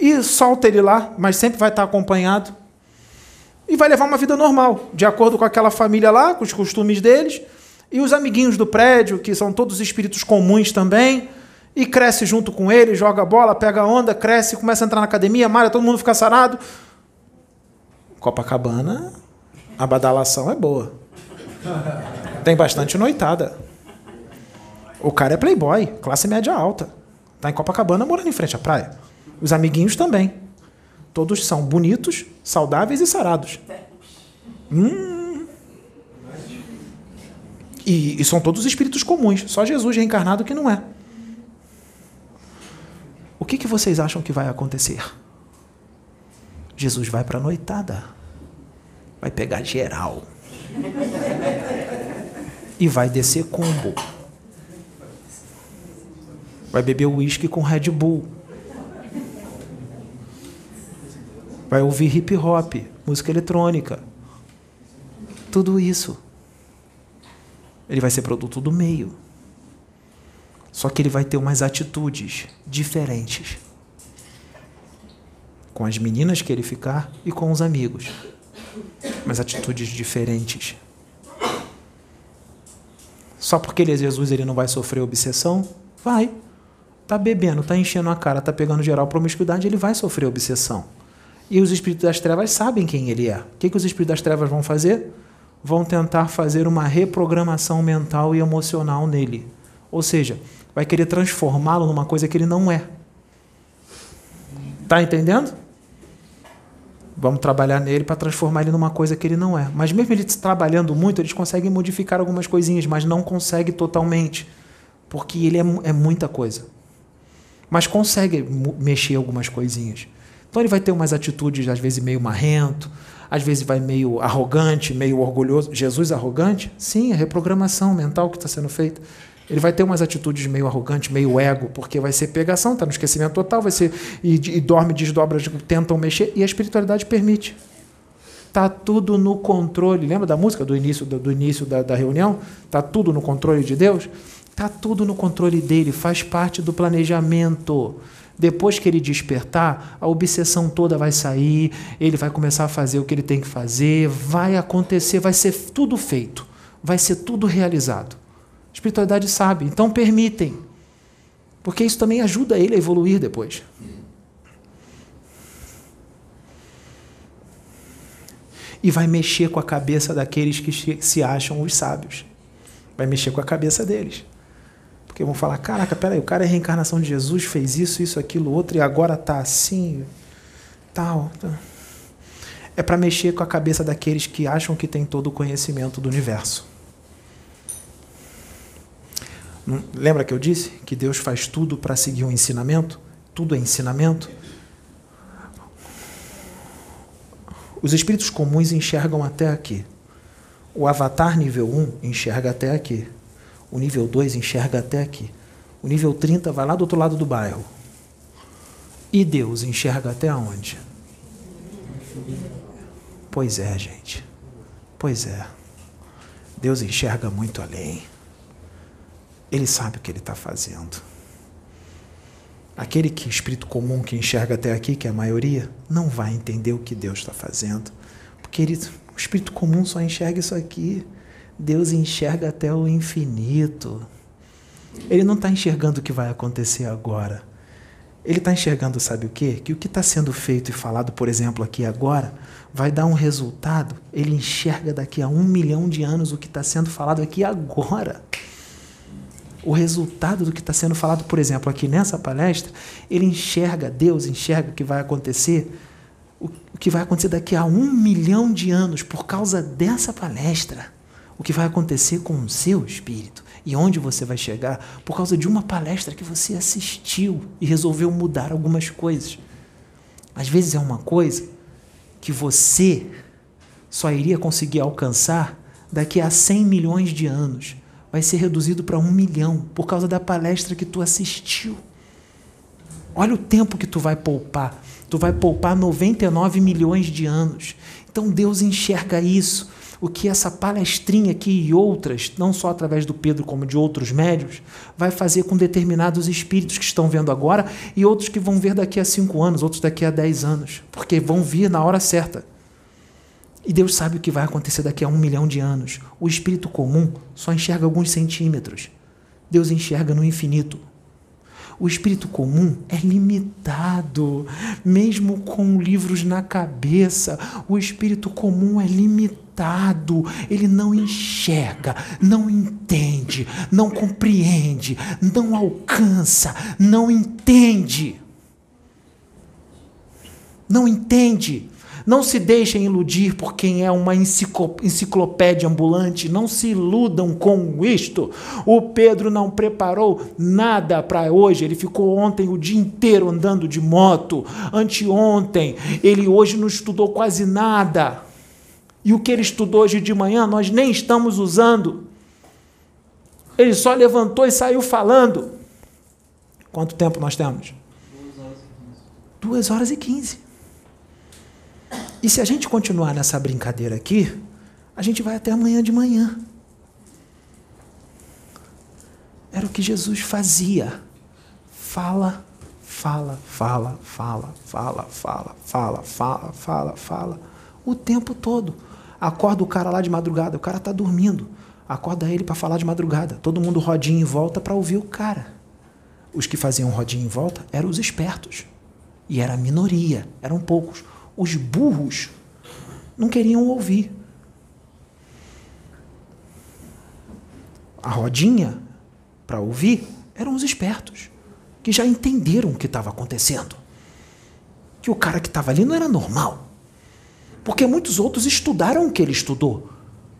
E solta ele lá, mas sempre vai estar acompanhado. E vai levar uma vida normal, de acordo com aquela família lá, com os costumes deles. E os amiguinhos do prédio, que são todos espíritos comuns também. E cresce junto com ele, joga bola, pega onda, cresce, começa a entrar na academia, malha, todo mundo fica sarado. Copacabana A badalação é boa. Tem bastante noitada. O cara é playboy, classe média alta. Tá em Copacabana morando em frente à praia. Os amiguinhos também. Todos são bonitos, saudáveis e sarados. Hum. E, e são todos espíritos comuns. Só Jesus reencarnado que não é. O que, que vocês acham que vai acontecer? Jesus vai para a noitada. Vai pegar geral. E vai descer combo. Vai beber uísque com Red Bull. Vai ouvir hip hop, música eletrônica. Tudo isso. Ele vai ser produto do meio. Só que ele vai ter umas atitudes diferentes com as meninas que ele ficar e com os amigos. Mas atitudes diferentes. Só porque ele é Jesus ele não vai sofrer obsessão? Vai. Tá bebendo, tá enchendo a cara, tá pegando geral promiscuidade, ele vai sofrer obsessão. E os espíritos das trevas sabem quem ele é. O que, que os espíritos das trevas vão fazer? Vão tentar fazer uma reprogramação mental e emocional nele. Ou seja, vai querer transformá-lo numa coisa que ele não é. Tá entendendo? Vamos trabalhar nele para transformar ele numa coisa que ele não é. Mas mesmo ele trabalhando muito, eles conseguem modificar algumas coisinhas, mas não consegue totalmente, porque ele é, é muita coisa. Mas consegue mexer algumas coisinhas. Então ele vai ter umas atitudes às vezes meio marrento, às vezes vai meio arrogante, meio orgulhoso. Jesus arrogante? Sim, é reprogramação mental que está sendo feita. Ele vai ter umas atitudes meio arrogantes, meio ego, porque vai ser pegação, está no esquecimento total, vai ser e, e dorme, desdobra, tentam mexer, e a espiritualidade permite. Tá tudo no controle. Lembra da música do início, do, do início da, da reunião? Tá tudo no controle de Deus? Tá tudo no controle dele, faz parte do planejamento. Depois que ele despertar, a obsessão toda vai sair, ele vai começar a fazer o que ele tem que fazer, vai acontecer, vai ser tudo feito, vai ser tudo realizado. Espiritualidade sabe, então permitem. Porque isso também ajuda ele a evoluir depois. E vai mexer com a cabeça daqueles que se acham os sábios. Vai mexer com a cabeça deles. Porque vão falar: caraca, peraí, o cara é a reencarnação de Jesus, fez isso, isso, aquilo, outro, e agora tá assim, tal. tal. É para mexer com a cabeça daqueles que acham que tem todo o conhecimento do universo. Lembra que eu disse que Deus faz tudo para seguir um ensinamento? Tudo é ensinamento. Os espíritos comuns enxergam até aqui. O avatar nível 1 enxerga até aqui. O nível 2 enxerga até aqui. O nível 30 vai lá do outro lado do bairro. E Deus enxerga até onde? Pois é, gente. Pois é. Deus enxerga muito além. Ele sabe o que ele está fazendo. Aquele que espírito comum que enxerga até aqui, que é a maioria, não vai entender o que Deus está fazendo, porque ele, o espírito comum só enxerga isso aqui. Deus enxerga até o infinito. Ele não está enxergando o que vai acontecer agora. Ele está enxergando, sabe o quê? Que o que está sendo feito e falado, por exemplo, aqui agora, vai dar um resultado. Ele enxerga daqui a um milhão de anos o que está sendo falado aqui agora o resultado do que está sendo falado, por exemplo, aqui nessa palestra, ele enxerga, Deus enxerga o que vai acontecer, o que vai acontecer daqui a um milhão de anos por causa dessa palestra. O que vai acontecer com o seu espírito e onde você vai chegar por causa de uma palestra que você assistiu e resolveu mudar algumas coisas. Às vezes é uma coisa que você só iria conseguir alcançar daqui a 100 milhões de anos vai ser reduzido para um milhão por causa da palestra que tu assistiu. Olha o tempo que tu vai poupar. Tu vai poupar 99 milhões de anos. Então Deus enxerga isso. O que essa palestrinha aqui e outras, não só através do Pedro, como de outros médios, vai fazer com determinados espíritos que estão vendo agora e outros que vão ver daqui a cinco anos, outros daqui a dez anos, porque vão vir na hora certa. E Deus sabe o que vai acontecer daqui a um milhão de anos. O espírito comum só enxerga alguns centímetros. Deus enxerga no infinito. O espírito comum é limitado, mesmo com livros na cabeça. O espírito comum é limitado ele não enxerga, não entende, não compreende, não alcança, não entende. Não entende. Não se deixem iludir por quem é uma enciclopédia ambulante. Não se iludam com isto. O Pedro não preparou nada para hoje. Ele ficou ontem o dia inteiro andando de moto. Anteontem, ele hoje não estudou quase nada. E o que ele estudou hoje de manhã, nós nem estamos usando. Ele só levantou e saiu falando. Quanto tempo nós temos? Duas horas e quinze. E se a gente continuar nessa brincadeira aqui, a gente vai até amanhã de manhã. Era o que Jesus fazia. Fala, fala, fala, fala, fala, fala, fala, fala, fala, fala, o tempo todo. Acorda o cara lá de madrugada, o cara está dormindo. Acorda ele para falar de madrugada. Todo mundo rodinha em volta para ouvir o cara. Os que faziam rodinha em volta eram os espertos. E era a minoria, eram poucos os burros não queriam ouvir. A rodinha, para ouvir, eram os espertos, que já entenderam o que estava acontecendo. Que o cara que estava ali não era normal. Porque muitos outros estudaram o que ele estudou,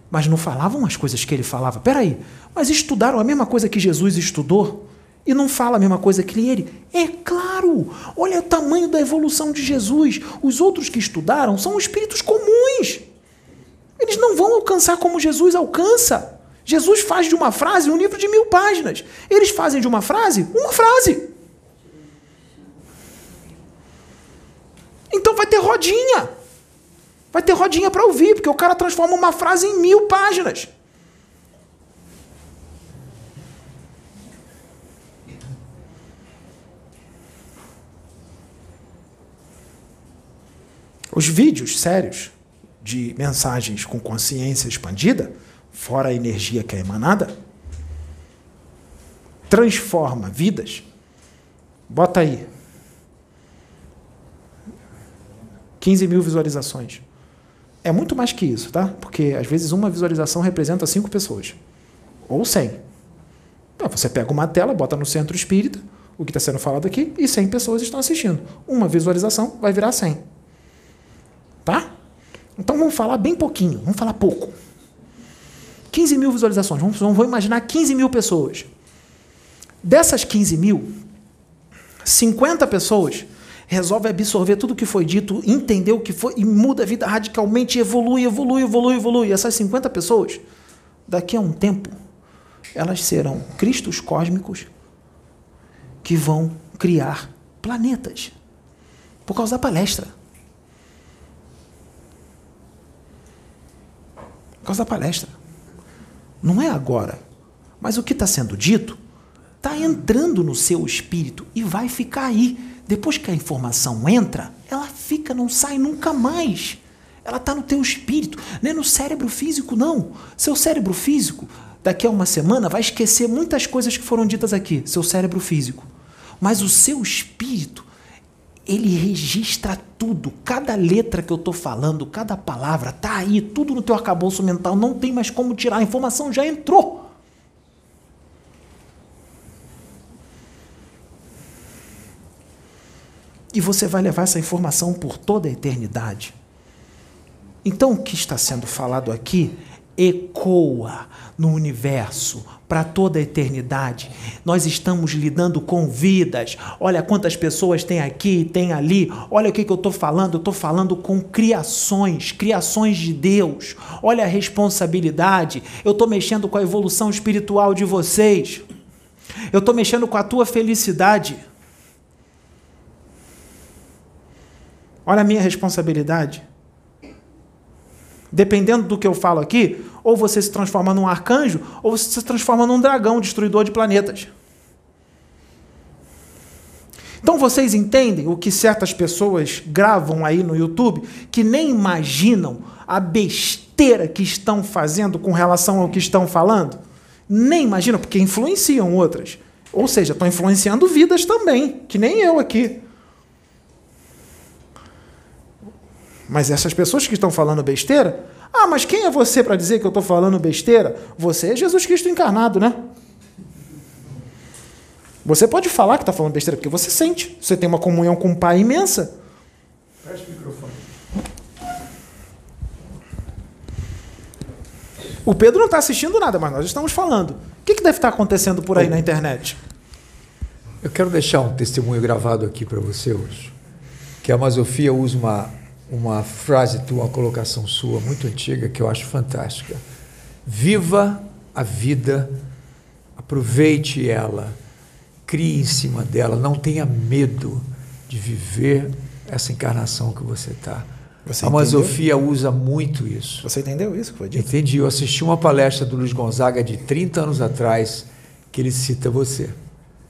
mas não falavam as coisas que ele falava. Peraí, mas estudaram a mesma coisa que Jesus estudou? E não fala a mesma coisa que ele? É claro! Olha o tamanho da evolução de Jesus. Os outros que estudaram são espíritos comuns. Eles não vão alcançar como Jesus alcança. Jesus faz de uma frase um livro de mil páginas. Eles fazem de uma frase uma frase. Então vai ter rodinha. Vai ter rodinha para ouvir, porque o cara transforma uma frase em mil páginas. Os vídeos sérios de mensagens com consciência expandida, fora a energia que é emanada, transforma vidas. Bota aí. 15 mil visualizações. É muito mais que isso, tá? Porque às vezes uma visualização representa cinco pessoas. Ou 100. Então, você pega uma tela, bota no centro espírita, o que está sendo falado aqui, e 100 pessoas estão assistindo. Uma visualização vai virar 100. Tá? Então vamos falar bem pouquinho, vamos falar pouco. 15 mil visualizações, vamos, vamos imaginar 15 mil pessoas. Dessas 15 mil, 50 pessoas resolvem absorver tudo que foi dito, entender o que foi e muda a vida radicalmente, evolui, evolui, evolui, evolui. Essas 50 pessoas, daqui a um tempo, elas serão cristos cósmicos que vão criar planetas por causa da palestra. Por causa da palestra. Não é agora. Mas o que está sendo dito está entrando no seu espírito e vai ficar aí. Depois que a informação entra, ela fica, não sai nunca mais. Ela está no teu espírito, é no cérebro físico, não. Seu cérebro físico, daqui a uma semana, vai esquecer muitas coisas que foram ditas aqui, seu cérebro físico. Mas o seu espírito ele registra tudo, cada letra que eu estou falando, cada palavra, tá aí, tudo no teu arcabouço mental, não tem mais como tirar, a informação já entrou. E você vai levar essa informação por toda a eternidade. Então, o que está sendo falado aqui ecoa no universo para toda a eternidade. Nós estamos lidando com vidas. Olha quantas pessoas tem aqui, tem ali. Olha o que, que eu estou falando. Eu estou falando com criações, criações de Deus. Olha a responsabilidade. Eu estou mexendo com a evolução espiritual de vocês. Eu estou mexendo com a tua felicidade. Olha a minha responsabilidade. Dependendo do que eu falo aqui, ou você se transforma num arcanjo, ou você se transforma num dragão destruidor de planetas. Então vocês entendem o que certas pessoas gravam aí no YouTube que nem imaginam a besteira que estão fazendo com relação ao que estão falando? Nem imaginam, porque influenciam outras. Ou seja, estão influenciando vidas também, que nem eu aqui. Mas essas pessoas que estão falando besteira, Ah, mas quem é você para dizer que eu estou falando besteira? Você é Jesus Cristo encarnado, né? Você pode falar que está falando besteira, porque você sente. Você tem uma comunhão com o Pai imensa. Fecha o microfone. O Pedro não está assistindo nada, mas nós estamos falando. O que, que deve estar acontecendo por aí na internet? Eu quero deixar um testemunho gravado aqui para você hoje. Que a Masofia usa uma, uma frase tua, uma colocação sua muito antiga que eu acho fantástica. Viva a vida, aproveite ela, crie em cima dela, não tenha medo de viver essa encarnação que você está. A? Masofia usa muito isso. Você entendeu isso que foi dito? Entendi. Eu assisti uma palestra do Luiz Gonzaga de 30 anos atrás que ele cita você.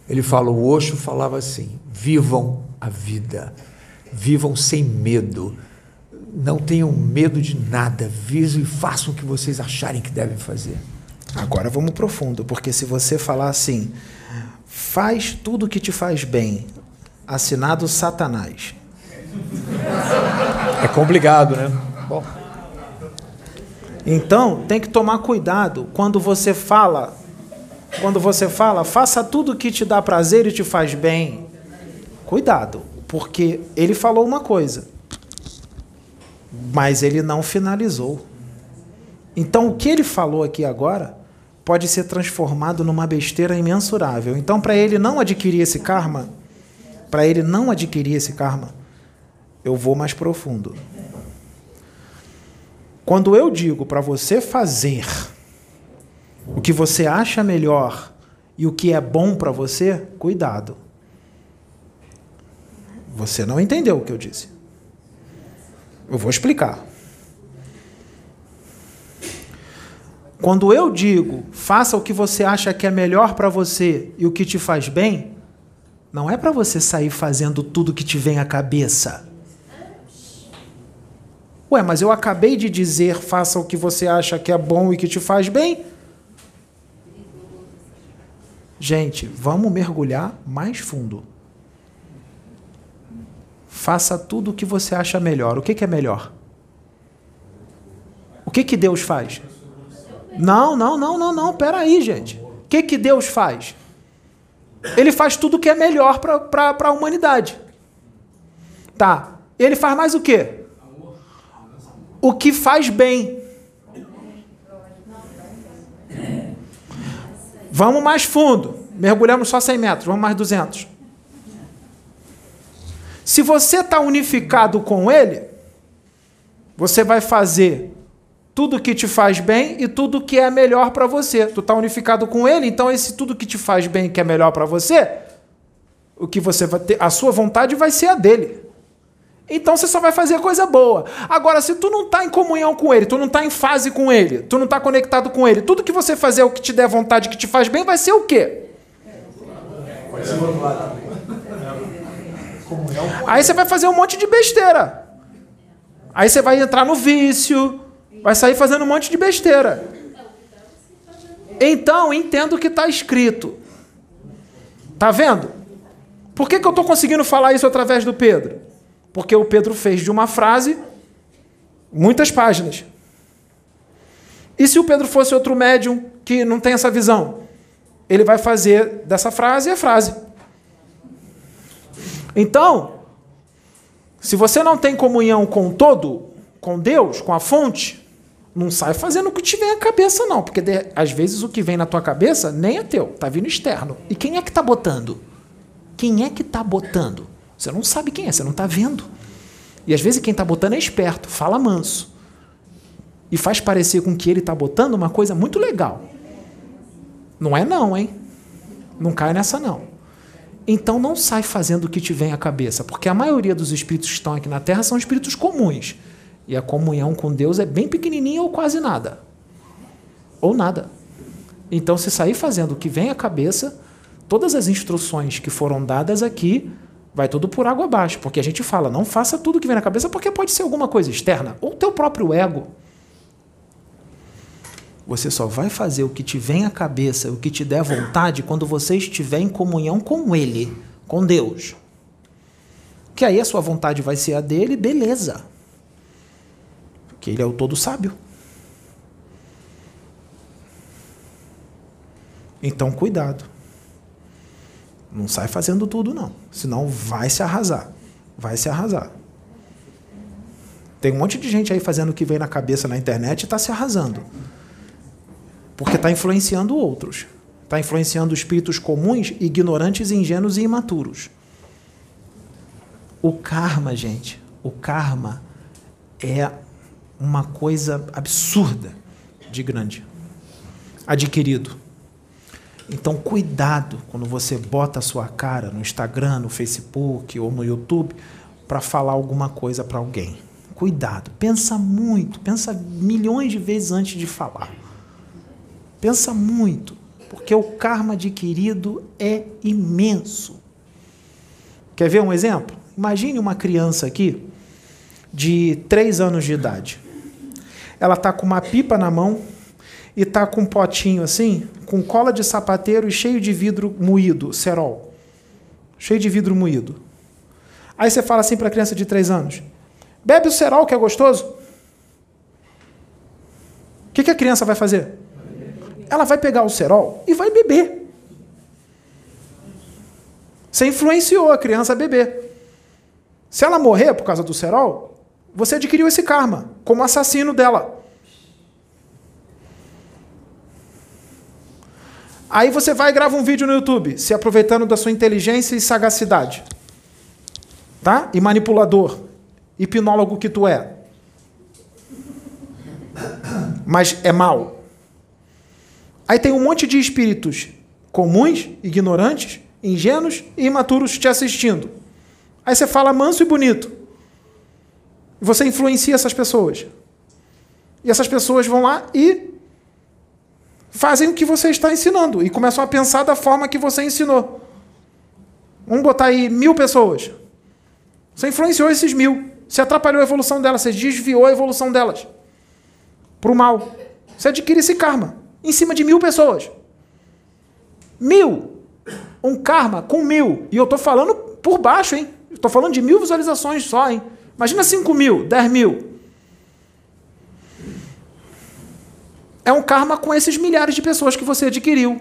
Ele fala: o Osho falava assim: vivam a vida, vivam sem medo, não tenham medo de nada, visam e façam o que vocês acharem que devem fazer. Agora vamos profundo, porque se você falar assim, faz tudo que te faz bem, assinado Satanás. É complicado, né? Bom, Então, tem que tomar cuidado quando você fala, quando você fala, faça tudo que te dá prazer e te faz bem. Cuidado, porque ele falou uma coisa, mas ele não finalizou. Então, o que ele falou aqui agora pode ser transformado numa besteira imensurável. Então, para ele não adquirir esse karma, para ele não adquirir esse karma, eu vou mais profundo. Quando eu digo para você fazer o que você acha melhor e o que é bom para você, cuidado. Você não entendeu o que eu disse. Eu vou explicar. Quando eu digo faça o que você acha que é melhor para você e o que te faz bem, não é para você sair fazendo tudo que te vem à cabeça. Ué, mas eu acabei de dizer faça o que você acha que é bom e que te faz bem. Gente, vamos mergulhar mais fundo. Faça tudo o que você acha melhor. O que, que é melhor? O que, que Deus faz? Não, não, não, não, não. Pera aí, gente. O que, que Deus faz? Ele faz tudo o que é melhor para a humanidade. Tá. Ele faz mais o quê? O que faz bem. Vamos mais fundo. Mergulhamos só 100 metros, vamos mais 200. Se você está unificado com Ele, você vai fazer tudo que te faz bem e tudo que é melhor para você. Tu está unificado com Ele, então esse tudo que te faz bem e que é melhor para você, o que você vai ter, a sua vontade vai ser a dele. Então você só vai fazer coisa boa. Agora, se tu não está em comunhão com ele, tu não está em fase com ele, tu não está conectado com ele, tudo que você fazer o que te der vontade, que te faz bem, vai ser o quê? Aí você vai fazer um monte de besteira. Aí você vai entrar no vício, vai sair fazendo um monte de besteira. Então, entenda o que está escrito. Tá vendo? Por que, que eu estou conseguindo falar isso através do Pedro? Porque o Pedro fez de uma frase muitas páginas. E se o Pedro fosse outro médium que não tem essa visão? Ele vai fazer dessa frase a frase. Então, se você não tem comunhão com todo, com Deus, com a fonte, não sai fazendo o que te vem à cabeça, não. Porque de, às vezes o que vem na tua cabeça nem é teu, tá vindo externo. E quem é que tá botando? Quem é que tá botando? Você não sabe quem é, você não está vendo. E às vezes quem está botando é esperto, fala manso. E faz parecer com que ele está botando uma coisa muito legal. Não é não, hein? Não cai nessa não. Então não sai fazendo o que te vem à cabeça, porque a maioria dos espíritos que estão aqui na Terra são espíritos comuns. E a comunhão com Deus é bem pequenininha ou quase nada. Ou nada. Então se sair fazendo o que vem à cabeça, todas as instruções que foram dadas aqui vai tudo por água abaixo, porque a gente fala, não faça tudo que vem na cabeça, porque pode ser alguma coisa externa, ou teu próprio ego. Você só vai fazer o que te vem à cabeça, o que te der vontade, quando você estiver em comunhão com Ele, com Deus. Que aí a sua vontade vai ser a dele, beleza. Porque Ele é o todo sábio. Então, cuidado. Não sai fazendo tudo, não. Senão vai se arrasar. Vai se arrasar. Tem um monte de gente aí fazendo o que vem na cabeça na internet e está se arrasando. Porque está influenciando outros. Está influenciando espíritos comuns, ignorantes, ingênuos e imaturos. O karma, gente, o karma é uma coisa absurda de grande, adquirido. Então, cuidado quando você bota a sua cara no Instagram, no Facebook ou no YouTube para falar alguma coisa para alguém. Cuidado, pensa muito, pensa milhões de vezes antes de falar. Pensa muito, porque o karma adquirido é imenso. Quer ver um exemplo? Imagine uma criança aqui de 3 anos de idade. Ela está com uma pipa na mão e está com um potinho assim, com cola de sapateiro e cheio de vidro moído, cerol. Cheio de vidro moído. Aí você fala assim para a criança de 3 anos: bebe o cerol que é gostoso. O que, que a criança vai fazer? Ela vai pegar o cerol e vai beber. Você influenciou a criança a beber. Se ela morrer por causa do cerol, você adquiriu esse karma como assassino dela. Aí você vai e grava um vídeo no YouTube, se aproveitando da sua inteligência e sagacidade. Tá? E manipulador, hipnólogo que tu é. Mas é mal. Aí tem um monte de espíritos comuns, ignorantes, ingênuos e imaturos te assistindo. Aí você fala manso e bonito. Você influencia essas pessoas. E essas pessoas vão lá e fazem o que você está ensinando e começam a pensar da forma que você ensinou. Vamos botar aí mil pessoas. Você influenciou esses mil. Você atrapalhou a evolução delas, você desviou a evolução delas para o mal. Você adquire esse karma em cima de mil pessoas. Mil. Um karma com mil. E eu estou falando por baixo, hein? Estou falando de mil visualizações só, hein? Imagina 5 mil, 10 mil. É um karma com esses milhares de pessoas que você adquiriu.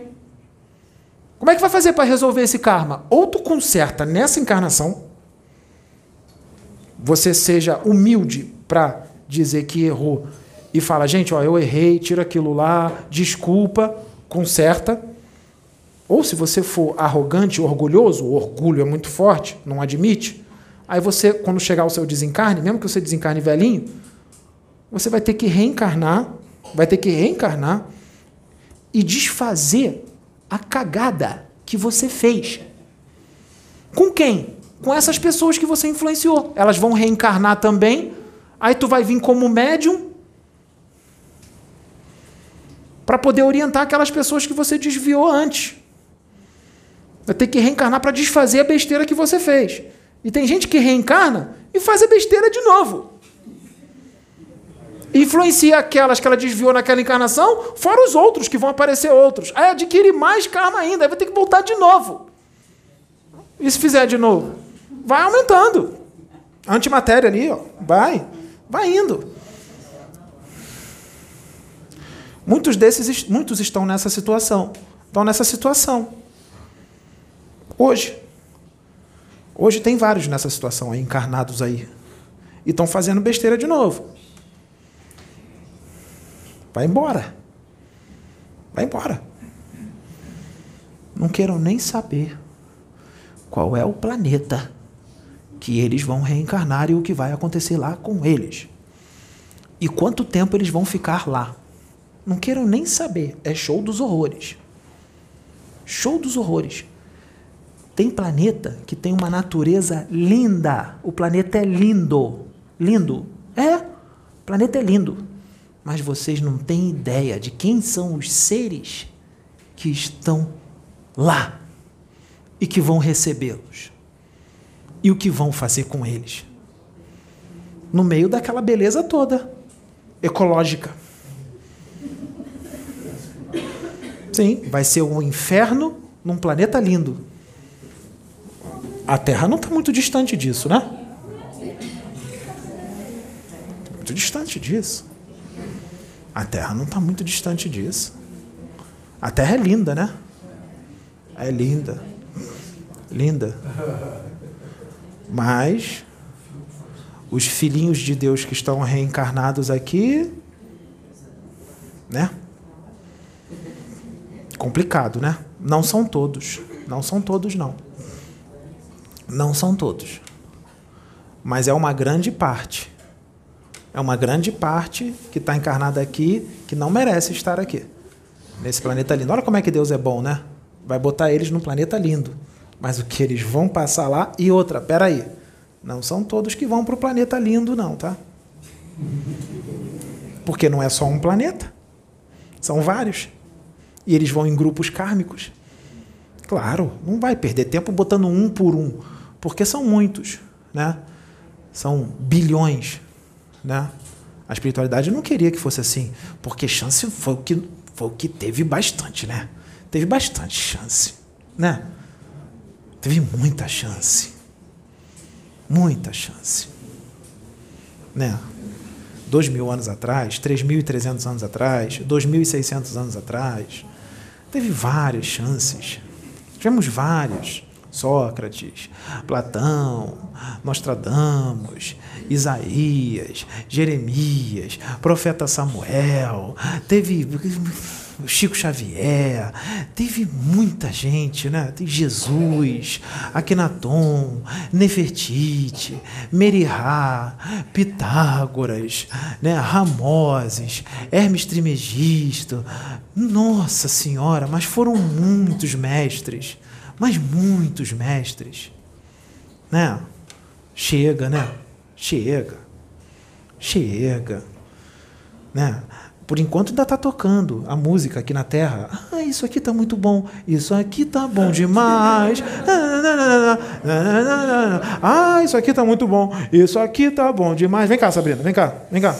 Como é que vai fazer para resolver esse karma? Ou tu conserta nessa encarnação, você seja humilde para dizer que errou e fala, gente, ó, eu errei, tira aquilo lá, desculpa, conserta. Ou se você for arrogante, orgulhoso, o orgulho é muito forte, não admite, aí você, quando chegar ao seu desencarne, mesmo que você desencarne velhinho, você vai ter que reencarnar vai ter que reencarnar e desfazer a cagada que você fez. Com quem? Com essas pessoas que você influenciou. Elas vão reencarnar também. Aí tu vai vir como médium para poder orientar aquelas pessoas que você desviou antes. Vai ter que reencarnar para desfazer a besteira que você fez. E tem gente que reencarna e faz a besteira de novo influencia aquelas que ela desviou naquela encarnação, fora os outros que vão aparecer outros. Aí adquire mais karma ainda, aí vai ter que voltar de novo. E se fizer de novo? Vai aumentando. Antimatéria ali, ó, vai, vai indo. Muitos desses, muitos estão nessa situação. Estão nessa situação. Hoje. Hoje tem vários nessa situação aí, encarnados aí. E estão fazendo besteira de novo. Vai embora. Vai embora. Não queiram nem saber qual é o planeta que eles vão reencarnar e o que vai acontecer lá com eles. E quanto tempo eles vão ficar lá. Não queiram nem saber. É show dos horrores. Show dos horrores. Tem planeta que tem uma natureza linda. O planeta é lindo. Lindo. É. O planeta é lindo mas vocês não têm ideia de quem são os seres que estão lá e que vão recebê-los e o que vão fazer com eles. No meio daquela beleza toda ecológica. Sim, vai ser um inferno num planeta lindo. A Terra não está muito distante disso, né? Muito distante disso. A Terra não está muito distante disso. A Terra é linda, né? É linda. Linda. Mas os filhinhos de Deus que estão reencarnados aqui, né? Complicado, né? Não são todos. Não são todos, não. Não são todos. Mas é uma grande parte. É uma grande parte que está encarnada aqui que não merece estar aqui. Nesse planeta lindo. Olha como é que Deus é bom, né? Vai botar eles num planeta lindo. Mas o que eles vão passar lá. E outra, peraí. Não são todos que vão para o planeta lindo, não, tá? Porque não é só um planeta. São vários. E eles vão em grupos kármicos. Claro, não vai perder tempo botando um por um, porque são muitos, né? São bilhões, né? A espiritualidade não queria que fosse assim, porque chance foi o que foi o que teve bastante, né? Teve bastante chance, né? Teve muita chance. Muita chance. Né? Dois mil anos atrás, 3.300 anos atrás, 2.600 anos atrás. Teve várias chances. Tivemos várias. Sócrates, Platão, Nostradamus, Isaías, Jeremias, profeta Samuel, teve Chico Xavier, teve muita gente, né? Tem Jesus, Akhenaton, Nefertiti, Merihá, Pitágoras, né? Ramoses, Hermes Trimegisto. Nossa Senhora, mas foram muitos mestres, mas muitos mestres, né? Chega, né? Chega. Chega. Né? Por enquanto ainda está tocando a música aqui na Terra. Ah, isso aqui está muito bom. Isso aqui está bom demais. Ah, isso aqui está muito bom. Isso aqui está bom demais. Vem cá, Sabrina. Vem cá. Vem cá.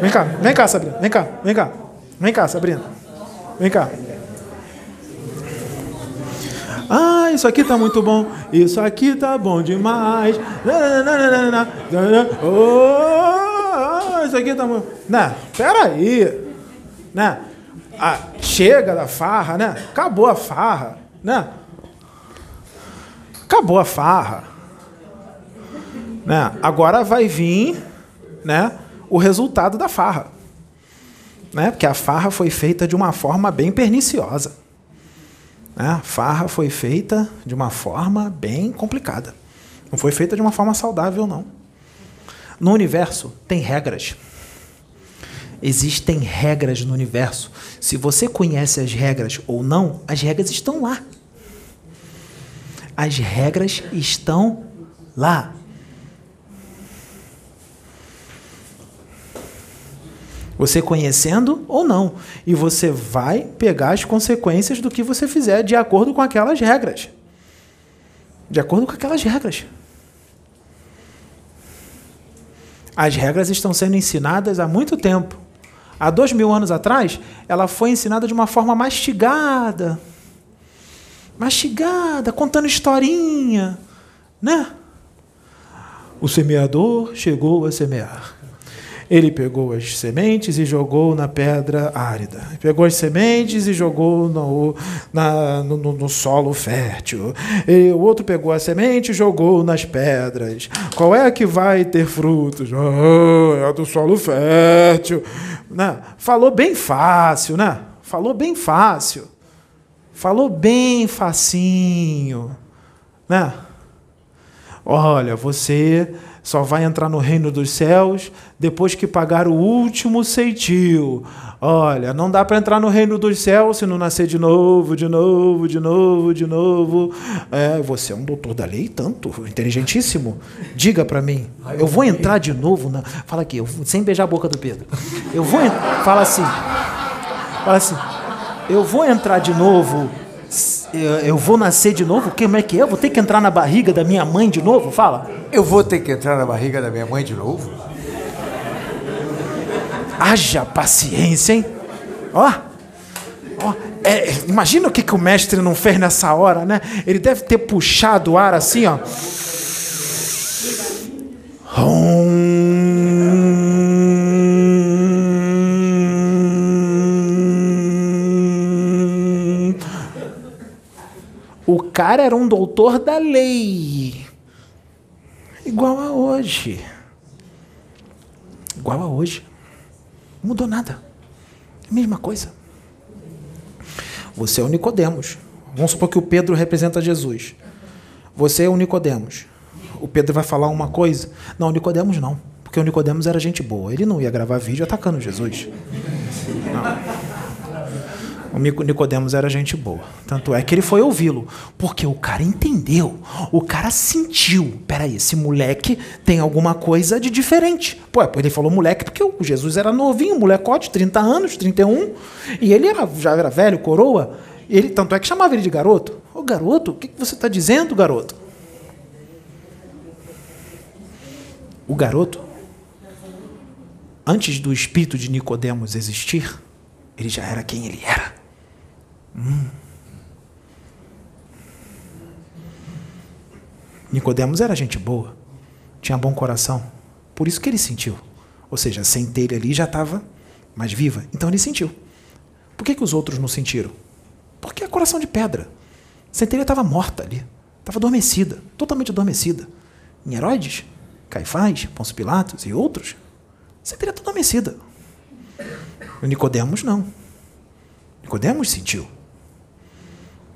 Vem cá. Vem cá, Sabrina. Vem cá. Vem cá. Vem cá, Sabrina. Vem cá. Ah, isso aqui está muito bom. Isso aqui está bom demais. Oh, isso aqui está muito. Não, peraí né? Ah, chega da farra, né? Acabou a farra, né? Acabou a farra. Né? Agora vai vir, né, o resultado da farra. Né? Porque a farra foi feita de uma forma bem perniciosa. Né? A farra foi feita de uma forma bem complicada. Não foi feita de uma forma saudável, não. No universo tem regras. Existem regras no universo. Se você conhece as regras ou não, as regras estão lá. As regras estão lá. Você conhecendo ou não. E você vai pegar as consequências do que você fizer de acordo com aquelas regras. De acordo com aquelas regras. As regras estão sendo ensinadas há muito tempo há dois mil anos atrás, ela foi ensinada de uma forma mastigada. Mastigada, contando historinha, né? O semeador chegou a semear. Ele pegou as sementes e jogou na pedra árida. Pegou as sementes e jogou no, na, no, no solo fértil. E o outro pegou a semente e jogou nas pedras. Qual é que vai ter frutos? Oh, é a do solo fértil. Né? Falou bem fácil, né? Falou bem fácil. Falou bem facinho. Né? Olha, você só vai entrar no reino dos céus depois que pagar o último ceitil. Olha, não dá para entrar no reino dos céus se não nascer de novo, de novo, de novo, de novo. É, você é um doutor da lei, tanto, inteligentíssimo. Diga para mim, eu vou entrar de novo na... Fala aqui, sem beijar a boca do Pedro. Eu vou, fala assim. Fala assim. Eu vou entrar de novo eu vou nascer de novo? Como é que é? Eu vou ter que entrar na barriga da minha mãe de novo? Fala. Eu vou ter que entrar na barriga da minha mãe de novo? Haja paciência, hein? Ó. Ó. É, imagina o que, que o mestre não fez nessa hora, né? Ele deve ter puxado o ar assim, ó. Hum. O cara era um doutor da lei. Igual a hoje. Igual a hoje. Não mudou nada. Mesma coisa. Você é o Nicodemos. Vamos supor que o Pedro representa Jesus. Você é o Nicodemos. O Pedro vai falar uma coisa. Não, o Nicodemos não. Porque o Nicodemos era gente boa. Ele não ia gravar vídeo atacando Jesus. Não. O Nicodemos era gente boa. Tanto é que ele foi ouvi-lo. Porque o cara entendeu. O cara sentiu. Peraí, esse moleque tem alguma coisa de diferente. Pô, ele falou moleque porque o Jesus era novinho, molecote, 30 anos, 31. E ele era, já era velho, coroa. Ele, tanto é que chamava ele de garoto. Ô garoto, o que, que você está dizendo, garoto? O garoto, antes do espírito de Nicodemos existir, ele já era quem ele era. Nicodemos era gente boa, tinha bom coração. Por isso que ele sentiu. Ou seja, a centelha ali já estava mais viva. Então ele sentiu. Por que, que os outros não sentiram? Porque é coração de pedra. A centelha estava morta ali. Estava adormecida, totalmente adormecida. Em Herodes, Caifás, Pôncio Pilatos e outros, a centelha está adormecida. O Nicodemos não. Nicodemos sentiu.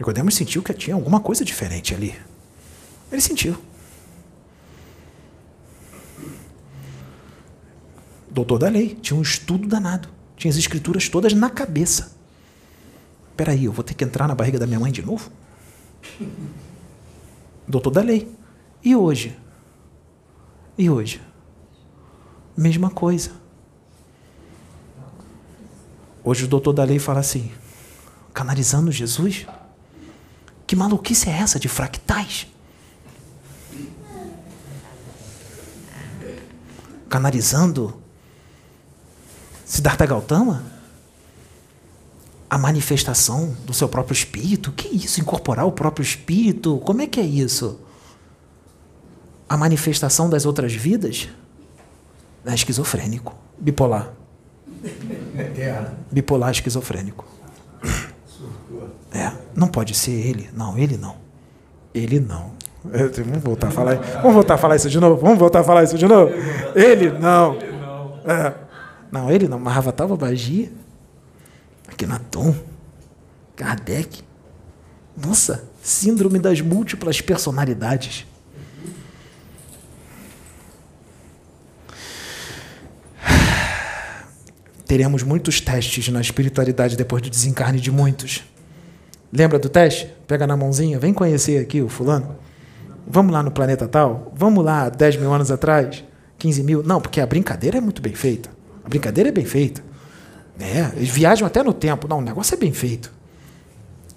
Nicodemos sentiu que tinha alguma coisa diferente ali. Ele sentiu. Doutor da lei, tinha um estudo danado. Tinha as escrituras todas na cabeça. Peraí, eu vou ter que entrar na barriga da minha mãe de novo? Doutor da lei. E hoje? E hoje? Mesma coisa. Hoje o doutor da lei fala assim: canalizando Jesus? Que maluquice é essa de fractais? Canalizando Siddhartha Gautama? A manifestação do seu próprio espírito? O que é isso? Incorporar o próprio espírito? Como é que é isso? A manifestação das outras vidas? É esquizofrênico, bipolar. Bipolar esquizofrênico. É, não pode ser ele. Não, ele não. Ele não. Vamos voltar a falar. Vamos voltar a falar isso de novo. Vamos voltar a falar isso de novo. Ele não. É. Não, ele não. Mas Ravatal Babaji, Akhenaton, Kardec. Nossa, síndrome das múltiplas personalidades. Teremos muitos testes na espiritualidade depois do desencarne de muitos. Lembra do teste? Pega na mãozinha, vem conhecer aqui o fulano. Vamos lá no planeta tal? Vamos lá 10 mil anos atrás? 15 mil? Não, porque a brincadeira é muito bem feita. A brincadeira é bem feita. É, eles viajam até no tempo. Não, o negócio é bem feito.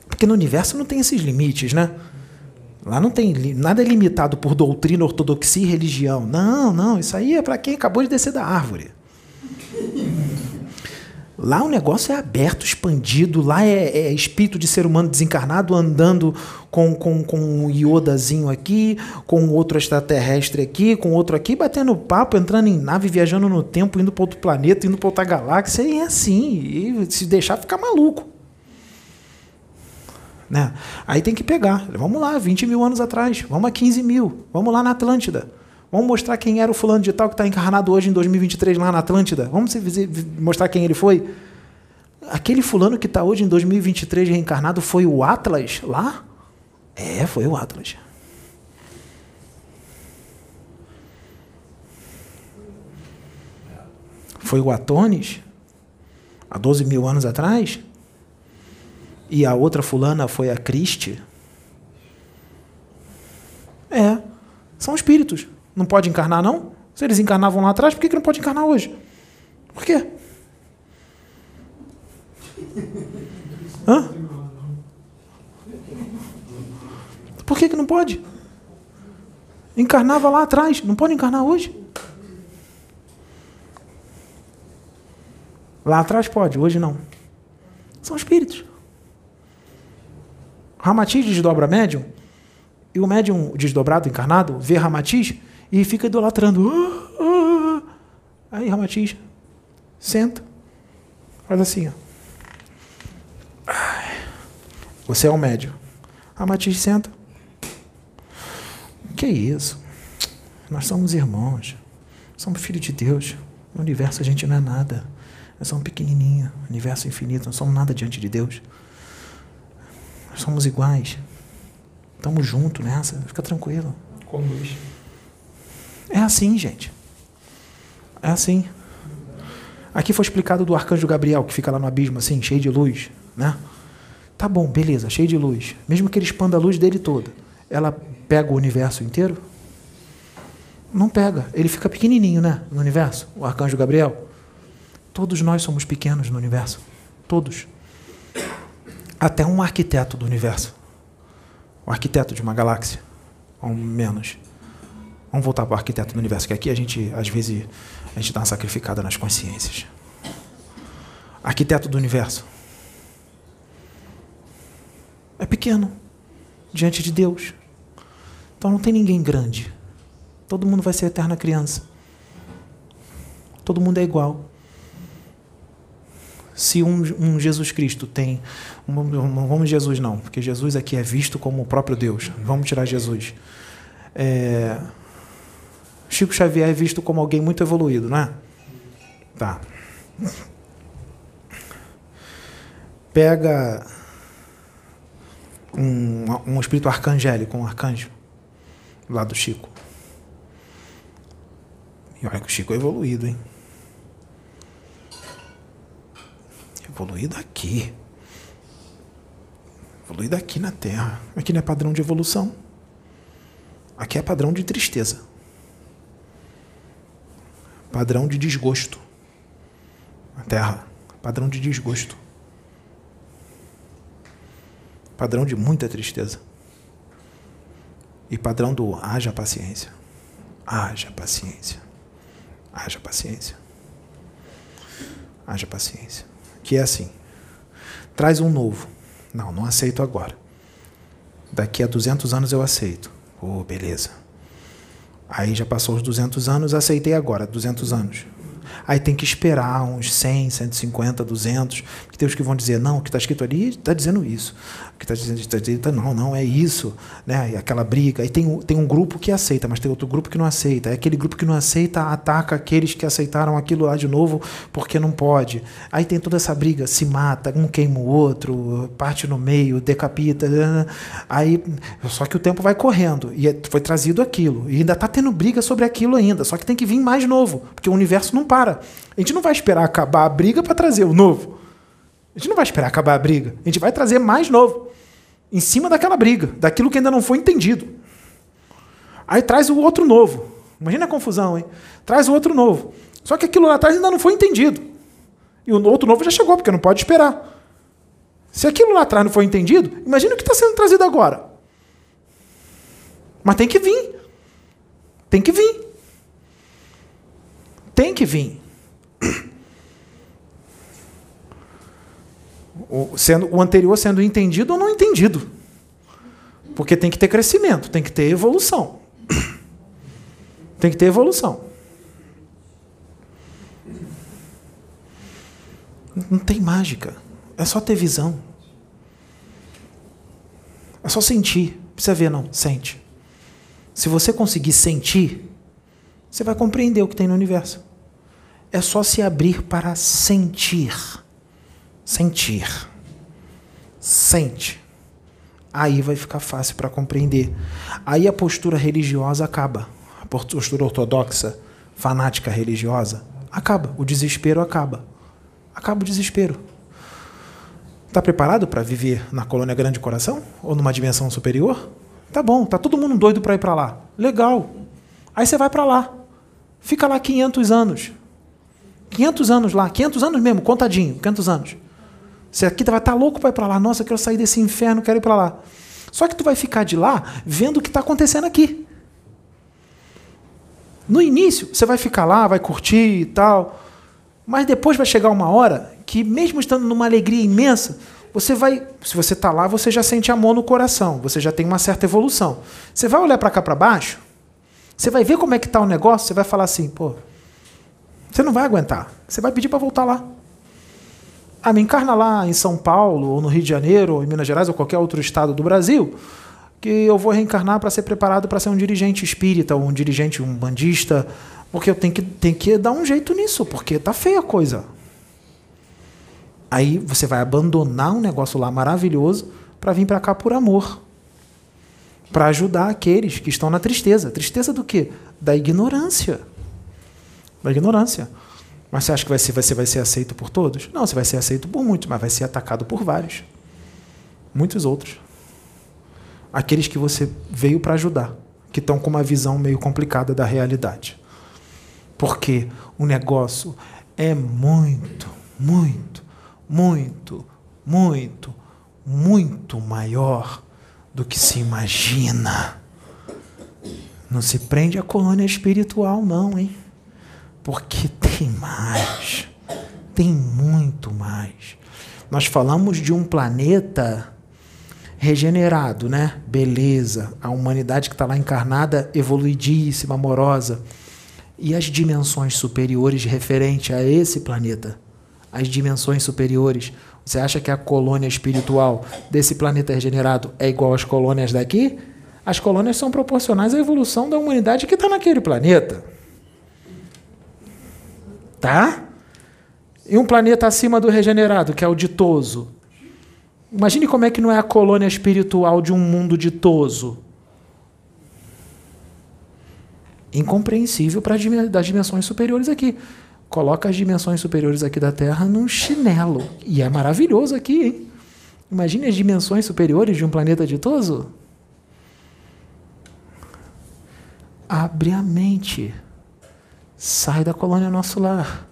Porque no universo não tem esses limites, né? Lá não tem nada é limitado por doutrina, ortodoxia e religião. Não, não, isso aí é para quem acabou de descer da árvore. Lá o negócio é aberto, expandido, lá é, é espírito de ser humano desencarnado andando com, com, com um iodazinho aqui, com outro extraterrestre aqui, com outro aqui, batendo papo, entrando em nave, viajando no tempo, indo para outro planeta, indo para outra galáxia, e é assim, e se deixar ficar maluco. Né? Aí tem que pegar, vamos lá, 20 mil anos atrás, vamos a 15 mil, vamos lá na Atlântida. Vamos mostrar quem era o fulano de tal que está encarnado hoje em 2023 lá na Atlântida. Vamos mostrar quem ele foi. Aquele fulano que está hoje em 2023 reencarnado foi o Atlas lá? É, foi o Atlas. Foi o Atones, há 12 mil anos atrás? E a outra fulana foi a Cristi? É, são espíritos. Não pode encarnar, não? Se eles encarnavam lá atrás, por que, que não pode encarnar hoje? Por quê? Hã? Por que, que não pode? Encarnava lá atrás, não pode encarnar hoje? Lá atrás pode, hoje não. São espíritos. Ramatiz desdobra médium, e o médium desdobrado, encarnado, vê Ramatiz e fica idolatrando. Ah, ah. Aí Ramatiz senta, faz assim. Ó. Você é um médium. A Matiz senta. Que isso? Nós somos irmãos. Somos filhos de Deus. No universo a gente não é nada. Nós somos pequenininho, universo infinito, não somos nada diante de Deus. Nós somos iguais. Estamos juntos nessa, fica tranquilo. Conduz. É assim, gente. É assim. Aqui foi explicado do arcanjo Gabriel, que fica lá no abismo, assim, cheio de luz, né? Tá bom, beleza, cheio de luz. Mesmo que ele expanda a luz dele toda, ela pega o universo inteiro? Não pega. Ele fica pequenininho, né? No universo, o arcanjo Gabriel. Todos nós somos pequenos no universo. Todos. Até um arquiteto do universo. O arquiteto de uma galáxia. Ou menos. Vamos voltar para o arquiteto do universo, que aqui a gente, às vezes, a gente dá uma sacrificada nas consciências. Arquiteto do universo. É pequeno diante de Deus. Então não tem ninguém grande. Todo mundo vai ser eterna criança. Todo mundo é igual. Se um, um Jesus Cristo tem. Um, não vamos Jesus, não, porque Jesus aqui é visto como o próprio Deus. Vamos tirar Jesus. É, Chico Xavier é visto como alguém muito evoluído, não é? Tá. Pega um, um espírito arcangélico, um arcanjo, lá do Chico. E olha que o Chico é evoluído, hein? Evoluído aqui. Evoluído aqui na Terra. Aqui não é padrão de evolução. Aqui é padrão de tristeza. Padrão de desgosto. A Terra. Padrão de desgosto. Padrão de muita tristeza. E padrão do haja paciência. Haja paciência. Haja paciência. Haja paciência. Que é assim. Traz um novo. Não, não aceito agora. Daqui a 200 anos eu aceito. Oh, beleza. Aí já passou os 200 anos, aceitei agora, 200 anos. Aí tem que esperar uns 100, 150, 200, porque tem os que vão dizer, não, o que está escrito ali está dizendo isso. Que está dizendo, está dizendo, não, não, é isso. Né? E aquela briga. Aí tem, tem um grupo que aceita, mas tem outro grupo que não aceita. Aí aquele grupo que não aceita ataca aqueles que aceitaram aquilo lá de novo porque não pode. Aí tem toda essa briga, se mata, um queima o outro, parte no meio, decapita. Aí, só que o tempo vai correndo. E é, foi trazido aquilo. E ainda está tendo briga sobre aquilo ainda. Só que tem que vir mais novo, porque o universo não para. A gente não vai esperar acabar a briga para trazer o novo. A gente não vai esperar acabar a briga. A gente vai trazer mais novo. Em cima daquela briga, daquilo que ainda não foi entendido. Aí traz o outro novo. Imagina a confusão, hein? Traz o outro novo. Só que aquilo lá atrás ainda não foi entendido. E o outro novo já chegou, porque não pode esperar. Se aquilo lá atrás não foi entendido, imagina o que está sendo trazido agora. Mas tem que vir. Tem que vir. Tem que vir. O, sendo, o anterior sendo entendido ou não entendido. Porque tem que ter crescimento, tem que ter evolução. Tem que ter evolução. Não tem mágica. É só ter visão. É só sentir. Precisa ver, não. Sente. Se você conseguir sentir, você vai compreender o que tem no universo. É só se abrir para sentir sentir. Sente. Aí vai ficar fácil para compreender. Aí a postura religiosa acaba. A postura ortodoxa, fanática religiosa, acaba. O desespero acaba. Acaba o desespero. Está preparado para viver na colônia Grande Coração? Ou numa dimensão superior? Tá bom, tá todo mundo doido para ir para lá. Legal. Aí você vai para lá. Fica lá 500 anos. 500 anos lá, 500 anos mesmo, contadinho, 500 anos. Você aqui vai estar tá louco para ir para lá. Nossa, eu quero sair desse inferno, quero ir para lá. Só que tu vai ficar de lá vendo o que está acontecendo aqui. No início, você vai ficar lá, vai curtir e tal. Mas depois vai chegar uma hora que, mesmo estando numa alegria imensa, você vai. Se você está lá, você já sente amor no coração. Você já tem uma certa evolução. Você vai olhar para cá para baixo, você vai ver como é que está o negócio, você vai falar assim, pô, você não vai aguentar. Você vai pedir para voltar lá. Ah, me encarna lá em São Paulo, ou no Rio de Janeiro, ou em Minas Gerais, ou qualquer outro estado do Brasil, que eu vou reencarnar para ser preparado para ser um dirigente espírita, ou um dirigente um bandista, porque eu tenho que, tenho que dar um jeito nisso, porque tá feia a coisa. Aí você vai abandonar um negócio lá maravilhoso para vir para cá por amor. Para ajudar aqueles que estão na tristeza. Tristeza do quê? Da ignorância. Da ignorância. Mas você acha que vai ser, vai ser, vai ser aceito por todos? Não, você vai ser aceito por muitos, mas vai ser atacado por vários. Muitos outros. Aqueles que você veio para ajudar, que estão com uma visão meio complicada da realidade. Porque o negócio é muito, muito, muito, muito, muito maior do que se imagina. Não se prende à colônia espiritual, não, hein? Porque tem mais. Tem muito mais. Nós falamos de um planeta regenerado, né? Beleza. A humanidade que está lá encarnada, evoluidíssima, amorosa. E as dimensões superiores referente a esse planeta? As dimensões superiores. Você acha que a colônia espiritual desse planeta regenerado é igual às colônias daqui? As colônias são proporcionais à evolução da humanidade que está naquele planeta. Tá? E um planeta acima do regenerado, que é o ditoso. Imagine como é que não é a colônia espiritual de um mundo ditoso. Incompreensível para das dimensões superiores aqui. Coloca as dimensões superiores aqui da Terra num chinelo. E é maravilhoso aqui, hein? Imagine as dimensões superiores de um planeta ditoso. Abre a mente. Sai da colônia Nosso Lar.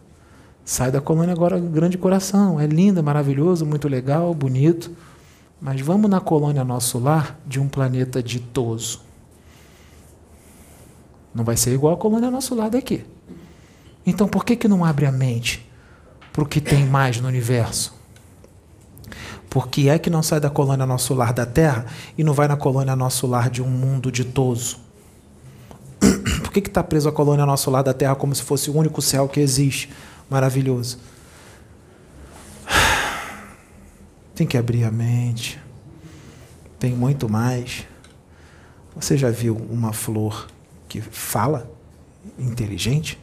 Sai da colônia agora Grande Coração. É linda, maravilhoso, muito legal, bonito. Mas vamos na colônia Nosso Lar de um planeta ditoso. Não vai ser igual a colônia Nosso Lar daqui. Então por que, que não abre a mente para o que tem mais no universo? Por que é que não sai da colônia Nosso Lar da Terra e não vai na colônia Nosso Lar de um mundo ditoso? Que está preso a colônia ao nosso lado da Terra como se fosse o único céu que existe? Maravilhoso. Tem que abrir a mente. Tem muito mais. Você já viu uma flor que fala inteligente?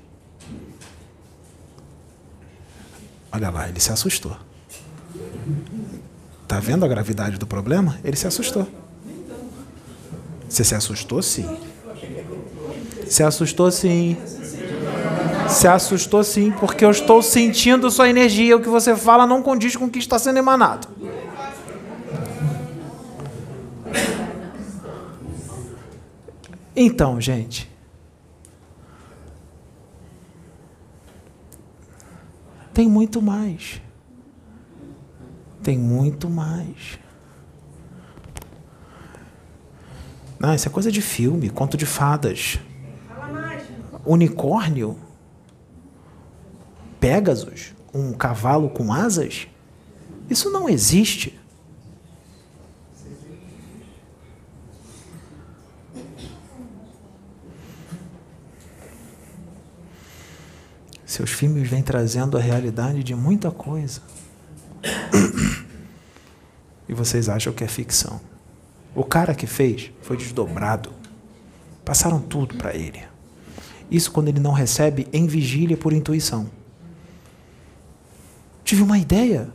Olha lá, ele se assustou. Tá vendo a gravidade do problema? Ele se assustou. Você se assustou, sim. Se assustou sim. Se assustou sim, porque eu estou sentindo sua energia. O que você fala não condiz com o que está sendo emanado. Então, gente. Tem muito mais. Tem muito mais. Não, isso é coisa de filme, conto de fadas unicórnio, Pegasus, um cavalo com asas? Isso não existe. Seus filmes vêm trazendo a realidade de muita coisa. E vocês acham que é ficção. O cara que fez foi desdobrado. Passaram tudo para ele. Isso quando ele não recebe em vigília por intuição. Tive uma ideia.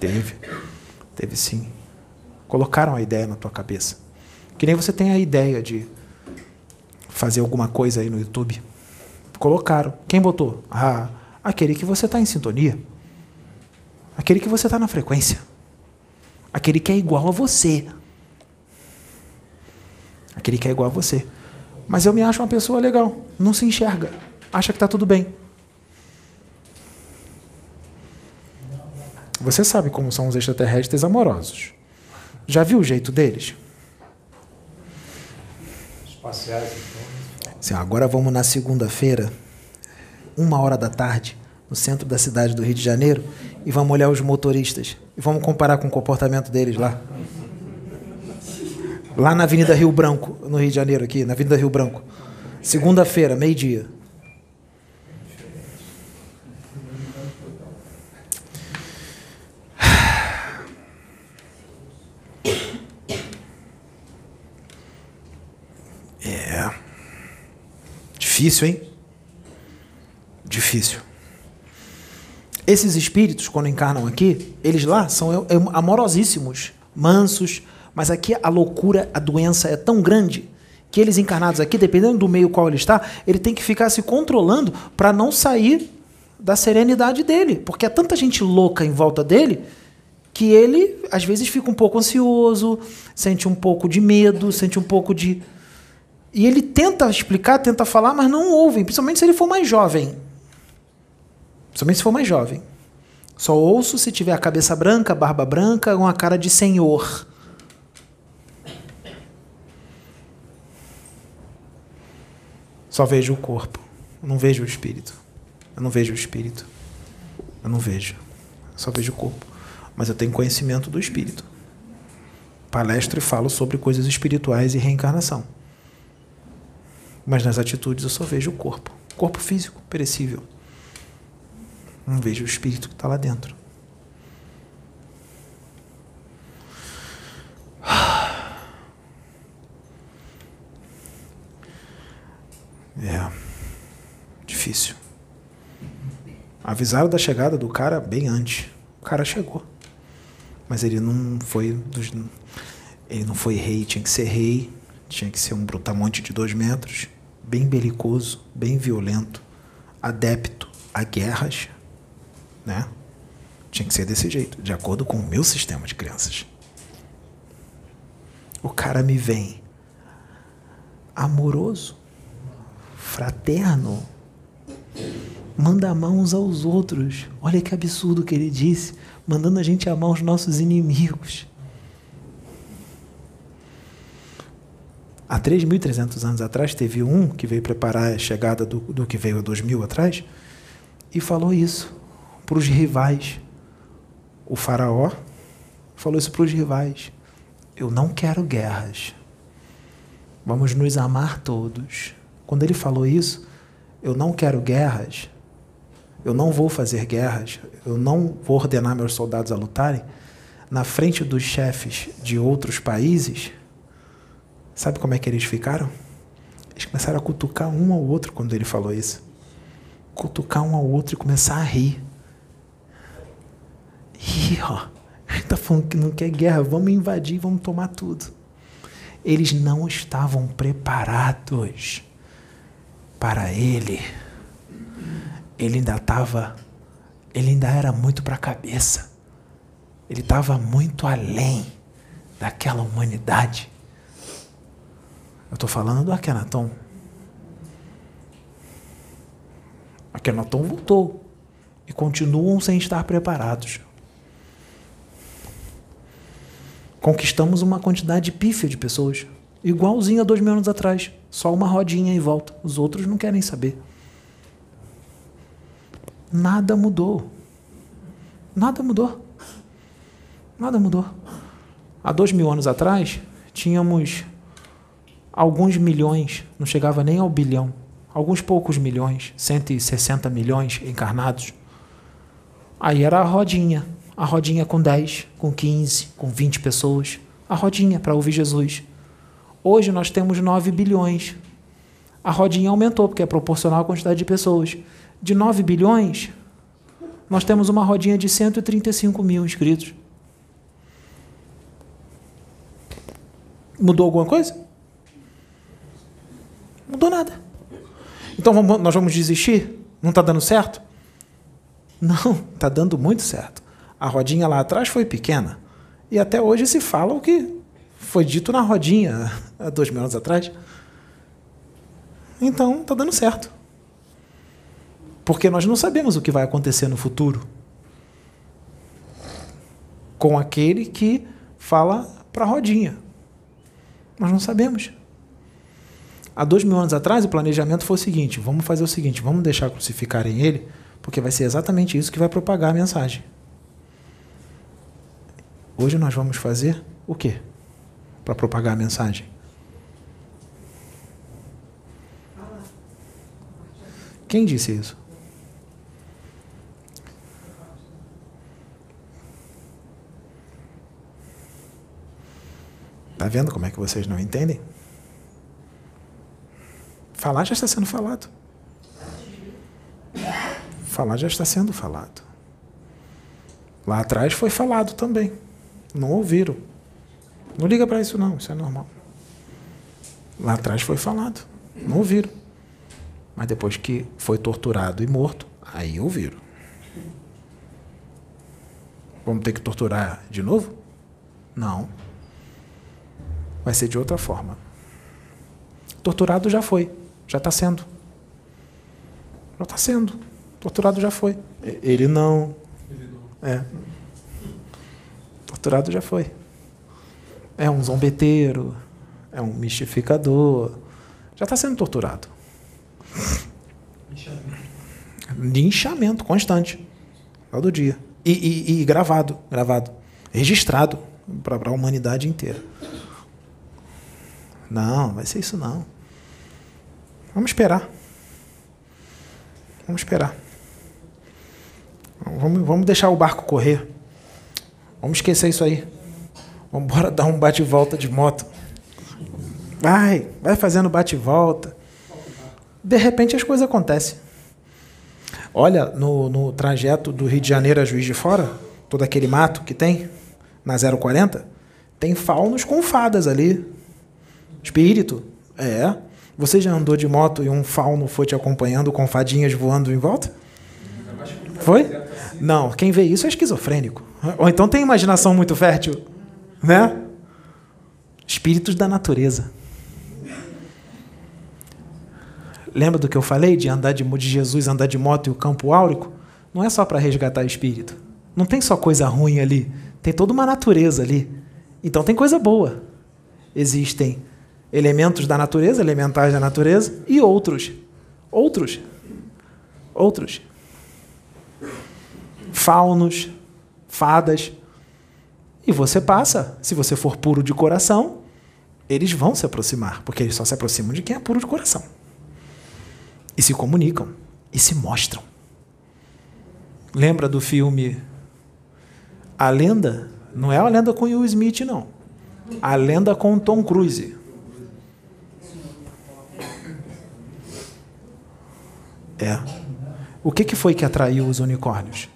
Teve. Teve sim. Colocaram a ideia na tua cabeça. Que nem você tem a ideia de fazer alguma coisa aí no YouTube. Colocaram. Quem botou? Ah, aquele que você está em sintonia. Aquele que você está na frequência. Aquele que é igual a você. Aquele que é igual a você. Mas eu me acho uma pessoa legal, não se enxerga, acha que está tudo bem. Você sabe como são os extraterrestres amorosos. Já viu o jeito deles? Espaciais, então. Sim, agora vamos na segunda-feira, uma hora da tarde, no centro da cidade do Rio de Janeiro, e vamos olhar os motoristas. E vamos comparar com o comportamento deles lá. Lá na Avenida Rio Branco, no Rio de Janeiro, aqui, na Avenida Rio Branco. Segunda-feira, meio-dia. É. Difícil, hein? Difícil. Esses espíritos, quando encarnam aqui, eles lá são amorosíssimos, mansos, mas aqui a loucura, a doença é tão grande que eles encarnados aqui, dependendo do meio qual ele está, ele tem que ficar se controlando para não sair da serenidade dele, porque há tanta gente louca em volta dele que ele às vezes fica um pouco ansioso, sente um pouco de medo, sente um pouco de e ele tenta explicar, tenta falar, mas não ouvem, principalmente se ele for mais jovem. Principalmente se for mais jovem. Só ouço se tiver a cabeça branca, barba branca, uma cara de senhor. Só vejo o corpo. Eu não vejo o espírito. Eu não vejo o espírito. Eu não vejo. Eu só vejo o corpo. Mas eu tenho conhecimento do espírito. Palestro e falo sobre coisas espirituais e reencarnação. Mas nas atitudes eu só vejo o corpo. Corpo físico, perecível. Não vejo o espírito que está lá dentro. É difícil. Avisaram da chegada do cara bem antes. O cara chegou. Mas ele não foi dos, ele não foi rei, tinha que ser rei, tinha que ser um brutamonte de dois metros, bem belicoso, bem violento, adepto a guerras, né? Tinha que ser desse jeito, de acordo com o meu sistema de crenças. O cara me vem amoroso, fraterno, manda amar uns aos outros. Olha que absurdo que ele disse, mandando a gente amar os nossos inimigos. Há 3.300 anos atrás, teve um que veio preparar a chegada do, do que veio há 2.000 atrás e falou isso para os rivais. O Faraó falou isso para os rivais. Eu não quero guerras. Vamos nos amar todos. Quando ele falou isso, eu não quero guerras, eu não vou fazer guerras, eu não vou ordenar meus soldados a lutarem, na frente dos chefes de outros países, sabe como é que eles ficaram? Eles começaram a cutucar um ao outro quando ele falou isso. Cutucar um ao outro e começar a rir. Ih, ó, está falando que não quer guerra, vamos invadir, vamos tomar tudo. Eles não estavam preparados para ele, ele ainda estava, ele ainda era muito para a cabeça. Ele estava muito além daquela humanidade. Eu estou falando do Akenaton. Akenaton voltou e continuam sem estar preparados. Conquistamos uma quantidade pífia de pessoas, igualzinha a dois mil anos atrás. Só uma rodinha e volta. Os outros não querem saber. Nada mudou. Nada mudou. Nada mudou. Há dois mil anos atrás, tínhamos alguns milhões, não chegava nem ao bilhão, alguns poucos milhões, 160 milhões encarnados. Aí era a rodinha, a rodinha com 10, com 15, com 20 pessoas, a rodinha para ouvir Jesus. Hoje nós temos 9 bilhões. A rodinha aumentou, porque é proporcional à quantidade de pessoas. De 9 bilhões, nós temos uma rodinha de 135 mil inscritos. Mudou alguma coisa? Mudou nada. Então vamos, nós vamos desistir? Não está dando certo? Não, está dando muito certo. A rodinha lá atrás foi pequena. E até hoje se fala o que foi dito na rodinha há dois mil anos atrás. Então, está dando certo. Porque nós não sabemos o que vai acontecer no futuro com aquele que fala para a rodinha. Nós não sabemos. Há dois mil anos atrás, o planejamento foi o seguinte: vamos fazer o seguinte, vamos deixar crucificarem ele, porque vai ser exatamente isso que vai propagar a mensagem. Hoje nós vamos fazer o quê? para propagar a mensagem? Quem disse isso? Tá vendo como é que vocês não entendem? Falar já está sendo falado. Falar já está sendo falado. Lá atrás foi falado também. Não ouviram. Não liga para isso não, isso é normal. Lá atrás foi falado. Não ouviram. Mas depois que foi torturado e morto, aí ouviram. Vamos ter que torturar de novo? Não. Vai ser de outra forma. Torturado já foi, já está sendo. Já está sendo. Torturado já foi. Ele não. É. Torturado já foi. É um zombeteiro, é um mistificador. Já está sendo torturado. Linchamento constante. Todo dia. E, e, e gravado, gravado. Registrado para a humanidade inteira. Não, vai ser isso não. Vamos esperar. Vamos esperar. Vamos, vamos deixar o barco correr. Vamos esquecer isso aí. Vamos embora dar um bate-volta de moto. Vai, vai fazendo bate-volta. De repente as coisas acontecem. Olha, no, no trajeto do Rio de Janeiro a Juiz de Fora, todo aquele mato que tem, na 040, tem faunos com fadas ali. Espírito. É. Você já andou de moto e um fauno foi te acompanhando com fadinhas voando em volta? Foi? Não, quem vê isso é esquizofrênico. Ou então tem imaginação muito fértil, né? Espíritos da natureza. Lembra do que eu falei de andar de, de Jesus andar de moto e o campo áurico? Não é só para resgatar espírito. Não tem só coisa ruim ali. Tem toda uma natureza ali. Então tem coisa boa. Existem elementos da natureza, elementais da natureza, e outros. Outros. Outros. Faunos, fadas. E você passa, se você for puro de coração, eles vão se aproximar, porque eles só se aproximam de quem é puro de coração. E se comunicam, e se mostram. Lembra do filme A Lenda? Não é a lenda com Will Smith, não. A lenda com Tom Cruise. É. O que, que foi que atraiu os unicórnios?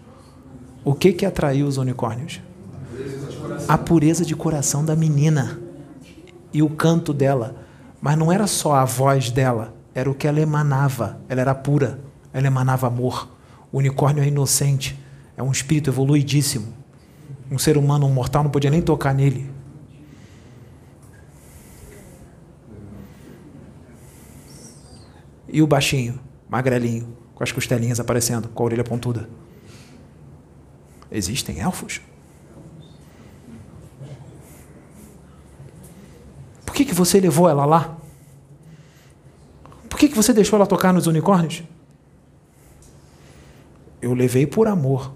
O que, que atraiu os unicórnios? A pureza de coração da menina e o canto dela. Mas não era só a voz dela, era o que ela emanava. Ela era pura, ela emanava amor. O unicórnio é inocente, é um espírito evoluidíssimo. Um ser humano, um mortal, não podia nem tocar nele. E o baixinho? Magrelinho, com as costelinhas aparecendo, com a orelha pontuda. Existem elfos? Por que, que você levou ela lá? Por que, que você deixou ela tocar nos unicórnios? Eu levei por amor.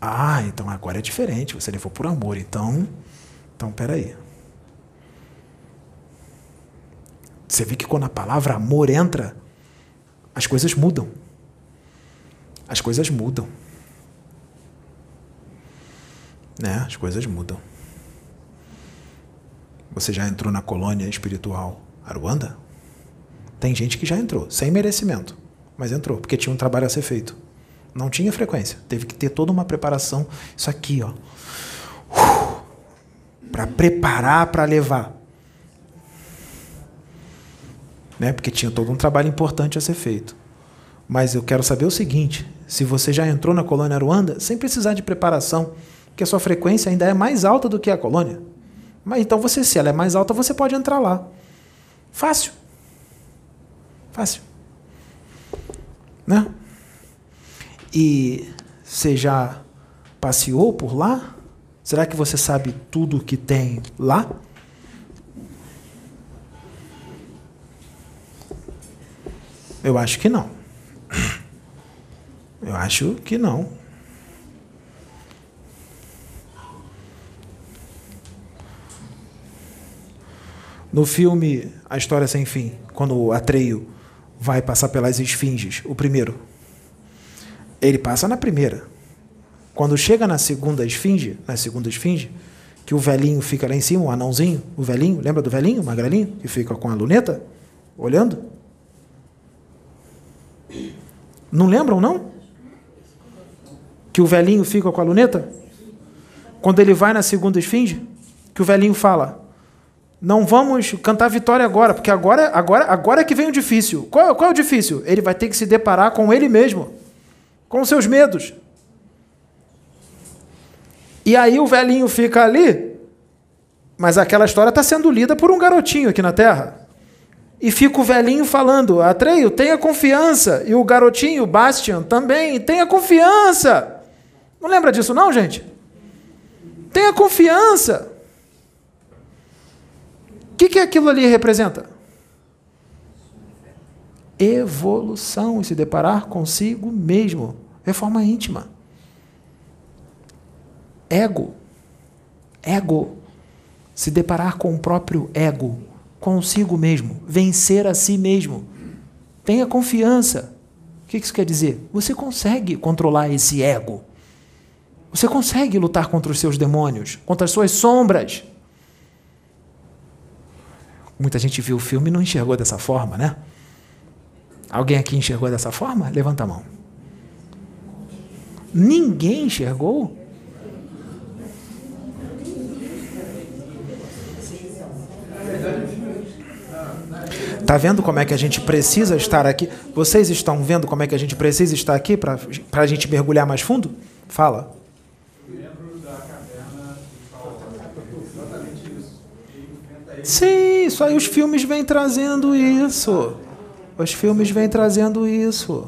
Ah, então agora é diferente. Você levou por amor. Então, então peraí. Você vê que quando a palavra amor entra, as coisas mudam. As coisas mudam. Né? As coisas mudam. Você já entrou na colônia espiritual Aruanda? Tem gente que já entrou, sem merecimento, mas entrou, porque tinha um trabalho a ser feito. Não tinha frequência, teve que ter toda uma preparação. Isso aqui, ó. Para preparar para levar né? porque tinha todo um trabalho importante a ser feito. Mas eu quero saber o seguinte: se você já entrou na colônia Aruanda, sem precisar de preparação, porque a sua frequência ainda é mais alta do que a colônia. Mas então você, se ela é mais alta, você pode entrar lá. Fácil. Fácil. Né? E você já passeou por lá? Será que você sabe tudo que tem lá? Eu acho que não. Eu acho que não. No filme A História Sem Fim, quando o Atreio vai passar pelas esfinges, o primeiro, ele passa na primeira. Quando chega na segunda esfinge, na segunda esfinge, que o velhinho fica lá em cima, o anãozinho, o velhinho, lembra do velhinho, o magrelinho, que fica com a luneta, olhando? Não lembram, não? Que o velhinho fica com a luneta? Quando ele vai na segunda esfinge, que o velhinho fala: Não vamos cantar vitória agora, porque agora, agora, agora é que vem o difícil. Qual, qual é o difícil? Ele vai ter que se deparar com ele mesmo, com seus medos. E aí o velhinho fica ali, mas aquela história está sendo lida por um garotinho aqui na Terra. E fica o velhinho falando: Atreio, tenha confiança. E o garotinho, Bastian, também, tenha confiança. Não lembra disso, não, gente? Tenha confiança. O que, que aquilo ali representa? Evolução e se deparar consigo mesmo. Reforma íntima. Ego. Ego. Se deparar com o próprio ego consigo mesmo, vencer a si mesmo. Tenha confiança. O que isso quer dizer? Você consegue controlar esse ego. Você consegue lutar contra os seus demônios, contra as suas sombras. Muita gente viu o filme e não enxergou dessa forma, né? Alguém aqui enxergou dessa forma? Levanta a mão. Ninguém enxergou? Está vendo como é que a gente precisa estar aqui? Vocês estão vendo como é que a gente precisa estar aqui para a gente mergulhar mais fundo? Fala. Sim, isso aí os filmes vêm trazendo isso. Os filmes vêm trazendo isso.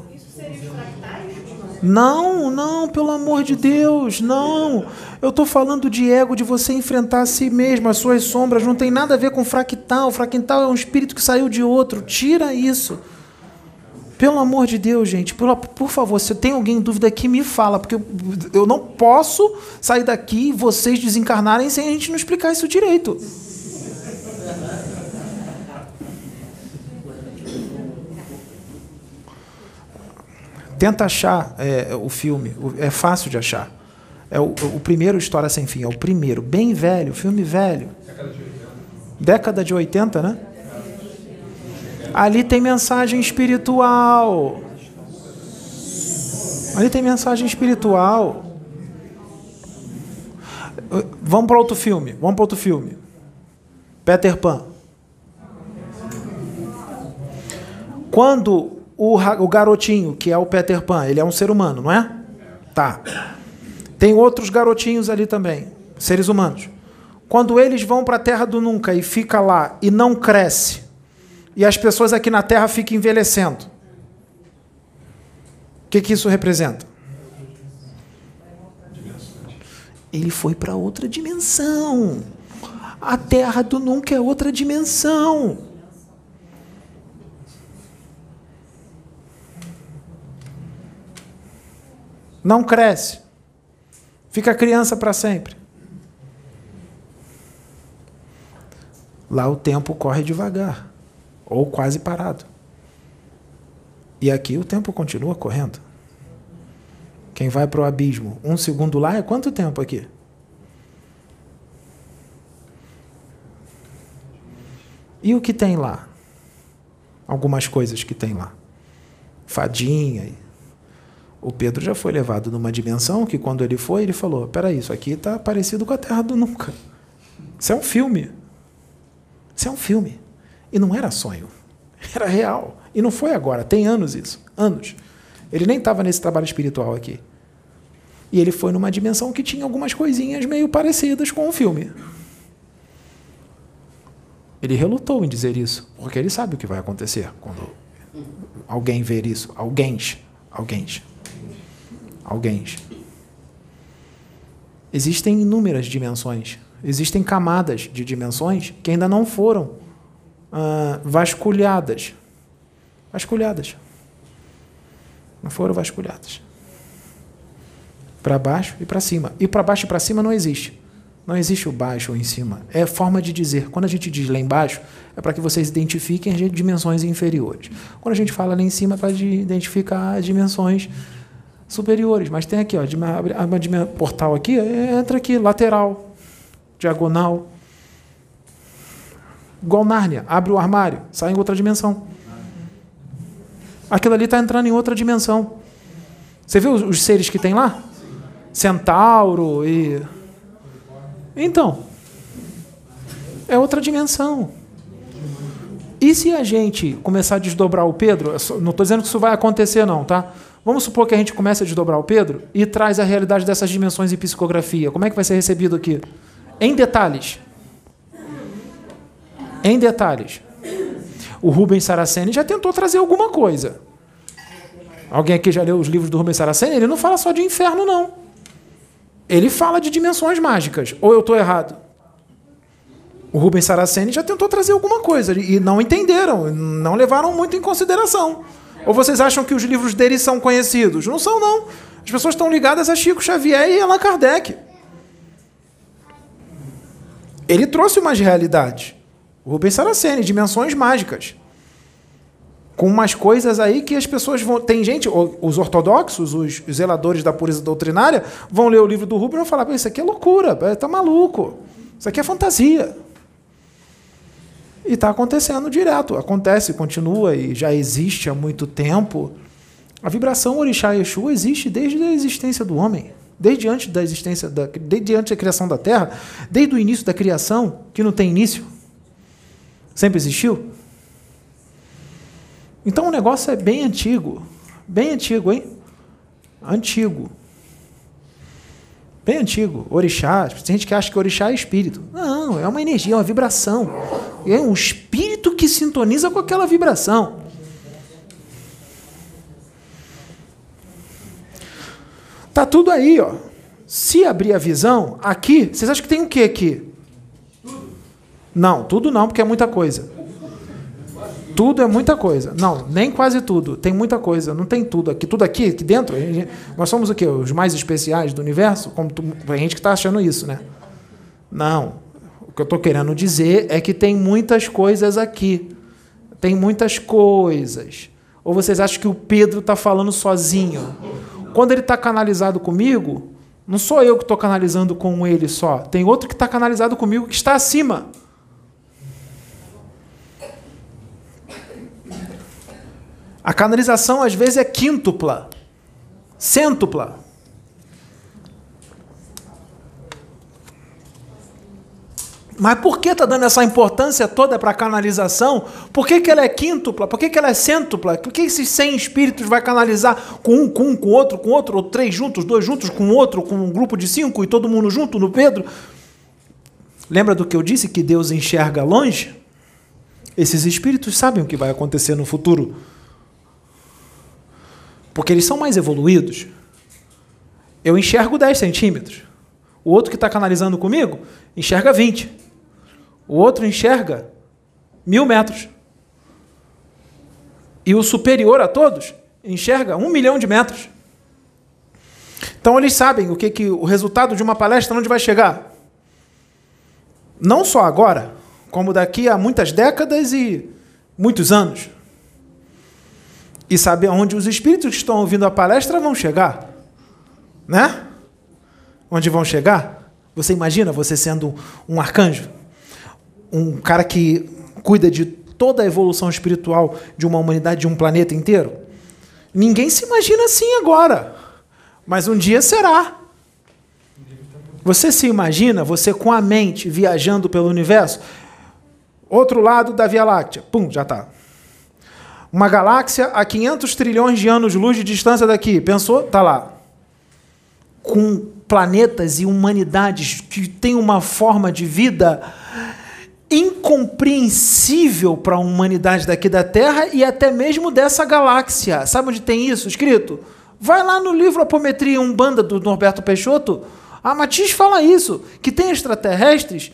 Não, não, pelo amor de Deus, não. Eu estou falando de ego, de você enfrentar a si mesmo, as suas sombras. Não tem nada a ver com fractal. Fractal é um espírito que saiu de outro. Tira isso. Pelo amor de Deus, gente, por, por favor, se tem alguém em dúvida aqui, me fala, porque eu, eu não posso sair daqui e vocês desencarnarem sem a gente não explicar isso direito. Tenta achar é, o filme, é fácil de achar. É o, o, primeiro História Sem Fim, é o primeiro, bem velho, filme velho. Década de 80, né? Ali tem mensagem espiritual. Ali tem mensagem espiritual. Vamos para outro filme. Vamos para outro filme. Peter Pan. Quando o, o garotinho, que é o Peter Pan, ele é um ser humano, não é? Tá. Tem outros garotinhos ali também, seres humanos. Quando eles vão para a terra do nunca e fica lá e não cresce, e as pessoas aqui na terra ficam envelhecendo, o que, que isso representa? Ele foi para outra dimensão. A terra do nunca é outra dimensão. Não cresce. Fica criança para sempre. Lá o tempo corre devagar, ou quase parado. E aqui o tempo continua correndo. Quem vai para o abismo, um segundo lá é quanto tempo aqui? E o que tem lá? Algumas coisas que tem lá. Fadinha, o Pedro já foi levado numa dimensão que, quando ele foi, ele falou: Peraí, isso aqui está parecido com a Terra do Nunca. Isso é um filme. Isso é um filme. E não era sonho. Era real. E não foi agora, tem anos isso. Anos. Ele nem estava nesse trabalho espiritual aqui. E ele foi numa dimensão que tinha algumas coisinhas meio parecidas com o filme. Ele relutou em dizer isso, porque ele sabe o que vai acontecer quando alguém ver isso. Alguém. Alguém alguém. Existem inúmeras dimensões, existem camadas de dimensões que ainda não foram ah, vasculhadas. Vasculhadas. Não foram vasculhadas. Para baixo e para cima. E para baixo e para cima não existe. Não existe o baixo ou em cima. É forma de dizer. Quando a gente diz lá embaixo, é para que vocês identifiquem as dimensões inferiores. Quando a gente fala lá em cima, é para identificar as dimensões inferiores superiores. Mas tem aqui, ó, de, abre, abre, portal aqui, entra aqui, lateral, diagonal. Igual Nárnia, abre o armário, sai em outra dimensão. Aquilo ali está entrando em outra dimensão. Você viu os seres que tem lá? Centauro e. Então. É outra dimensão. E se a gente começar a desdobrar o Pedro? Não estou dizendo que isso vai acontecer, não, tá? Vamos supor que a gente comece a desdobrar o Pedro e traz a realidade dessas dimensões em psicografia. Como é que vai ser recebido aqui? Em detalhes. Em detalhes. O Rubens Saraceni já tentou trazer alguma coisa. Alguém aqui já leu os livros do Rubens Saraceni? Ele não fala só de inferno, não. Ele fala de dimensões mágicas. Ou eu estou errado? O Rubens Saraceni já tentou trazer alguma coisa e não entenderam, não levaram muito em consideração. Ou vocês acham que os livros dele são conhecidos? Não são, não. As pessoas estão ligadas a Chico Xavier e Allan Kardec. Ele trouxe umas realidades. O Rubens Saraceni, dimensões mágicas. Com umas coisas aí que as pessoas vão. Tem gente, os ortodoxos, os zeladores da pureza doutrinária, vão ler o livro do Rubens e vão falar: Isso aqui é loucura, tá maluco. Isso aqui é fantasia. E está acontecendo direto. Acontece, continua e já existe há muito tempo. A vibração Orixá Exu existe desde a existência do homem, desde antes da existência da, desde antes da criação da Terra, desde o início da criação, que não tem início. Sempre existiu. Então o negócio é bem antigo, bem antigo, hein? Antigo. Bem antigo. Orixá. Tem gente que acha que orixá é espírito. Não, é uma energia, é uma vibração. É um espírito que sintoniza com aquela vibração. Tá tudo aí, ó. Se abrir a visão, aqui, vocês acham que tem o que aqui? Não, tudo não, porque é muita coisa. Tudo é muita coisa. Não, nem quase tudo. Tem muita coisa. Não tem tudo aqui. Tudo aqui, aqui dentro. Gente, nós somos o quê? Os mais especiais do universo? Como tu, a gente que está achando isso, né? Não. O que eu estou querendo dizer é que tem muitas coisas aqui. Tem muitas coisas. Ou vocês acham que o Pedro está falando sozinho? Quando ele está canalizado comigo, não sou eu que estou canalizando com ele só. Tem outro que está canalizado comigo que está acima. A canalização às vezes é quíntupla, cêntupla. Mas por que está dando essa importância toda para a canalização? Por que, que ela é quíntupla? Por que, que ela é cêntupla? Por que esses 100 espíritos vai canalizar com um, com um, com outro, com outro, ou três juntos, dois juntos, com outro, com um grupo de cinco e todo mundo junto no Pedro? Lembra do que eu disse que Deus enxerga longe? Esses espíritos sabem o que vai acontecer no futuro. Porque eles são mais evoluídos. Eu enxergo 10 centímetros. O outro que está canalizando comigo enxerga 20. O outro enxerga mil metros. E o superior a todos enxerga um milhão de metros. Então eles sabem o que, que o resultado de uma palestra onde vai chegar. Não só agora, como daqui a muitas décadas e muitos anos e saber onde os espíritos que estão ouvindo a palestra vão chegar. Né? Onde vão chegar? Você imagina você sendo um arcanjo? Um cara que cuida de toda a evolução espiritual de uma humanidade, de um planeta inteiro? Ninguém se imagina assim agora. Mas um dia será. Você se imagina você com a mente viajando pelo universo? Outro lado da Via Láctea. Pum, já está. Uma galáxia a 500 trilhões de anos-luz de distância daqui. Pensou? Tá lá. Com planetas e humanidades que têm uma forma de vida incompreensível para a humanidade daqui da Terra e até mesmo dessa galáxia. Sabe onde tem isso escrito? Vai lá no livro Apometria Umbanda do Norberto Peixoto. A Matiz fala isso, que tem extraterrestres,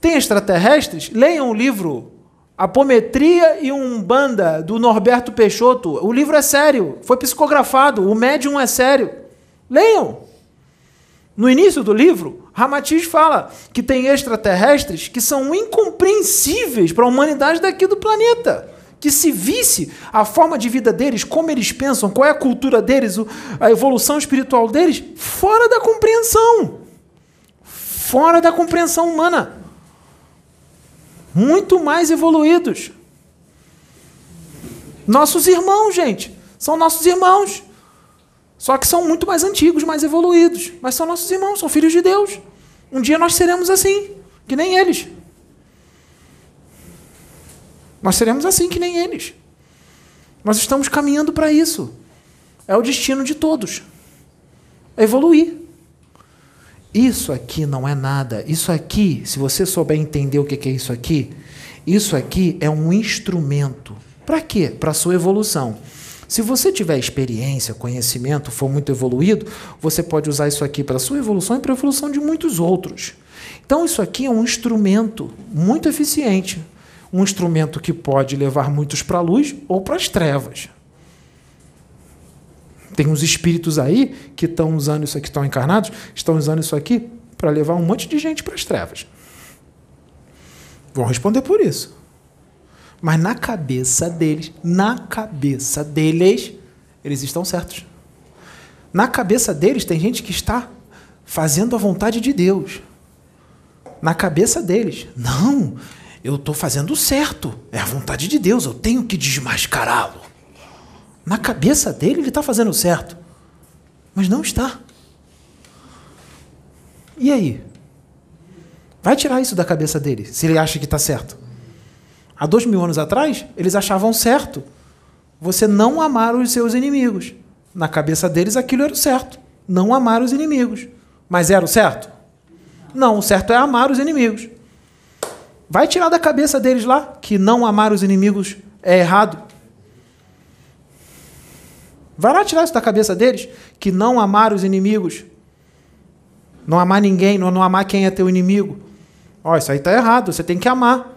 tem extraterrestres, leiam o livro Apometria e Umbanda, do Norberto Peixoto. O livro é sério, foi psicografado, o médium é sério. Leiam. No início do livro, Ramatiz fala que tem extraterrestres que são incompreensíveis para a humanidade daqui do planeta. Que se visse a forma de vida deles, como eles pensam, qual é a cultura deles, a evolução espiritual deles, fora da compreensão. Fora da compreensão humana muito mais evoluídos. Nossos irmãos, gente. São nossos irmãos. Só que são muito mais antigos, mais evoluídos. Mas são nossos irmãos, são filhos de Deus. Um dia nós seremos assim, que nem eles. Nós seremos assim, que nem eles. Nós estamos caminhando para isso. É o destino de todos. É evoluir. Isso aqui não é nada. Isso aqui, se você souber entender o que é isso aqui, isso aqui é um instrumento. Para quê? Para sua evolução. Se você tiver experiência, conhecimento, for muito evoluído, você pode usar isso aqui para a sua evolução e para a evolução de muitos outros. Então, isso aqui é um instrumento muito eficiente. Um instrumento que pode levar muitos para a luz ou para as trevas. Tem uns espíritos aí que estão usando isso aqui, estão encarnados, estão usando isso aqui para levar um monte de gente para as trevas. Vão responder por isso. Mas na cabeça deles, na cabeça deles, eles estão certos. Na cabeça deles tem gente que está fazendo a vontade de Deus. Na cabeça deles, não, eu estou fazendo certo, é a vontade de Deus, eu tenho que desmascará-lo. Na cabeça dele, ele está fazendo certo, mas não está. E aí? Vai tirar isso da cabeça dele, se ele acha que está certo. Há dois mil anos atrás, eles achavam certo você não amar os seus inimigos. Na cabeça deles, aquilo era o certo. Não amar os inimigos. Mas era o certo? Não, o certo é amar os inimigos. Vai tirar da cabeça deles lá que não amar os inimigos é errado. Vai lá tirar isso da cabeça deles que não amar os inimigos, não amar ninguém, não, amar quem é teu inimigo. Ó, isso aí está errado, você tem que amar.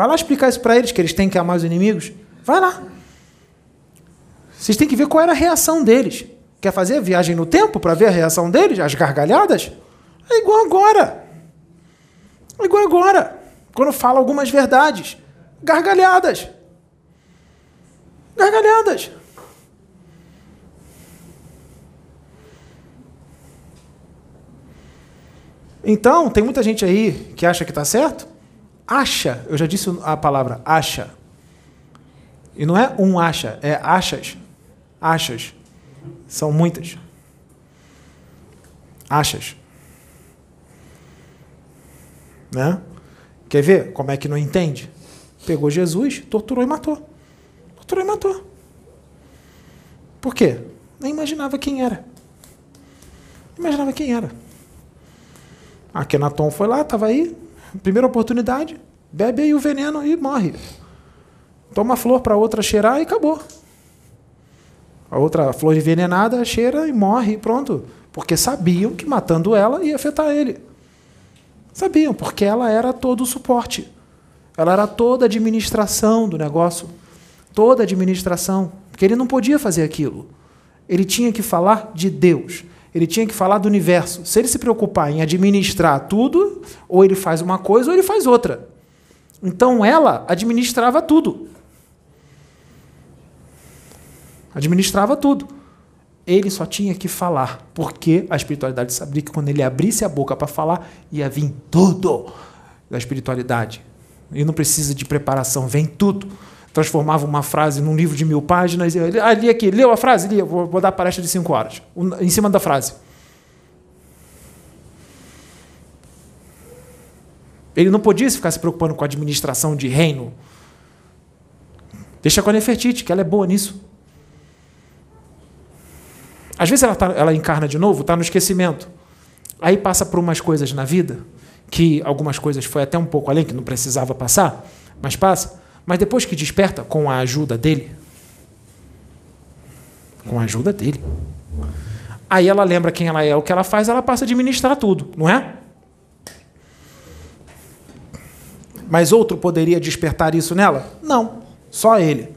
Vai lá explicar isso para eles, que eles têm que amar os inimigos. Vai lá. Vocês têm que ver qual era a reação deles. Quer fazer viagem no tempo para ver a reação deles? As gargalhadas? É igual agora. É igual agora. Quando fala algumas verdades. Gargalhadas. Gargalhadas. Então, tem muita gente aí que acha que está certo, acha, eu já disse a palavra acha. E não é um acha, é achas. Achas. São muitas. Achas. Né? Quer ver como é que não entende? Pegou Jesus, torturou e matou. Torturou e matou. Por quê? Nem imaginava quem era. Imaginava quem era. A Kenaton foi lá, estava aí, primeira oportunidade, bebe aí o veneno e morre. Toma flor para outra cheirar e acabou. A outra flor envenenada cheira e morre, pronto. Porque sabiam que matando ela ia afetar ele. Sabiam, porque ela era todo o suporte. Ela era toda a administração do negócio. Toda a administração. Porque ele não podia fazer aquilo. Ele tinha que falar de Deus. Ele tinha que falar do universo. Se ele se preocupar em administrar tudo, ou ele faz uma coisa ou ele faz outra. Então ela administrava tudo. Administrava tudo. Ele só tinha que falar, porque a espiritualidade sabia que quando ele abrisse a boca para falar, ia vir tudo da espiritualidade. E não precisa de preparação, vem tudo transformava uma frase num livro de mil páginas. E, ah, li aqui, leu a frase? Li, vou, vou dar palestra de cinco horas, em cima da frase. Ele não podia ficar se preocupando com a administração de reino. Deixa com a Nefertiti, que ela é boa nisso. Às vezes ela, tá, ela encarna de novo, está no esquecimento. Aí passa por umas coisas na vida, que algumas coisas foi até um pouco além, que não precisava passar, mas passa. Mas depois que desperta, com a ajuda dele, com a ajuda dele, aí ela lembra quem ela é, o que ela faz, ela passa a administrar tudo, não é? Mas outro poderia despertar isso nela? Não, só ele.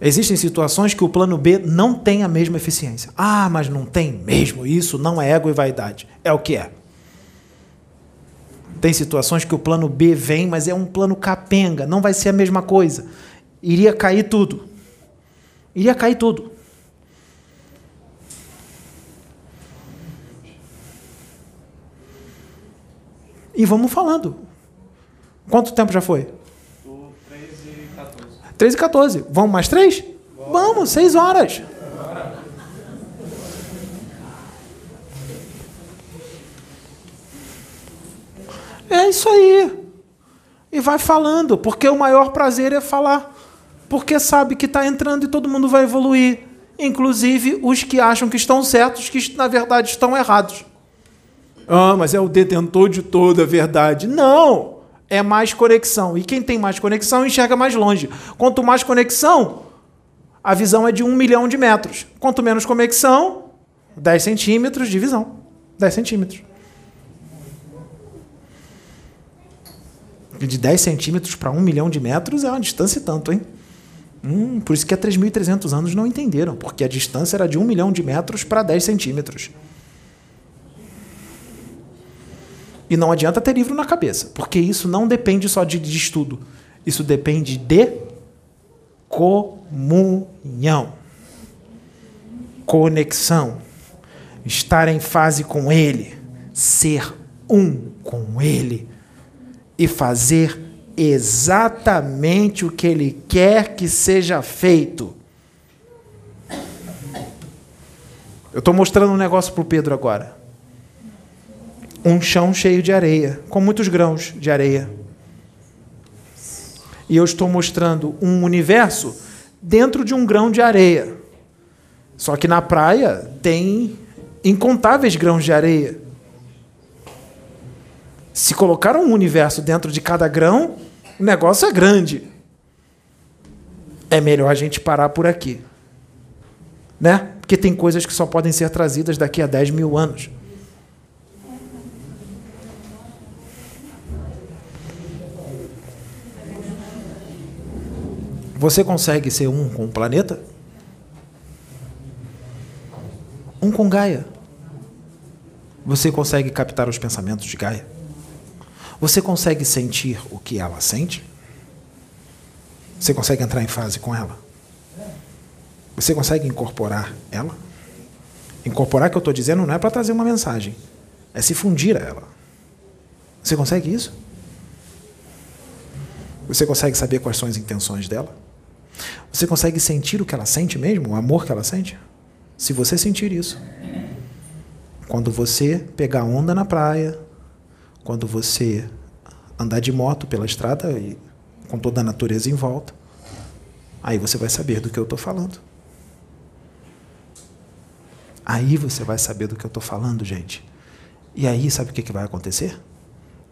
Existem situações que o plano B não tem a mesma eficiência. Ah, mas não tem mesmo. Isso não é ego e vaidade. É o que é. Tem situações que o plano B vem, mas é um plano capenga, não vai ser a mesma coisa. Iria cair tudo. Iria cair tudo. E vamos falando. Quanto tempo já foi? 13 e 14. 3 e 14. Vamos mais três? Vamos, 6 horas. É isso aí. E vai falando, porque o maior prazer é falar. Porque sabe que está entrando e todo mundo vai evoluir. Inclusive os que acham que estão certos, que na verdade estão errados. Ah, mas é o detentor de toda a verdade. Não! É mais conexão. E quem tem mais conexão enxerga mais longe. Quanto mais conexão, a visão é de um milhão de metros. Quanto menos conexão, 10 centímetros de visão. 10 centímetros. De 10 centímetros para um milhão de metros é uma distância e tanto, hein? Hum, por isso que há 3.300 anos não entenderam, porque a distância era de um milhão de metros para 10 centímetros. E não adianta ter livro na cabeça, porque isso não depende só de, de estudo. Isso depende de comunhão, conexão, estar em fase com Ele, ser um com Ele e fazer exatamente o que Ele quer que seja feito. Eu estou mostrando um negócio para o Pedro agora um chão cheio de areia, com muitos grãos de areia. E eu estou mostrando um universo dentro de um grão de areia. Só que na praia tem incontáveis grãos de areia. Se colocar um universo dentro de cada grão, o negócio é grande. É melhor a gente parar por aqui. Né? Porque tem coisas que só podem ser trazidas daqui a 10 mil anos. Você consegue ser um com o planeta? Um com Gaia. Você consegue captar os pensamentos de Gaia? Você consegue sentir o que ela sente? Você consegue entrar em fase com ela? Você consegue incorporar ela? Incorporar que eu estou dizendo não é para trazer uma mensagem, é se fundir a ela. Você consegue isso? Você consegue saber quais são as intenções dela? Você consegue sentir o que ela sente mesmo? O amor que ela sente? Se você sentir isso. Quando você pegar onda na praia, quando você andar de moto pela estrada e com toda a natureza em volta, aí você vai saber do que eu estou falando. Aí você vai saber do que eu estou falando, gente. E aí, sabe o que, que vai acontecer?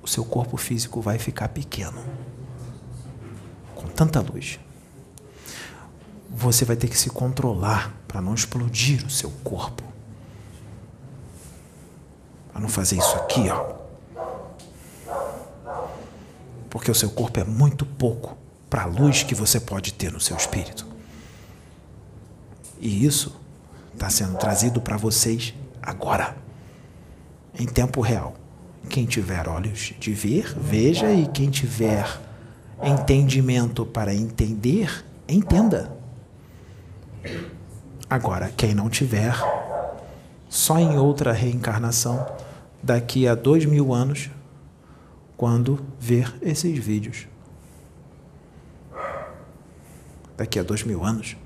O seu corpo físico vai ficar pequeno. Com tanta luz você vai ter que se controlar para não explodir o seu corpo. Para não fazer isso aqui, ó. Porque o seu corpo é muito pouco para a luz que você pode ter no seu espírito. E isso está sendo trazido para vocês agora, em tempo real. Quem tiver olhos de ver, veja, e quem tiver entendimento para entender, entenda. Agora, quem não tiver, só em outra reencarnação, daqui a dois mil anos, quando ver esses vídeos. Daqui a dois mil anos,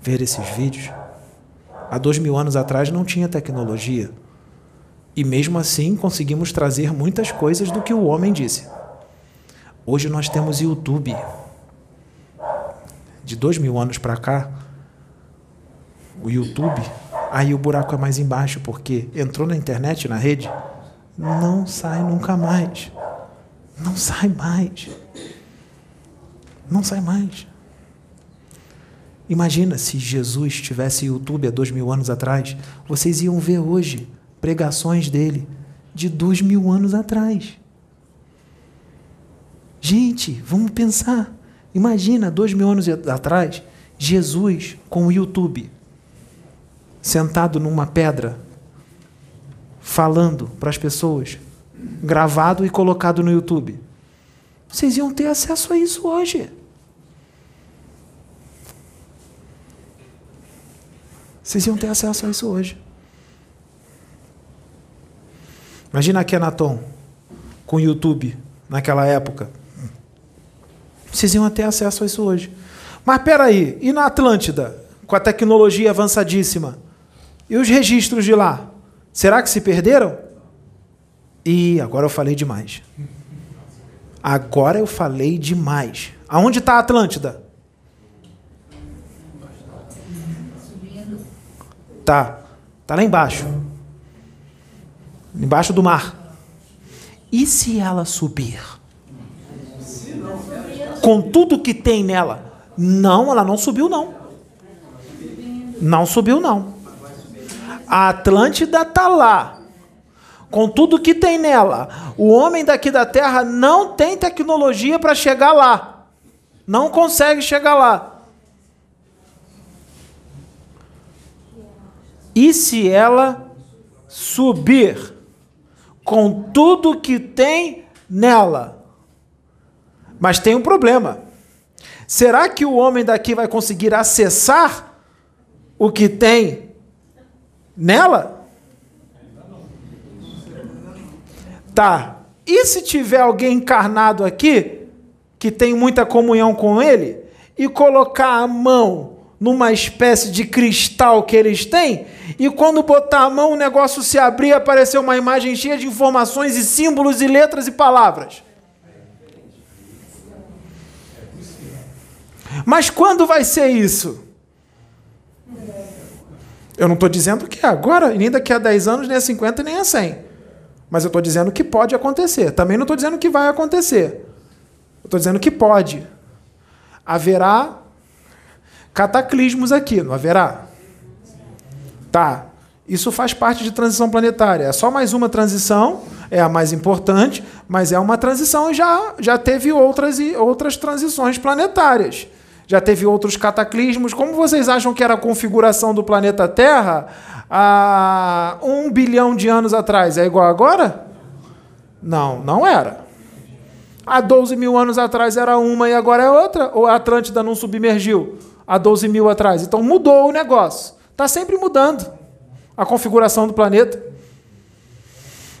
ver esses vídeos. Há dois mil anos atrás não tinha tecnologia. E mesmo assim conseguimos trazer muitas coisas do que o homem disse. Hoje nós temos YouTube. De dois mil anos para cá, o YouTube, aí o buraco é mais embaixo, porque entrou na internet, na rede, não sai nunca mais. Não sai mais. Não sai mais. Imagina se Jesus tivesse YouTube há dois mil anos atrás, vocês iam ver hoje pregações dele de dois mil anos atrás. Gente, vamos pensar. Imagina, dois mil anos atrás, Jesus com o YouTube sentado numa pedra, falando para as pessoas, gravado e colocado no YouTube. Vocês iam ter acesso a isso hoje. Vocês iam ter acesso a isso hoje. Imagina a Kenaton com o YouTube naquela época. Vocês iam ter acesso a isso hoje. Mas peraí, e na Atlântida, com a tecnologia avançadíssima? E os registros de lá? Será que se perderam? E agora eu falei demais. Agora eu falei demais. Aonde está a Atlântida? Tá. Tá lá embaixo. Embaixo do mar. E se ela subir? Com tudo que tem nela? Não, ela não subiu não. Não subiu não. A Atlântida tá lá. Com tudo que tem nela. O homem daqui da Terra não tem tecnologia para chegar lá. Não consegue chegar lá. E se ela subir com tudo que tem nela? Mas tem um problema. Será que o homem daqui vai conseguir acessar o que tem nela? Tá. E se tiver alguém encarnado aqui, que tem muita comunhão com ele, e colocar a mão numa espécie de cristal que eles têm, e quando botar a mão o negócio se abrir, aparecer uma imagem cheia de informações e símbolos e letras e palavras. Mas quando vai ser isso? Eu não estou dizendo que é agora, nem daqui a 10 anos, nem a 50, nem a 100. Mas eu estou dizendo que pode acontecer. Também não estou dizendo que vai acontecer. Estou dizendo que pode. Haverá cataclismos aqui, não haverá? Tá. Isso faz parte de transição planetária. É só mais uma transição, é a mais importante, mas é uma transição e já, já teve outras, outras transições planetárias. Já teve outros cataclismos. Como vocês acham que era a configuração do planeta Terra há um bilhão de anos atrás? É igual agora? Não, não era. Há 12 mil anos atrás era uma e agora é outra? Ou a Atlântida não submergiu? há 12 mil atrás. Então mudou o negócio. Está sempre mudando a configuração do planeta.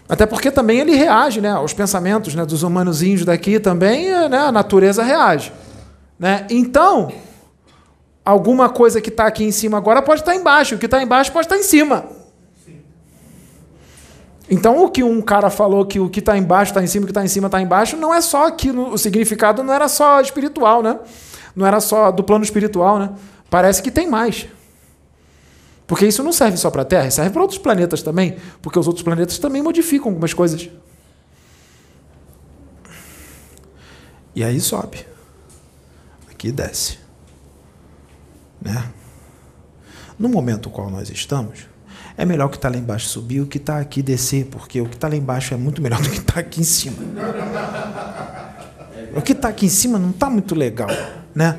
Até porque também ele reage né, aos pensamentos né, dos humanozinhos daqui também, né, a natureza reage. Né? Então, alguma coisa que está aqui em cima agora pode estar tá embaixo, o que está embaixo pode estar tá em cima. Então, o que um cara falou que o que está embaixo está em cima, o que está em cima está embaixo, não é só aqui, o significado não era só espiritual, né? não era só do plano espiritual, né? Parece que tem mais. Porque isso não serve só para a Terra, serve para outros planetas também, porque os outros planetas também modificam algumas coisas. E aí sobe. Aqui desce. Né? No momento qual nós estamos, é melhor o que está lá embaixo subir o que está aqui descer, porque o que está lá embaixo é muito melhor do que está aqui em cima. O que está aqui em cima não está muito legal né?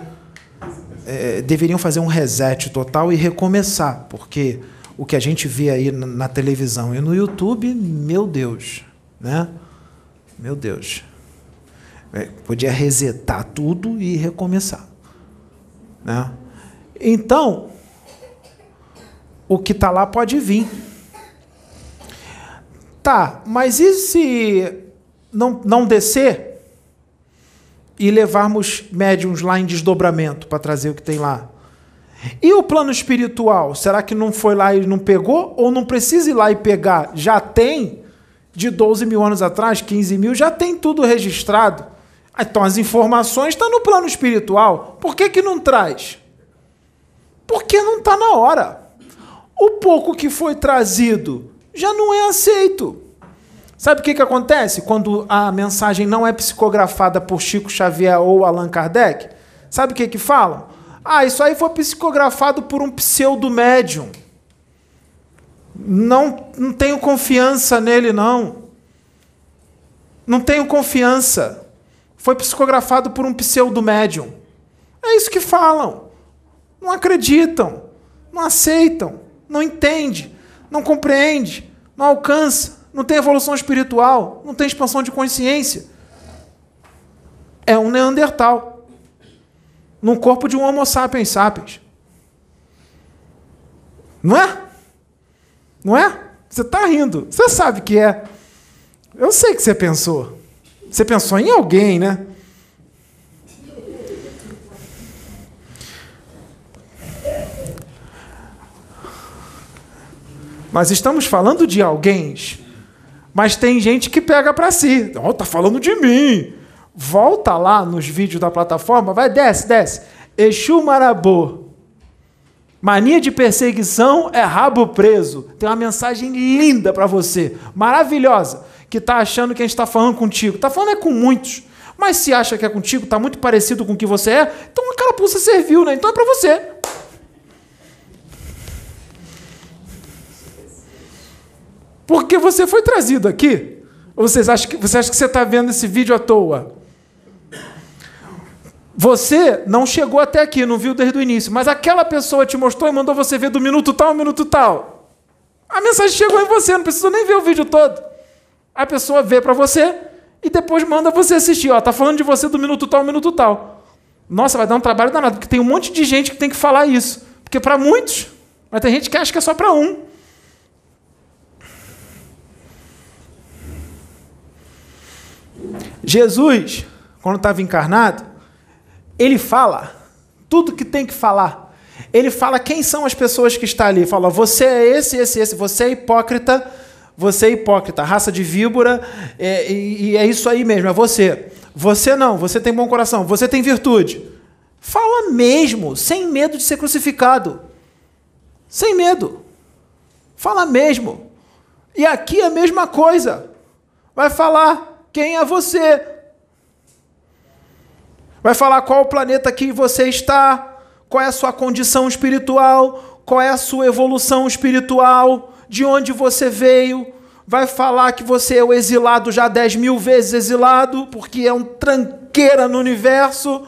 É, deveriam fazer um reset total e recomeçar, porque o que a gente vê aí na, na televisão e no YouTube, meu Deus, né? Meu Deus. É, podia resetar tudo e recomeçar. Né? Então, o que está lá pode vir. Tá, mas e se não, não descer? e levarmos médiums lá em desdobramento para trazer o que tem lá. E o plano espiritual? Será que não foi lá e não pegou? Ou não precisa ir lá e pegar? Já tem, de 12 mil anos atrás, 15 mil, já tem tudo registrado. Então as informações estão no plano espiritual. Por que, que não traz? Porque não está na hora. O pouco que foi trazido já não é aceito. Sabe o que, que acontece quando a mensagem não é psicografada por Chico Xavier ou Allan Kardec? Sabe o que, que falam? Ah, isso aí foi psicografado por um pseudo-médium. Não, não tenho confiança nele, não. Não tenho confiança. Foi psicografado por um pseudo-médium. É isso que falam. Não acreditam, não aceitam, não entende, não compreende, não alcança não tem evolução espiritual, não tem expansão de consciência. É um Neandertal. Num corpo de um Homo sapiens sapiens. Não é? Não é? Você está rindo. Você sabe que é. Eu sei que você pensou. Você pensou em alguém, né? Nós estamos falando de alguém, mas tem gente que pega para si. Oh, tá falando de mim. Volta lá nos vídeos da plataforma, vai, desce, desce. Exu Marabô. Mania de perseguição é rabo preso. Tem uma mensagem linda para você, maravilhosa que está achando que a gente está falando contigo. Está falando é com muitos. Mas se acha que é contigo, está muito parecido com o que você é, então a carapuça serviu, né? Então é para você. Porque você foi trazido aqui. Ou vocês acham que, você acha que você está vendo esse vídeo à toa? Você não chegou até aqui, não viu desde o início, mas aquela pessoa te mostrou e mandou você ver do minuto tal ao minuto tal. A mensagem chegou em você, não precisa nem ver o vídeo todo. A pessoa vê para você e depois manda você assistir. Ó, tá falando de você do minuto tal minuto tal. Nossa, vai dar um trabalho danado, porque tem um monte de gente que tem que falar isso. Porque para muitos, mas tem gente que acha que é só para um. Jesus, quando estava encarnado, ele fala tudo que tem que falar. Ele fala quem são as pessoas que estão ali. Fala, você é esse, esse, esse, você é hipócrita, você é hipócrita, raça de víbora, é, e, e é isso aí mesmo, é você. Você não, você tem bom coração, você tem virtude. Fala mesmo, sem medo de ser crucificado. Sem medo. Fala mesmo. E aqui a mesma coisa. Vai falar quem é você. Vai falar qual o planeta que você está, qual é a sua condição espiritual, qual é a sua evolução espiritual, de onde você veio. Vai falar que você é o exilado já dez mil vezes exilado, porque é um tranqueira no universo,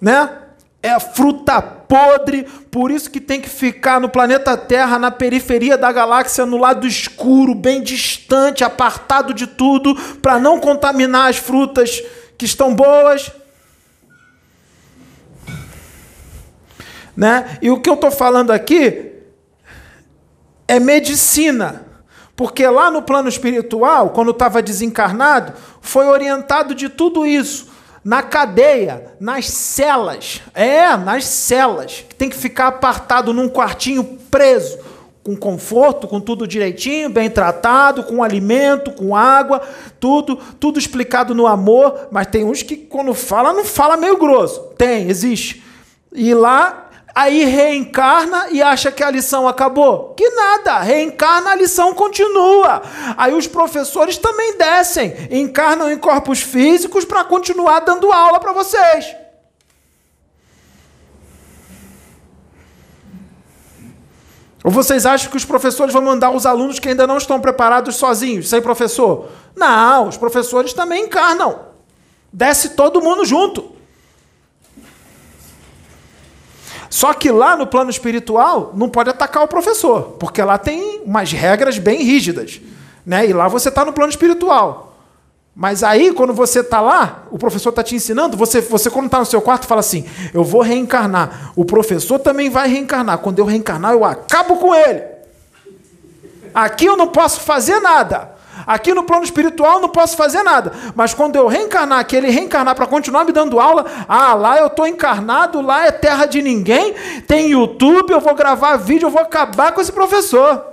né? É fruta podre, por isso que tem que ficar no planeta Terra, na periferia da galáxia, no lado escuro, bem distante, apartado de tudo, para não contaminar as frutas que estão boas. Né? E o que eu estou falando aqui é medicina. Porque lá no plano espiritual, quando estava desencarnado, foi orientado de tudo isso na cadeia, nas celas. É, nas celas. Tem que ficar apartado num quartinho preso, com conforto, com tudo direitinho, bem tratado, com alimento, com água, tudo, tudo explicado no amor, mas tem uns que quando fala não fala meio grosso. Tem, existe. E lá Aí reencarna e acha que a lição acabou. Que nada, reencarna, a lição continua. Aí os professores também descem, encarnam em corpos físicos para continuar dando aula para vocês. Ou vocês acham que os professores vão mandar os alunos que ainda não estão preparados sozinhos, sem professor? Não, os professores também encarnam. Desce todo mundo junto. Só que lá no plano espiritual não pode atacar o professor, porque lá tem umas regras bem rígidas. Né? E lá você está no plano espiritual. Mas aí, quando você está lá, o professor está te ensinando, você, você quando está no seu quarto, fala assim: eu vou reencarnar. O professor também vai reencarnar. Quando eu reencarnar, eu acabo com ele. Aqui eu não posso fazer nada. Aqui no plano espiritual não posso fazer nada. Mas quando eu reencarnar, que ele reencarnar para continuar me dando aula, ah, lá eu estou encarnado, lá é terra de ninguém, tem YouTube, eu vou gravar vídeo, eu vou acabar com esse professor.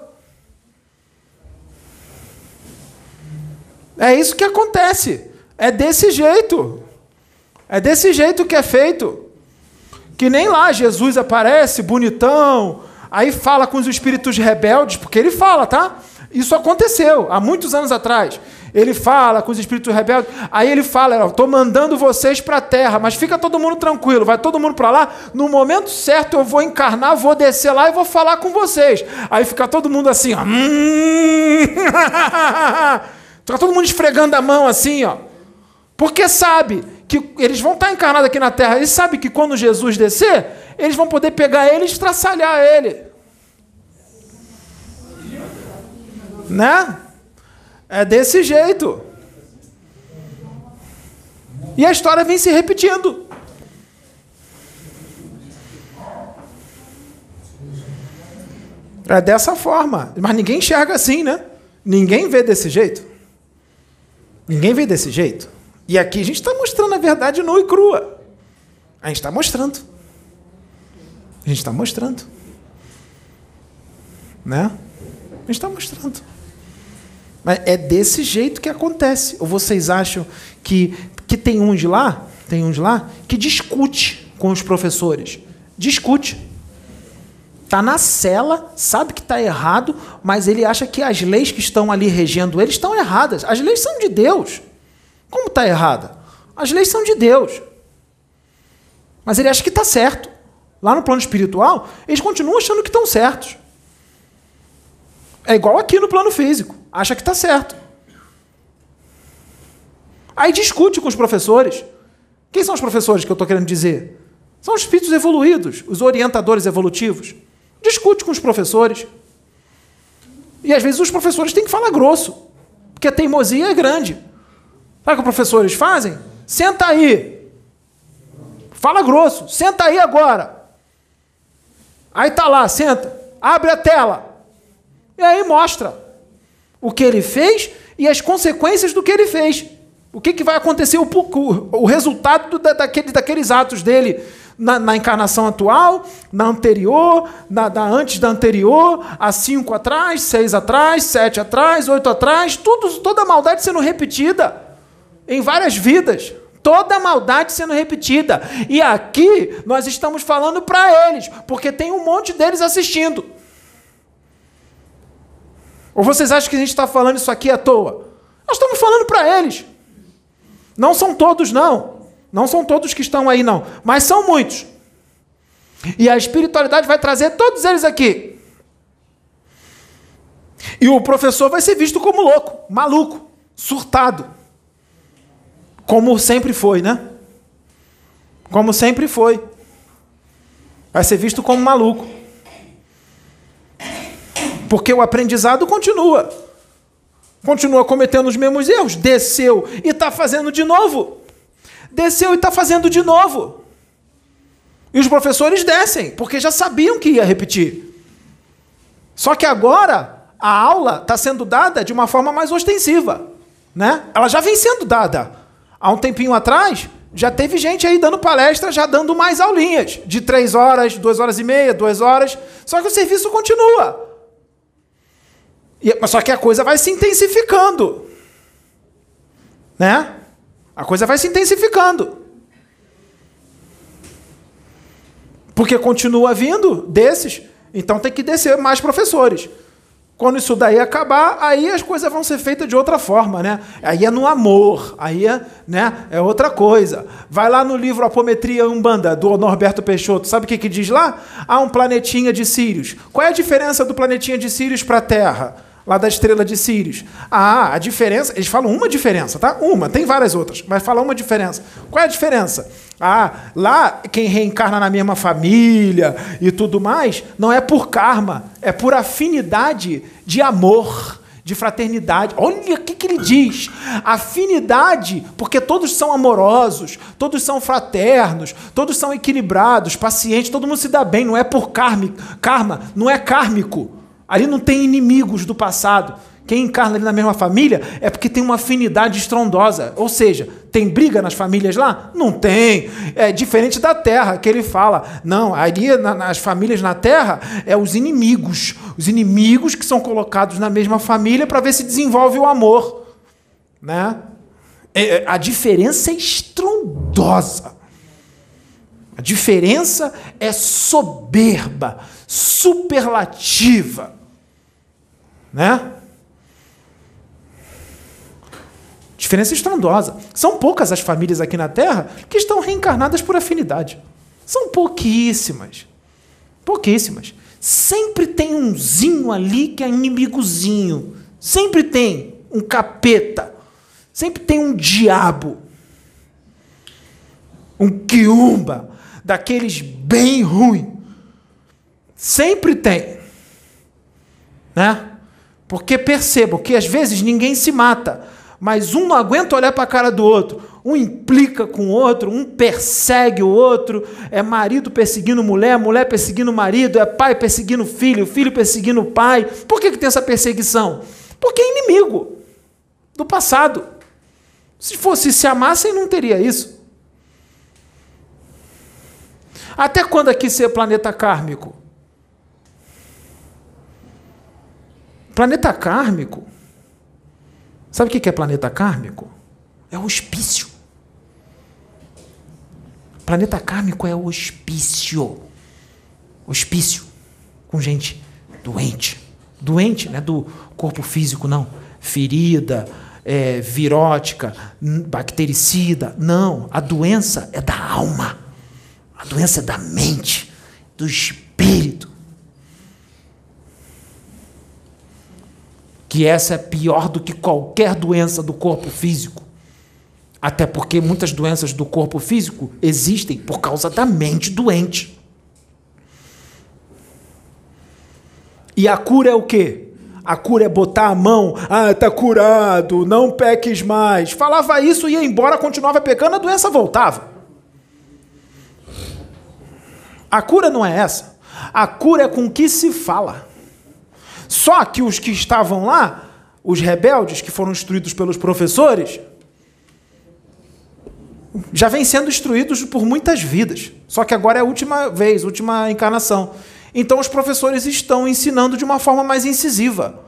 É isso que acontece. É desse jeito. É desse jeito que é feito. Que nem lá Jesus aparece bonitão, aí fala com os espíritos rebeldes, porque ele fala, tá? Isso aconteceu há muitos anos atrás. Ele fala com os espíritos rebeldes, aí ele fala: estou mandando vocês para a terra, mas fica todo mundo tranquilo, vai todo mundo para lá. No momento certo eu vou encarnar, vou descer lá e vou falar com vocês. Aí fica todo mundo assim, ó. fica todo mundo esfregando a mão assim, ó. Porque sabe que eles vão estar encarnados aqui na terra, e sabe que quando Jesus descer, eles vão poder pegar ele e estraçalhar ele. Né? É desse jeito. E a história vem se repetindo. É dessa forma. Mas ninguém enxerga assim, né? Ninguém vê desse jeito. Ninguém vê desse jeito. E aqui a gente está mostrando a verdade nua e crua. A gente está mostrando. A gente está mostrando. Né? A gente está mostrando. Mas é desse jeito que acontece. Ou vocês acham que, que tem um de lá, tem um de lá, que discute com os professores. Discute. Está na cela, sabe que está errado, mas ele acha que as leis que estão ali regendo ele estão erradas. As leis são de Deus. Como está errada? As leis são de Deus. Mas ele acha que está certo. Lá no plano espiritual, eles continuam achando que estão certos. É igual aqui no plano físico. Acha que está certo. Aí discute com os professores. Quem são os professores que eu estou querendo dizer? São os espíritos evoluídos, os orientadores evolutivos. Discute com os professores. E às vezes os professores têm que falar grosso, porque a teimosia é grande. Sabe o que os professores fazem? Senta aí. Fala grosso. Senta aí agora. Aí tá lá, senta. Abre a tela. E aí mostra o que ele fez e as consequências do que ele fez. O que, que vai acontecer, o, o, o resultado da, daquele, daqueles atos dele na, na, encarnação atual, na anterior, na, da antes da anterior, há cinco atrás, seis atrás, sete atrás, oito atrás, tudo, toda a maldade sendo repetida em várias vidas. Toda a maldade sendo repetida. E aqui nós estamos falando para eles, porque tem um monte deles assistindo. Ou vocês acham que a gente está falando isso aqui à toa? Nós estamos falando para eles. Não são todos, não. Não são todos que estão aí, não. Mas são muitos. E a espiritualidade vai trazer todos eles aqui. E o professor vai ser visto como louco, maluco, surtado. Como sempre foi, né? Como sempre foi. Vai ser visto como maluco. Porque o aprendizado continua. Continua cometendo os mesmos erros. Desceu e está fazendo de novo. Desceu e está fazendo de novo. E os professores descem, porque já sabiam que ia repetir. Só que agora a aula está sendo dada de uma forma mais ostensiva. Né? Ela já vem sendo dada. Há um tempinho atrás, já teve gente aí dando palestra, já dando mais aulinhas, de três horas, duas horas e meia, duas horas. Só que o serviço continua. Mas só que a coisa vai se intensificando. Né? A coisa vai se intensificando. Porque continua vindo desses, então tem que descer mais professores. Quando isso daí acabar, aí as coisas vão ser feitas de outra forma, né? Aí é no amor, aí é, né, é outra coisa. Vai lá no livro Apometria Umbanda, do Norberto Peixoto, sabe o que, que diz lá? Há um planetinha de Sírios. Qual é a diferença do planetinha de Sírios para a Terra? Lá da estrela de Sirius. Ah, a diferença, eles falam uma diferença, tá? Uma, tem várias outras, mas fala uma diferença. Qual é a diferença? Ah, lá quem reencarna na mesma família e tudo mais, não é por karma, é por afinidade de amor, de fraternidade. Olha o que, que ele diz: afinidade, porque todos são amorosos, todos são fraternos, todos são equilibrados, pacientes, todo mundo se dá bem, não é por karma, karma não é kármico. Ali não tem inimigos do passado. Quem encarna ali na mesma família é porque tem uma afinidade estrondosa. Ou seja, tem briga nas famílias lá? Não tem. É diferente da terra, que ele fala. Não, ali nas famílias na terra é os inimigos. Os inimigos que são colocados na mesma família para ver se desenvolve o amor. Né? É, é, a diferença é estrondosa. A diferença é soberba, superlativa. Né? Diferença estrondosa. São poucas as famílias aqui na Terra que estão reencarnadas por afinidade. São pouquíssimas. Pouquíssimas. Sempre tem umzinho ali que é inimigozinho. Sempre tem um capeta. Sempre tem um diabo. Um quiumba. Daqueles bem ruim. Sempre tem. Né? Porque percebam que às vezes ninguém se mata, mas um não aguenta olhar para a cara do outro. Um implica com o outro, um persegue o outro, é marido perseguindo mulher, mulher perseguindo marido, é pai perseguindo filho, filho perseguindo pai. Por que, que tem essa perseguição? Porque é inimigo do passado. Se fosse se amassem, não teria isso. Até quando aqui ser planeta kármico? Planeta kármico. Sabe o que é planeta kármico? É hospício. Planeta kármico é hospício. Hospício. Com gente doente. Doente, não é do corpo físico, não. Ferida, é, virótica, bactericida. Não. A doença é da alma. A doença é da mente, do espírito. Que essa é pior do que qualquer doença do corpo físico. Até porque muitas doenças do corpo físico existem por causa da mente doente. E a cura é o quê? A cura é botar a mão, ah, tá curado, não peques mais. Falava isso, ia embora, continuava pecando, a doença voltava. A cura não é essa. A cura é com o que se fala. Só que os que estavam lá, os rebeldes que foram instruídos pelos professores, já vem sendo instruídos por muitas vidas. Só que agora é a última vez, última encarnação. Então os professores estão ensinando de uma forma mais incisiva.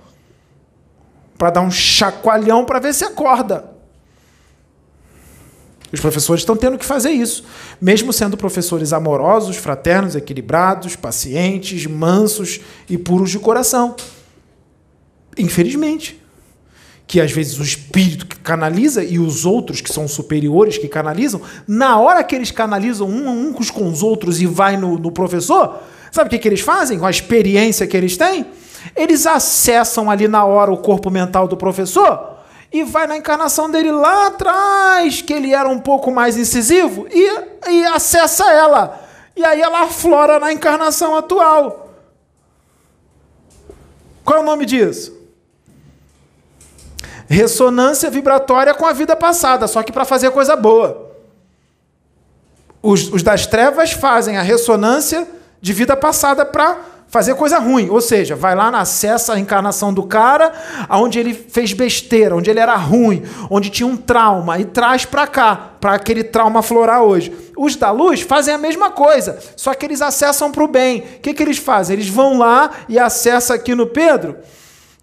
Para dar um chacoalhão para ver se acorda. Os professores estão tendo que fazer isso, mesmo sendo professores amorosos, fraternos, equilibrados, pacientes, mansos e puros de coração. Infelizmente que às vezes o espírito que canaliza e os outros que são superiores que canalizam, na hora que eles canalizam um, uns com os outros e vai no, no professor, sabe o que, que eles fazem com a experiência que eles têm? Eles acessam ali na hora o corpo mental do professor e vai na encarnação dele lá atrás, que ele era um pouco mais incisivo, e, e acessa ela. E aí ela aflora na encarnação atual. Qual é o nome disso? ressonância vibratória com a vida passada, só que para fazer coisa boa. Os, os, das trevas fazem a ressonância de vida passada para fazer coisa ruim. Ou seja, vai lá, acessa a encarnação do cara, onde ele fez besteira, onde ele era ruim, onde tinha um trauma, e traz para cá, para aquele trauma florar hoje. Os da luz fazem a mesma coisa, só que eles acessam para o bem. O que, que eles fazem? Eles vão lá e acessam aqui no Pedro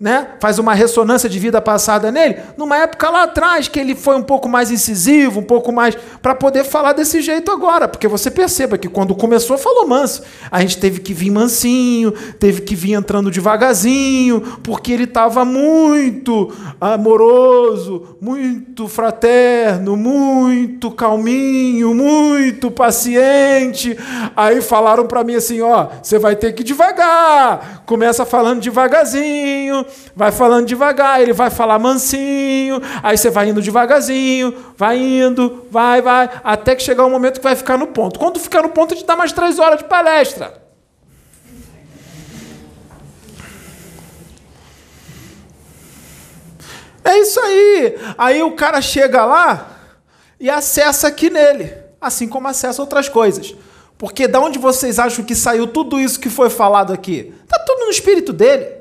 né? faz uma ressonância de vida passada nele, numa época lá atrás que ele foi um pouco mais incisivo, um pouco mais para poder falar desse jeito agora, porque você perceba que quando começou falou manso, a gente teve que vir mansinho, teve que vir entrando devagarzinho, porque ele estava muito amoroso, muito fraterno, muito calminho, muito paciente. Aí falaram para mim assim, ó, você vai ter que devagar. Começa falando devagarzinho, vai falando devagar, ele vai falar mansinho, aí você vai indo devagarzinho, vai indo, vai, vai, até que chegar o um momento que vai ficar no ponto. Quando ficar no ponto, a gente dá mais três horas de palestra. É isso aí. Aí o cara chega lá e acessa aqui nele, assim como acessa outras coisas. Porque da onde vocês acham que saiu tudo isso que foi falado aqui? Está tudo no espírito dele.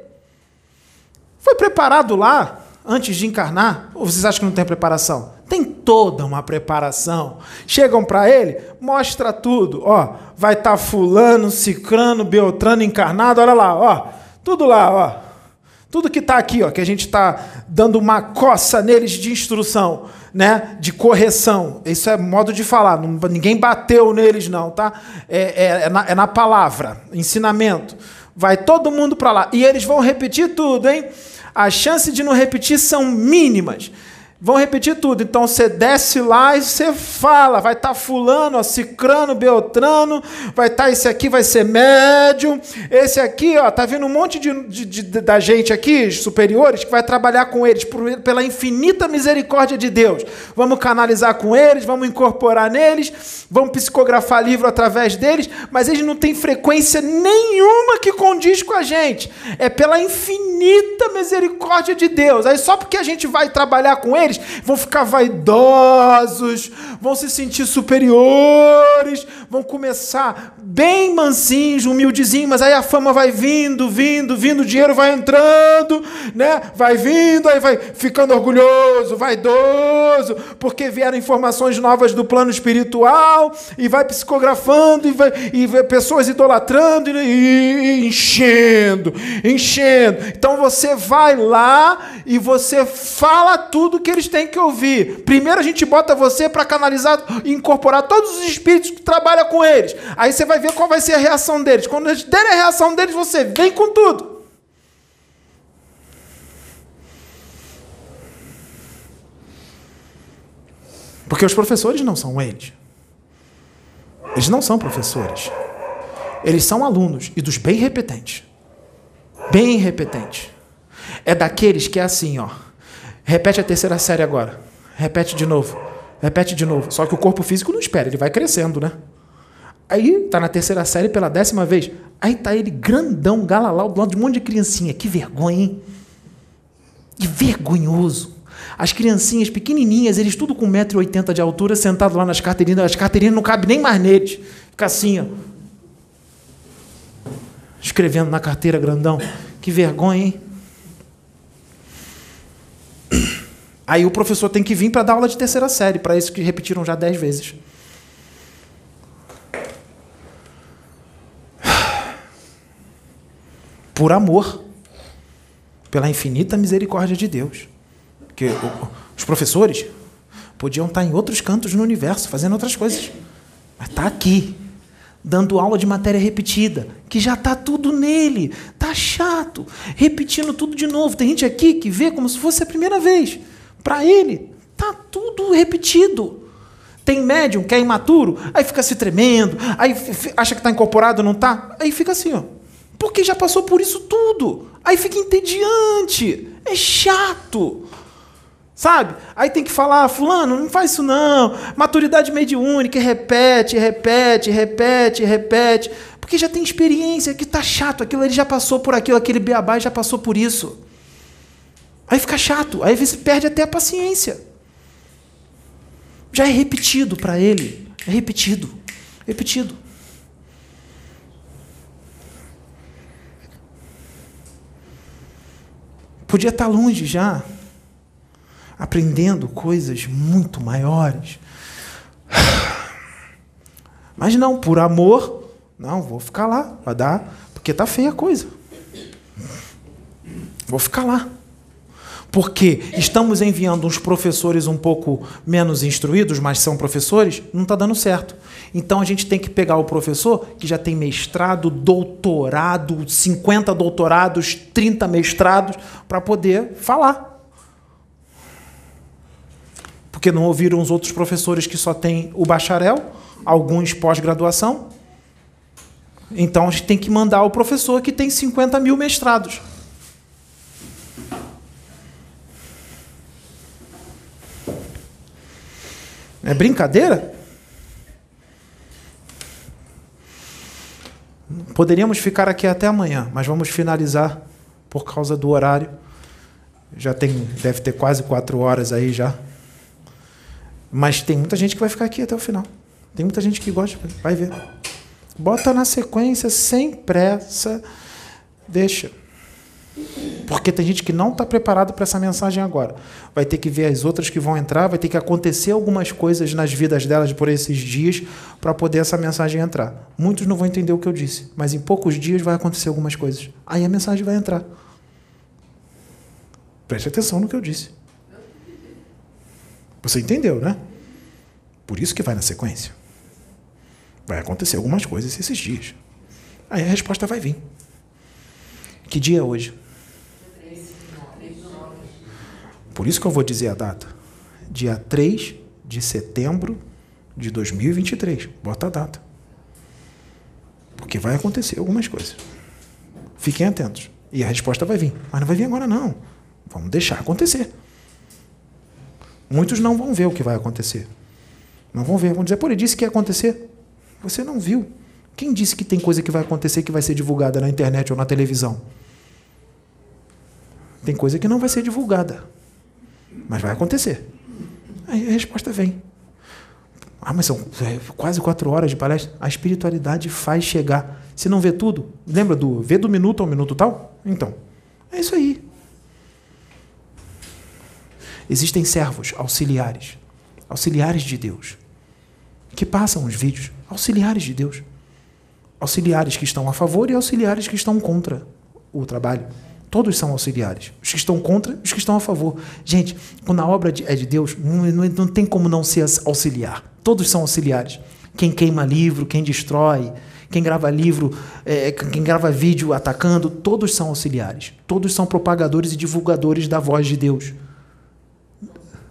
Foi preparado lá antes de encarnar? Ou vocês acham que não tem preparação? Tem toda uma preparação. Chegam para ele, mostra tudo. Ó, vai estar tá fulano, cicrano, beltrano encarnado. Olha lá, ó, tudo lá, ó. Tudo que está aqui, ó, que a gente está dando uma coça neles de instrução, né, de correção. Isso é modo de falar. Ninguém bateu neles, não, tá? É, é, é, na, é na palavra, ensinamento. Vai todo mundo para lá e eles vão repetir tudo, hein? As chances de não repetir são mínimas. Vão repetir tudo. Então você desce lá e você fala. Vai estar tá fulano, ó, cicrano, beltrano. Vai estar tá esse aqui, vai ser médium. Esse aqui, ó, tá vindo um monte de, de, de, da gente aqui, superiores, que vai trabalhar com eles por, pela infinita misericórdia de Deus. Vamos canalizar com eles, vamos incorporar neles, vamos psicografar livro através deles, mas eles não têm frequência nenhuma que condiz com a gente. É pela infinita misericórdia de Deus. Aí só porque a gente vai trabalhar com eles, vão ficar vaidosos, vão se sentir superiores, vão começar bem mansinhos, humildezinhos, mas aí a fama vai vindo, vindo, vindo, o dinheiro vai entrando, né? Vai vindo, aí vai ficando orgulhoso, vaidoso, porque vieram informações novas do plano espiritual e vai psicografando e vai e pessoas idolatrando e, e enchendo, enchendo. Então você vai lá e você fala tudo que eles têm que ouvir. Primeiro a gente bota você para canalizar e incorporar todos os espíritos que trabalham com eles. Aí você vai ver qual vai ser a reação deles. Quando eles derem a reação deles, você vem com tudo. Porque os professores não são eles. Eles não são professores. Eles são alunos e dos bem repetentes. Bem repetentes. É daqueles que é assim, ó. Repete a terceira série agora. Repete de novo. Repete de novo. Só que o corpo físico não espera, ele vai crescendo, né? Aí tá na terceira série pela décima vez. Aí tá ele grandão, galalau, do lado de um monte de criancinha. Que vergonha, hein? Que vergonhoso. As criancinhas pequenininhas, eles tudo com 1,80m de altura, sentado lá nas carteirinhas. As carteirinhas não cabem nem mais neles. Fica assim, ó. Escrevendo na carteira grandão. Que vergonha, hein? Aí o professor tem que vir para dar aula de terceira série, para esses que repetiram já dez vezes. Por amor, pela infinita misericórdia de Deus. Porque os professores podiam estar em outros cantos no universo, fazendo outras coisas. Mas está aqui, dando aula de matéria repetida, que já está tudo nele. Está chato, repetindo tudo de novo. Tem gente aqui que vê como se fosse a primeira vez. Para ele, tá tudo repetido. Tem médium que é imaturo, aí fica se tremendo, aí acha que está incorporado, não está, aí fica assim, ó. Porque já passou por isso tudo. Aí fica entediante, é chato. Sabe? Aí tem que falar, fulano, não faz isso não. Maturidade mediúnica, repete, repete, repete, repete. Porque já tem experiência, que tá chato, aquilo ele já passou por aquilo, aquele beabá já passou por isso. Aí fica chato, aí você perde até a paciência. Já é repetido para ele. É repetido. Repetido. Podia estar longe já, aprendendo coisas muito maiores. Mas não, por amor, não, vou ficar lá, vai dar, porque tá feia a coisa. Vou ficar lá porque estamos enviando uns professores um pouco menos instruídos, mas são professores, não está dando certo. Então a gente tem que pegar o professor que já tem mestrado, doutorado, 50 doutorados, 30 mestrados, para poder falar. Porque não ouviram os outros professores que só têm o bacharel, alguns pós-graduação. Então a gente tem que mandar o professor que tem 50 mil mestrados. É brincadeira? Poderíamos ficar aqui até amanhã, mas vamos finalizar por causa do horário. Já tem, deve ter quase quatro horas aí já. Mas tem muita gente que vai ficar aqui até o final. Tem muita gente que gosta, vai ver. Bota na sequência, sem pressa, deixa. Porque tem gente que não está preparado para essa mensagem agora. Vai ter que ver as outras que vão entrar, vai ter que acontecer algumas coisas nas vidas delas por esses dias para poder essa mensagem entrar. Muitos não vão entender o que eu disse, mas em poucos dias vai acontecer algumas coisas. Aí a mensagem vai entrar. Preste atenção no que eu disse. Você entendeu, né? Por isso que vai na sequência. Vai acontecer algumas coisas esses dias. Aí a resposta vai vir. Que dia é hoje? Por isso que eu vou dizer a data. Dia 3 de setembro de 2023. Bota a data. Porque vai acontecer algumas coisas. Fiquem atentos. E a resposta vai vir. Mas não vai vir agora, não. Vamos deixar acontecer. Muitos não vão ver o que vai acontecer. Não vão ver. Vão dizer, pô, ele disse que ia acontecer. Você não viu. Quem disse que tem coisa que vai acontecer que vai ser divulgada na internet ou na televisão? Tem coisa que não vai ser divulgada. Mas vai acontecer. Aí a resposta vem. Ah, mas são é, quase quatro horas de palestra. A espiritualidade faz chegar. Se não vê tudo, lembra do vê do minuto ao minuto tal? Então, é isso aí. Existem servos auxiliares, auxiliares de Deus, que passam os vídeos, auxiliares de Deus. Auxiliares que estão a favor e auxiliares que estão contra o trabalho. Todos são auxiliares. Os que estão contra os que estão a favor. Gente, quando a obra é de Deus, não tem como não ser auxiliar. Todos são auxiliares. Quem queima livro, quem destrói, quem grava livro, é, quem grava vídeo atacando, todos são auxiliares. Todos são propagadores e divulgadores da voz de Deus.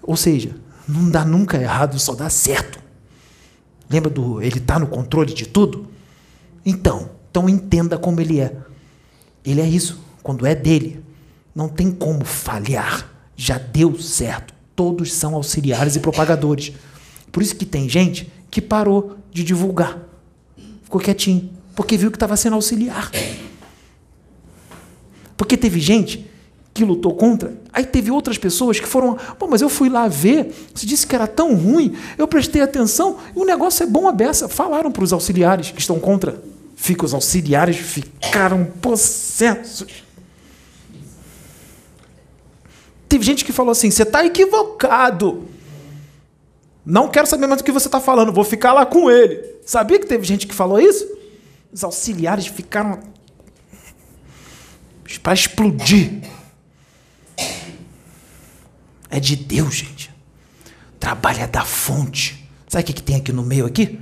Ou seja, não dá nunca errado, só dá certo. Lembra do ele está no controle de tudo? Então, então entenda como ele é. Ele é isso. Quando é dele, não tem como falhar. Já deu certo. Todos são auxiliares e propagadores. Por isso que tem gente que parou de divulgar. Ficou quietinho. Porque viu que estava sendo auxiliar. Porque teve gente que lutou contra. Aí teve outras pessoas que foram. Pô, mas eu fui lá ver, você disse que era tão ruim, eu prestei atenção e o negócio é bom a beça. Falaram para os auxiliares que estão contra. Fica, os auxiliares ficaram possessos. Teve gente que falou assim: você está equivocado. Não quero saber mais do que você está falando, vou ficar lá com ele. Sabia que teve gente que falou isso? Os auxiliares ficaram para explodir. É de Deus, gente. Trabalha da fonte. Sabe o que, que tem aqui no meio aqui?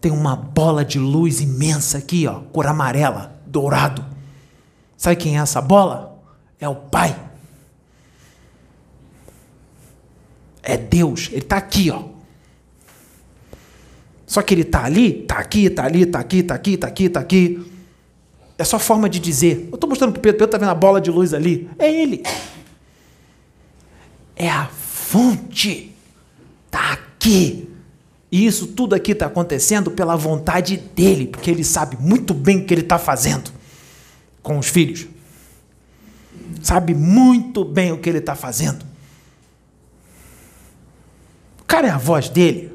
Tem uma bola de luz imensa aqui, ó, cor amarela, dourado. Sabe quem é essa bola? É o Pai. É Deus. Ele está aqui, ó. Só que ele está ali, está aqui, está ali, está aqui, está aqui, está aqui, está aqui. É só forma de dizer. Eu estou mostrando para o Pedro, Pedro está vendo a bola de luz ali. É ele. É a fonte. Está aqui. E isso tudo aqui está acontecendo pela vontade dele, porque ele sabe muito bem o que ele está fazendo com os filhos. Sabe muito bem o que ele está fazendo. Cara é a voz dele.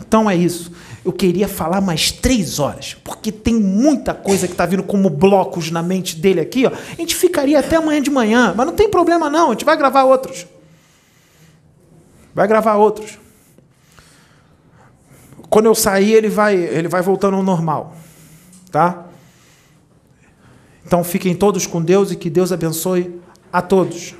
Então é isso. Eu queria falar mais três horas, porque tem muita coisa que está vindo como blocos na mente dele aqui. Ó. A gente ficaria até amanhã de manhã, mas não tem problema não, a gente vai gravar outros. Vai gravar outros. Quando eu sair, ele vai, ele vai voltando ao normal. Tá? Então fiquem todos com Deus e que Deus abençoe a todos.